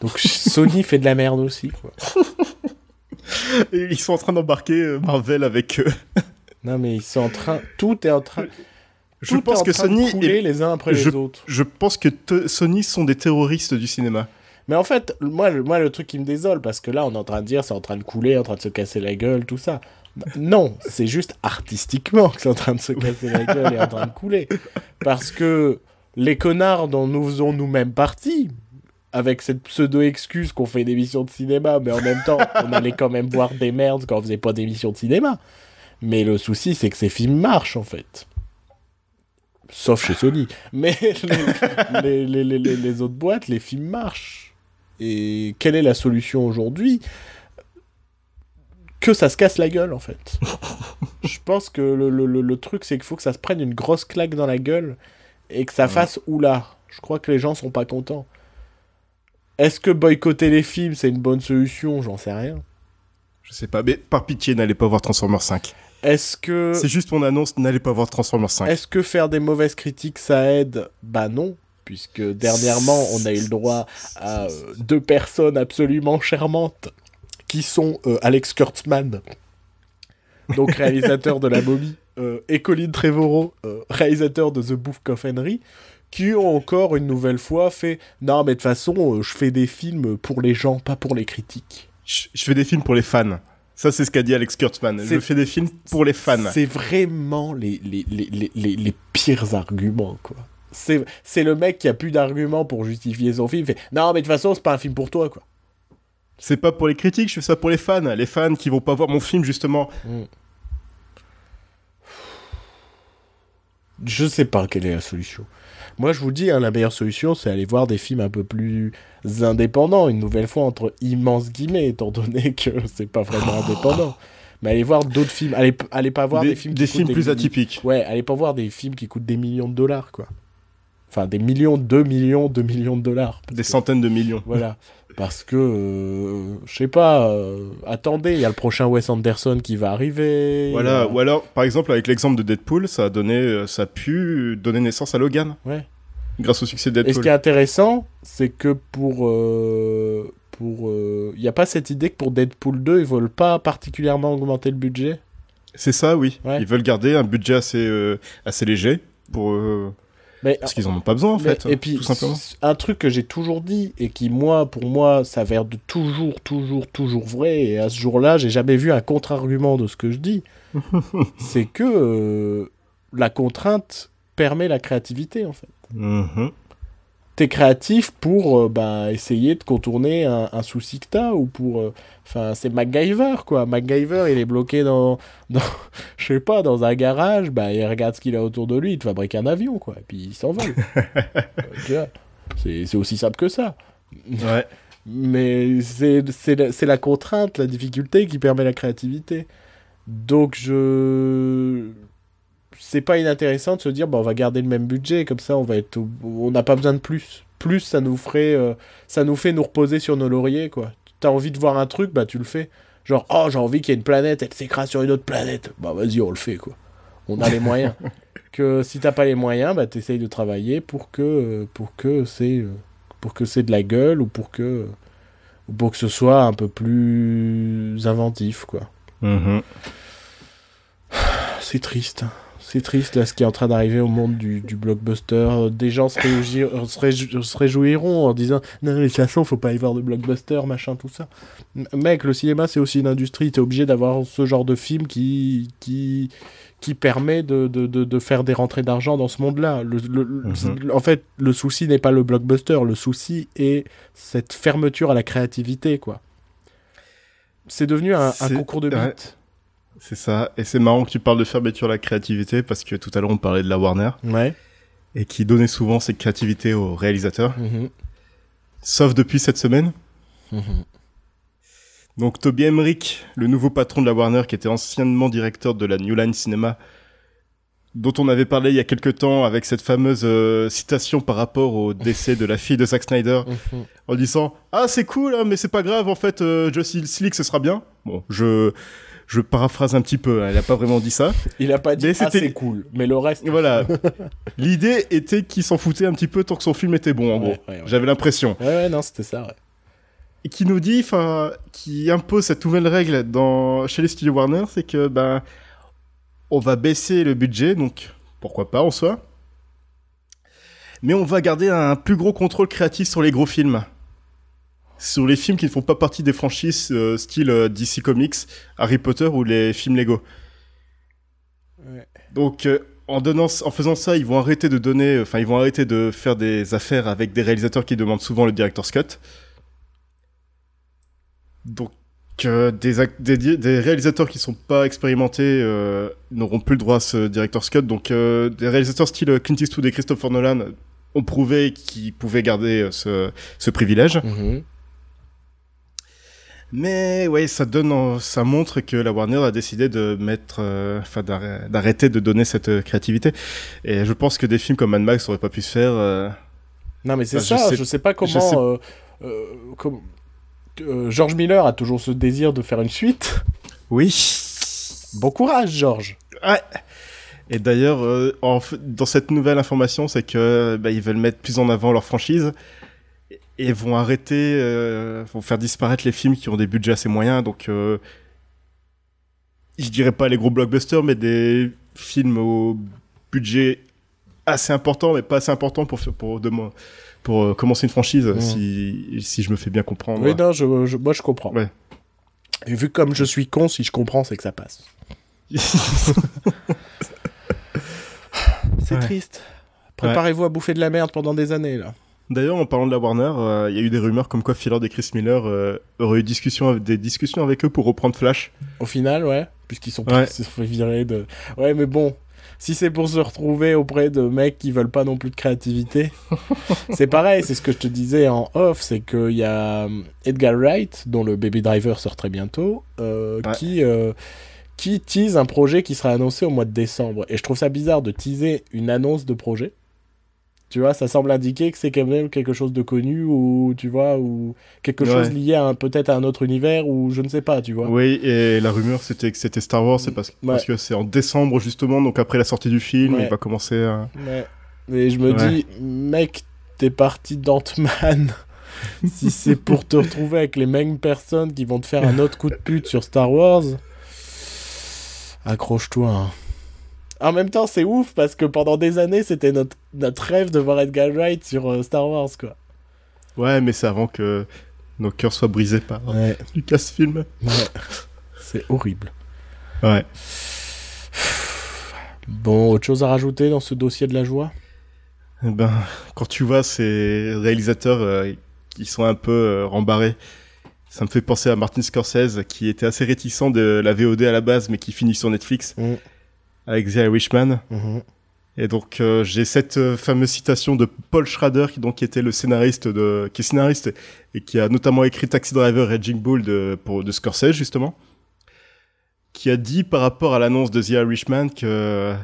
Donc Sony fait de la merde aussi, quoi. et ils sont en train d'embarquer euh, Marvel avec eux. Non, mais ils sont en train... Tout est en train... Je tout pense en que Sony, est- les uns après je- les autres. je pense que Sony sont des terroristes du cinéma. Mais en fait, moi le, moi, le truc qui me désole, parce que là, on est en train de dire, c'est en train de couler, en train de se casser la gueule, tout ça. Bah, non, c'est juste artistiquement que c'est en train de se casser la gueule et en train de couler. Parce que les connards dont nous faisons nous-mêmes partie, avec cette pseudo-excuse qu'on fait une émission de cinéma, mais en même temps, on allait quand même voir des merdes quand on faisait pas d'émission de cinéma. Mais le souci, c'est que ces films marchent, en fait. Sauf chez Sony. Mais les, les, les, les, autres boîtes, les films marchent. Et quelle est la solution aujourd'hui? Que ça se casse la gueule, en fait. Je pense que le, le, le truc, c'est qu'il faut que ça se prenne une grosse claque dans la gueule et que ça fasse oula. Je crois que les gens sont pas contents. Est-ce que boycotter les films, c'est une bonne solution? J'en sais rien. Je sais pas, mais par pitié, n'allez pas voir Transformers 5. Est-ce que. C'est juste mon annonce, n'allez pas voir Transformers 5. Est-ce que faire des mauvaises critiques, ça aide? Bah non, puisque dernièrement, on a eu le droit à euh, deux personnes absolument charmantes, qui sont euh, Alex Kurtzman, donc réalisateur de La Momie, euh, et Colin Trevorrow, réalisateur de The Book of Henry, qui ont encore une nouvelle fois fait Non, mais de toute façon, je fais des films pour les gens, pas pour les critiques. Je, fais des films pour les fans. Ça, c'est ce qu'a dit Alex Kurtzman. Je fais des films pour les fans. C'est vraiment les, les, les, les, les pires arguments, quoi. C'est le mec qui a plus d'arguments pour justifier son film. Il fait Non, mais de toute façon, c'est pas un film pour toi, quoi. C'est pas pour les critiques, je fais ça pour les fans. Les fans qui vont pas voir mon film, justement. Mm. Je sais pas quelle est la solution. Moi, je vous dis, hein, la meilleure solution, c'est aller voir des films un peu plus indépendants, une nouvelle fois entre immenses guillemets, étant donné que c'est pas vraiment indépendant. Mais allez voir d'autres films. Allez, allez pas voir des, films des films plus atypiques. Ouais, allez pas voir des films qui coûtent des millions de dollars, quoi. Enfin, des millions, 2 millions, 2 millions de dollars. Des centaines de millions. Voilà. Parce que, euh, je sais pas, euh, attendez, il y a le prochain Wes Anderson qui va arriver. Voilà, ou alors, par exemple, avec l'exemple de Deadpool, ça a, donné, euh, ça a pu donner naissance à Logan. Ouais. Grâce au succès de Deadpool. Et ce qui est intéressant, c'est que pour. pour Il n'y a pas cette idée que pour Deadpool 2, ils veulent pas particulièrement augmenter le budget? C'est ça, oui. Ils veulent garder un budget assez, assez léger pour parce qu'ils en ont pas besoin en fait. Et puis tout simplement. un truc que j'ai toujours dit et qui moi pour moi s'avère de toujours toujours toujours vrai et à ce jour-là j'ai jamais vu un contre-argument de ce que je dis, c'est que euh, la contrainte permet la créativité en fait. Mm-hmm t'es créatif pour euh, bah, essayer de contourner un, souci que t'as ou pour euh, enfin c'est MacGyver quoi. MacGyver il est bloqué dans, dans je sais pas dans un garage bah il regarde ce qu'il a autour de lui il te fabrique un avion quoi et puis il s'envole euh, c'est aussi simple que ça. Ouais. Mais c'est la contrainte la difficulté qui permet la créativité. Donc je c'est pas inintéressant de se dire bon on va garder le même budget comme ça on va être on n'a pas besoin de plus. Plus ça nous ferait euh, ça nous fait nous reposer sur nos lauriers quoi. T'as envie de voir un truc bah tu le fais. Genre oh j'ai envie qu'il y ait une planète elle s'écrase sur une autre planète. Bah vas-y on le fait quoi. On a les moyens. Que si t'as pas les moyens bah t'essayes de travailler pour que pour que c'est pour que c'est de la gueule ou pour que pour que ce soit un peu plus inventif quoi. Mm-hmm. c'est triste c'est triste là ce qui est en train d'arriver au monde du, blockbuster. Des gens se, se, réjouiront en disant non mais de toute façon faut pas y voir de blockbuster machin tout ça. Mec le cinéma c'est aussi une industrie. T'es obligé d'avoir ce genre de film qui qui qui permet de, de, de, faire des rentrées d'argent dans ce monde-là. Le, mhm. En fait, le souci n'est pas le blockbuster, le souci est cette fermeture à la créativité, quoi. C'est devenu un, concours de beats. C'est ça. Et c'est marrant que tu parles de fermeture à la créativité parce que tout à l'heure on parlait de la Warner. Ouais. Et qui donnait souvent cette créativité aux réalisateurs. Mhm. Sauf depuis cette semaine. Mhm. Donc Toby Emmerich, le nouveau patron de la Warner qui était anciennement directeur de la New Line Cinema, dont on avait parlé il y a quelques temps avec cette fameuse euh, citation par rapport au décès de la fille de Zack Snyder, mhm. en disant ah c'est cool hein, mais c'est pas grave en fait euh, Justice League ce sera bien. Bon je je paraphrase un petit peu, hein, il a pas vraiment dit ça. Il a pas dit ah, c'est cool, mais le reste. Voilà. L'idée était qu'il s'en foutait un petit peu tant que son film était bon, en gros. J'avais l'impression. Ouais, ouais, non, c'était ça, ouais. Et qui nous dit, enfin, qui impose cette nouvelle règle dans, chez les studios Warner, c'est que, ben, on va baisser le budget, donc pourquoi pas en soi. Mais on va garder un plus gros contrôle créatif sur les gros films sur les films qui ne font pas partie des franchises euh, style euh, DC Comics, Harry Potter ou les films Lego. Donc euh, en donnant, en faisant ça, ils vont arrêter de donner, enfin ils vont arrêter de faire des affaires avec des réalisateurs qui demandent souvent le director's cut. Donc des, réalisateurs qui sont pas expérimentés euh, n'auront plus le droit à ce director's cut. Donc euh, des réalisateurs style Clint Eastwood et Christopher Nolan ont prouvé qu'ils pouvaient garder ce, ce privilège. Mhm. Mais ouais, ça donne, en- ça montre que la Warner a décidé de mettre, euh, enfin d'arrê- d'arrêter de donner cette euh, créativité. Et je pense que des films comme Mad Max auraient pas pu se faire. euh, Non, mais c'est je ça, sais- je sais pas comment. je sais- euh, euh, comme- euh, George Miller a toujours ce désir de faire une suite. Oui. Bon courage, George. Ouais. Et d'ailleurs, dans cette nouvelle information, c'est que bah, ils veulent mettre plus en avant leur franchise et vont arrêter, euh, vont faire disparaître les films qui ont des budgets assez moyens. Donc, euh, je dirais pas les gros blockbusters, mais des films au budget assez important, mais pas assez important pour pour demain, pour euh, commencer une franchise. Si si je me fais bien comprendre. Oui, non, je, je- moi je comprends. Ouais. Et vu comme je suis con, si je comprends, c'est que ça passe. C'est Ouais. triste. Préparez-vous à bouffer de la merde pendant des années, là. D'ailleurs, en parlant de la Warner, euh, il y a eu des rumeurs comme quoi Philord et Chris Miller euh, auraient eu discussion, des discussions avec eux pour reprendre Flash. Au final, ouais. Puisqu'ils sont, Ouais. se sont fait virer de. Ouais, mais bon. Si c'est pour se retrouver auprès de mecs qui veulent pas non plus de créativité, c'est pareil, c'est ce que je te disais en off, c'est qu'il y a euh, Edgar Wright, dont le Baby Driver sort très bientôt, euh, Ouais. qui, euh, qui tease un projet qui sera annoncé au mois de décembre. Et je trouve ça bizarre de teaser une annonce de projet. Tu vois, ça semble indiquer que c'est quand même quelque chose de connu ou tu vois ou quelque Ouais. chose lié à peut-être à un autre univers ou je ne sais pas, tu vois. Oui, et la rumeur c'était que c'était Star Wars, c'est parce, parce que c'est en décembre justement, donc après la sortie du film, Ouais. il va commencer à... Mais je me dis, mec, t'es parti d'Ant-Man. si c'est pour te retrouver avec les mêmes personnes qui vont te faire un autre coup de pute sur Star Wars, accroche-toi. hein. En même temps, c'est ouf parce que pendant des années, c'était notre, notre rêve de voir Edgar Wright sur euh, Star Wars, quoi. Ouais, mais c'est avant que nos cœurs soient brisés par Ouais, Lucasfilm. ouais. c'est horrible. Ouais. Bon, autre chose à rajouter dans ce dossier de la joie? Eh ben, quand tu vois ces réalisateurs euh, qui sont un peu euh, rembarrés, ça me fait penser à Martin Scorsese qui était assez réticent de la VOD à la base, mais qui finit sur Netflix Mm. Avec The Irishman. Mhm. Et donc euh, j'ai cette euh, fameuse citation de Paul Schrader qui donc était le scénariste de qui est scénariste et qui a notamment écrit Taxi Driver et Raging Bull de pour de Scorsese justement qui a dit par rapport à l'annonce de The Irishman que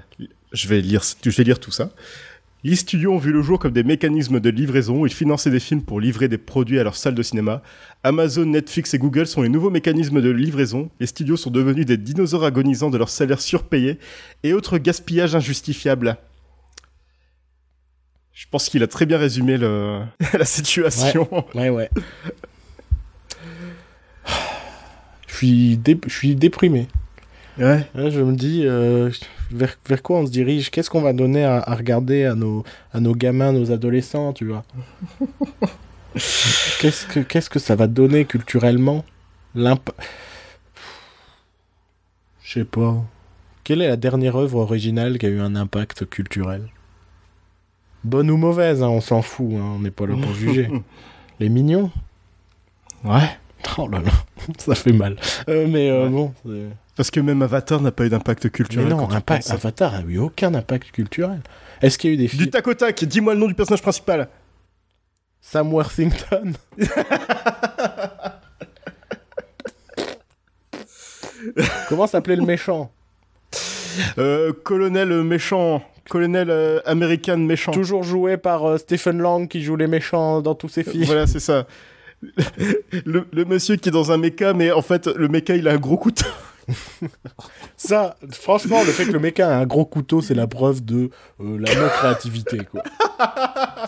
je vais lire je vais lire tout ça. Les studios ont vu le jour comme des mécanismes de livraison. Ils finançaient des films pour livrer des produits à leurs salles de cinéma. Amazon, Netflix et Google sont les nouveaux mécanismes de livraison. Les studios sont devenus des dinosaures agonisants de leurs salaires surpayés et autres gaspillages injustifiables. Je pense qu'il a très bien résumé le... la situation. Ouais, ouais. Je suis, dé- je suis déprimé. Ouais. Là, je me dis, euh, vers, vers quoi on se dirige? Qu'est-ce qu'on va donner à, à regarder à nos, à nos gamins, nos adolescents, tu vois? Qu'est-ce que Qu'est-ce que ça va donner culturellement? L'imp... Je sais pas. Quelle est la dernière œuvre originale qui a eu un impact culturel? Bonne ou mauvaise, hein, on s'en fout, hein, on n'est pas là pour juger. Les mignons? Ouais. Oh là là, ça fait mal. Euh, mais euh, Ouais. bon, c'est- Parce que même Avatar n'a pas eu d'impact mais culturel. non, impact. Avatar n'a eu aucun impact culturel. Est-ce qu'il y a eu des Du films tac au tac, dis-moi le nom du personnage principal. Sam Worthington Comment s'appelait le méchant Euh, colonel méchant. Colonel euh, américain méchant. Toujours joué par euh, Stephen Lang qui joue les méchants dans tous ses films. Voilà, c'est ça. Le, le monsieur qui est dans un méca, mais en fait, le méca, il a un gros couteau. Ça, franchement, le fait que le mec a un gros couteau, c'est la preuve de euh, la non-créativité, quoi.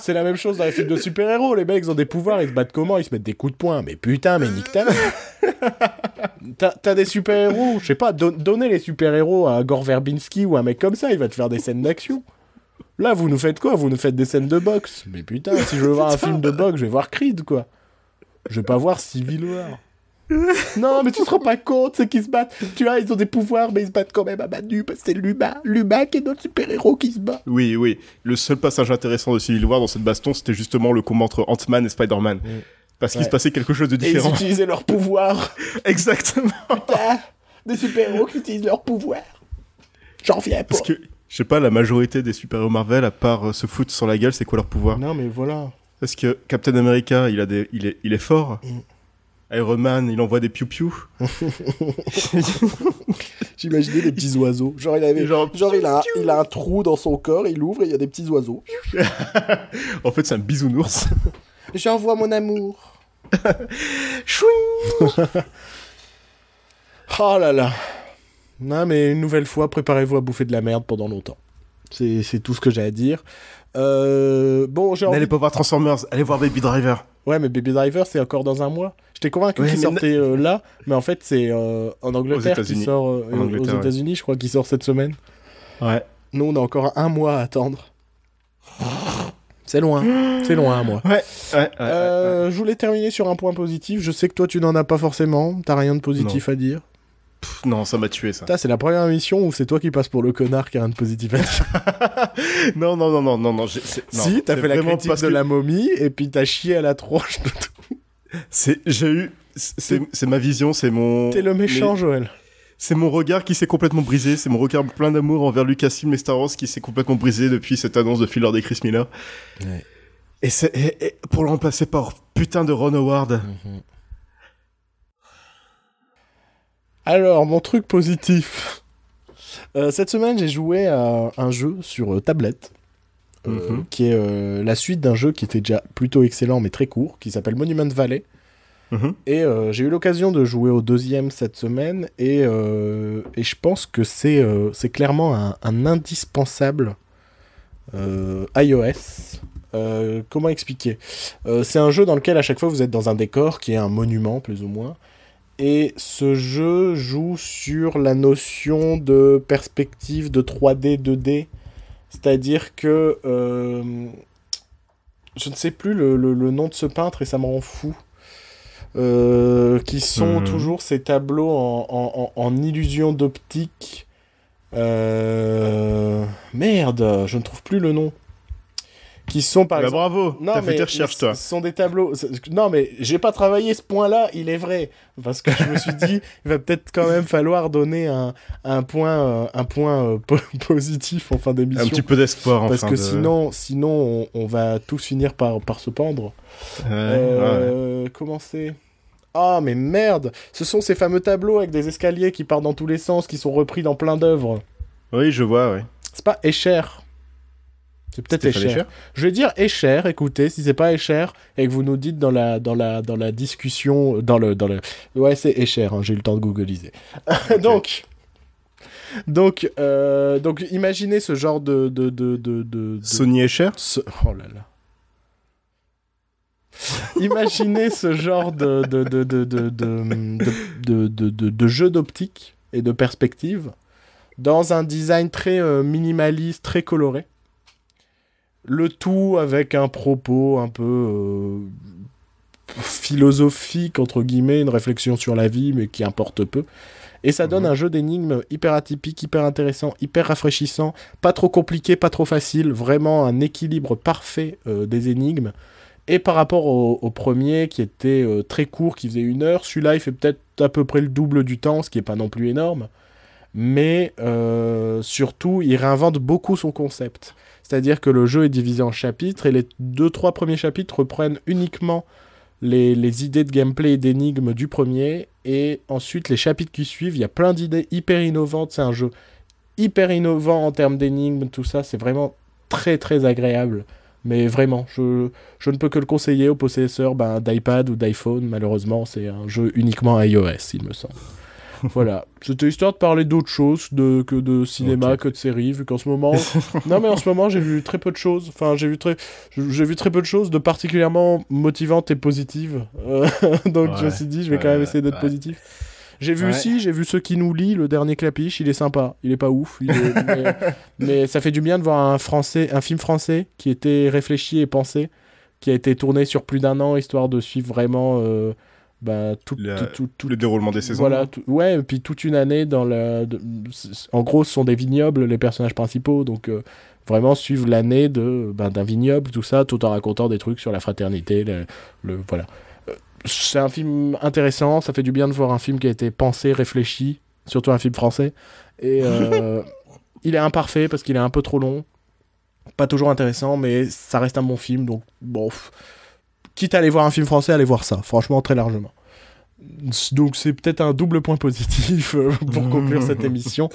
C'est la même chose dans les films de super-héros. Les mecs ils ont des pouvoirs, ils se battent comment? Ils se mettent des coups de poing. Mais putain, mais nique ta. T'as t'as des super-héros, je sais pas, don- donnez les super-héros à Gore Verbinski ou un mec comme ça, il va te faire des scènes d'action. Là, vous nous faites quoi? Vous nous faites des scènes de boxe. Mais putain, si je veux voir un film de boxe, je vais voir Creed, quoi. Je vais pas voir Civil War. Non, mais tu te rends pas compte, c'est qu'ils se battent. Tu vois, ils ont des pouvoirs, mais ils se battent quand même à main nue, parce que c'est l'humain. L'humain qui est notre super-héros qui se bat. Oui, oui. Le seul passage intéressant de Civil War dans cette baston, c'était justement le combat entre Ant-Man et Spider-Man. Mm. Parce qu'il se passait quelque chose de Et ils différent. utilisaient leur pouvoir. Exactement. Putain, des super-héros qui utilisent leur pouvoir. J'en reviens pas. Parce que, je sais pas, la majorité des super-héros Marvel, à part euh, se foutre sur la gueule, c'est quoi leur pouvoir? Non, mais voilà. Parce que Captain America, il, a des, il, est, il est fort. Mm. Iron Man, il envoie des piou-piou. J'imaginais des petits oiseaux. Genre, il, avait... Genre, Genre il, a un, il a un trou dans son corps, il ouvre et il y a des petits oiseaux. en fait, c'est un bisounours. J'envoie mon amour. Oh là là. Non, mais une nouvelle fois, préparez-vous à bouffer de la merde pendant longtemps. C'est tout ce que j'ai à dire. Euh, bon, j'ai envie... N'allez pas voir Transformers, allez voir Baby Driver. Ouais, mais Baby Driver, c'est encore dans un mois. J'étais convaincu Ouais, qu'il sortait euh, là, mais en fait, c'est euh, en Angleterre États-Unis. sort. euh, En aux- ouais. États-Unis, je crois qu'il sort cette semaine. Ouais. Nous, on a encore un mois à attendre. C'est loin, c'est loin un mois. Ouais, ouais, ouais, Je voulais terminer sur un point positif. Je sais que toi, tu n'en as pas forcément. T'as rien de positif à dire. Pff, Non, ça m'a tué, ça. C'est la première émission où c'est toi qui passes pour le connard qui a rien de positif à dire. non, non, non, non, non, non. j'ai- c'est- non, si, t'as c'est fait la vraiment critique parce de que la momie et puis t'as chié à la tronche de tout. C'est, j'ai eu, c'est, c'est ma vision, c'est mon. T'es le méchant, mais- Joël. C'est mon regard qui s'est complètement brisé. C'est mon regard plein d'amour envers Lucasfilm et Star Wars qui s'est complètement brisé depuis cette annonce de Filler des Chris Miller. Ouais. Et c'est, et- et pour le remplacer par putain de Ron Howard. Alors, mon truc positif. Euh, cette semaine, j'ai joué à un jeu sur euh, tablette. euh, Mhm. qui est euh, la suite d'un jeu qui était déjà plutôt excellent mais très court, qui s'appelle Monument Valley. Mhm. Et j'ai eu l'occasion de jouer au deuxième cette semaine, et, et je pense que c'est clairement un, un indispensable iOS. Comment expliquer? C'est un jeu dans lequel à chaque fois vous êtes dans un décor qui est un monument plus ou moins. Et ce jeu joue sur la notion de perspective de 3D, 2D. C'est-à-dire que... euh, je ne sais plus le, le- le nom de ce peintre et ça me rend fou. Euh, qui sont Mhm. toujours ces tableaux en, en- en- en illusion d'optique. Euh, Merde, je ne trouve plus le nom. Qui sont par Bah, exemple... bravo. Non, T'as mais fait tes recherches, toi. Ce sont des tableaux. Non, mais j'ai pas travaillé ce point-là, il est vrai. Parce que je me suis dit, il va peut-être quand même falloir donner un, un point, euh, un point euh, po- positif en fin d'émission. Un petit peu d'espoir, enfin. Parce que de- sinon, sinon on, on va tous finir par, par se pendre. Ouais. Euh, Comment c'est? Ah, mais merde Ce sont ces fameux tableaux avec des escaliers qui partent dans tous les sens, qui sont repris dans plein d'œuvres. Oui, je vois, ouais. C'est pas Escher. C'est peut-être Escher. Je vais dire Escher, écoutez, si c'est pas Escher et que vous nous dites dans la, dans la, dans la discussion, dans le, dans le... Ouais, c'est Escher, j'ai eu le temps de googliser. Donc, donc, donc, imaginez ce genre de... de, de, de, Sony Escher. Oh là là. imaginez ce genre de, de, de, de, de jeu d'optique et de perspective dans un design très minimaliste, très coloré. Le tout avec un propos un peu euh, philosophique, entre guillemets, une réflexion sur la vie, mais qui importe peu. Et ça donne Mhm. un jeu d'énigmes hyper atypique, hyper intéressant, hyper rafraîchissant, pas trop compliqué, pas trop facile, vraiment un équilibre parfait euh, des énigmes. Et par rapport au, au premier, qui était euh, très court, qui faisait une heure, celui-là, il fait peut-être à peu près le double du temps, ce qui est pas non plus énorme. Mais euh, surtout, il réinvente beaucoup son concept. C'est-à-dire que le jeu est divisé en chapitres, et les deux, trois premiers chapitres reprennent uniquement les, idées de gameplay et d'énigmes du premier, et ensuite les chapitres qui suivent, il y a plein d'idées hyper innovantes, c'est un jeu hyper innovant en termes d'énigmes, tout ça, c'est vraiment très très agréable. Mais vraiment, je, je ne peux que le conseiller aux possesseurs ben, d'iPad ou d'iPhone, malheureusement, c'est un jeu uniquement iOS, il me semble. Voilà, c'était histoire de parler d'autre chose de, que de cinéma, que de séries, vu qu'en ce moment... non mais en ce moment j'ai vu très peu de choses, enfin j'ai vu très, j'ai vu très peu de choses de particulièrement motivantes et positives. Euh, donc je me suis dit, je vais quand même essayer d'être ouais. positif. J'ai vu aussi, j'ai vu ceux qui nous lit, le dernier clapiche, il est sympa, il est pas ouf, il est- mais, mais ça fait du bien de voir un français, un film français qui était réfléchi et pensé, qui a été tourné sur plus d'un an, histoire de suivre vraiment euh, bah, tout, Le déroulement des saisons. voilà, ouais, et puis toute une année dans de- c- en gros, ce sont des vignobles, les personnages principaux, donc euh, vraiment suivre l'année de ben, d'un vignoble, tout ça, tout en racontant des trucs sur la fraternité, le, le- voilà. Euh, c'est un film intéressant. Ça fait du bien de voir un film qui a été pensé, réfléchi, surtout un film français. Et euh, il est imparfait parce qu'il est un peu trop long. Pas toujours intéressant, mais ça reste un bon film. Donc, bon, pff, quitte à aller voir un film français, allez voir ça. Franchement, très largement. Donc, c'est peut-être un double point positif euh, pour conclure cette émission.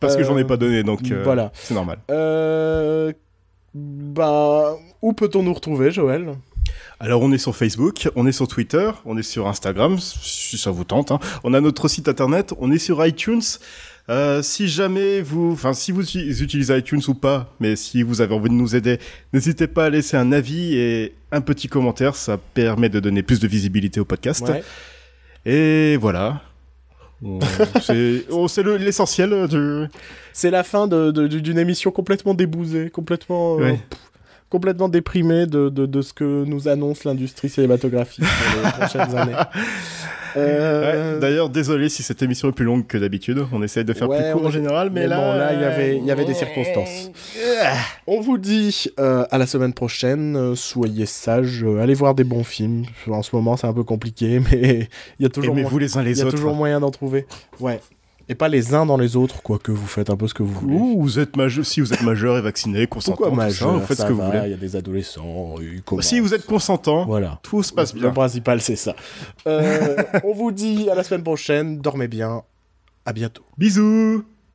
Parce que j'en ai Euh, pas donné, donc euh, voilà. c'est normal. Euh, bah, où peut-on nous retrouver, Joël? Alors on est sur Facebook, on est sur Twitter, on est sur Instagram, si ça vous tente. hein. On a notre site internet, on est sur iTunes. Euh, si jamais vous, enfin si vous utilisez iTunes ou pas, mais si vous avez envie de nous aider, n'hésitez pas à laisser un avis et un petit commentaire, ça permet de donner plus de visibilité au podcast. Ouais. Et voilà. C'est oh, l'essentiel du. C'est la fin d'une émission complètement débousée, complètement, euh, pff, complètement déprimée de, de, de ce que nous annonce l'industrie cinématographique pour les prochaines années. Euh, Ouais, D'ailleurs, désolé si cette émission est plus longue que d'habitude. On essaye de faire Ouais, plus court en général, mais, mais là, bon, là, il y avait- il y avait des circonstances. On vous dit euh, à la semaine prochaine. euh, soyez sages, allez voir des bons films. En ce moment, c'est un peu compliqué, mais il y a toujours, Aimez-vous les uns il les y a autres. toujours moyen d'en trouver. Ouais. Et pas les uns dans les autres, quoique vous faites un peu ce que vous voulez. Ou vous êtes majeur, si vous êtes majeur et vacciné, consentant, tout ça, majeur? vous faites ça ce que vous voulez. Il y a des adolescents. commencent. Si vous êtes consentant, Voilà. tout se passe Le bien. principal, c'est ça. Euh, on vous dit à la semaine prochaine. Dormez bien. À bientôt. Bisous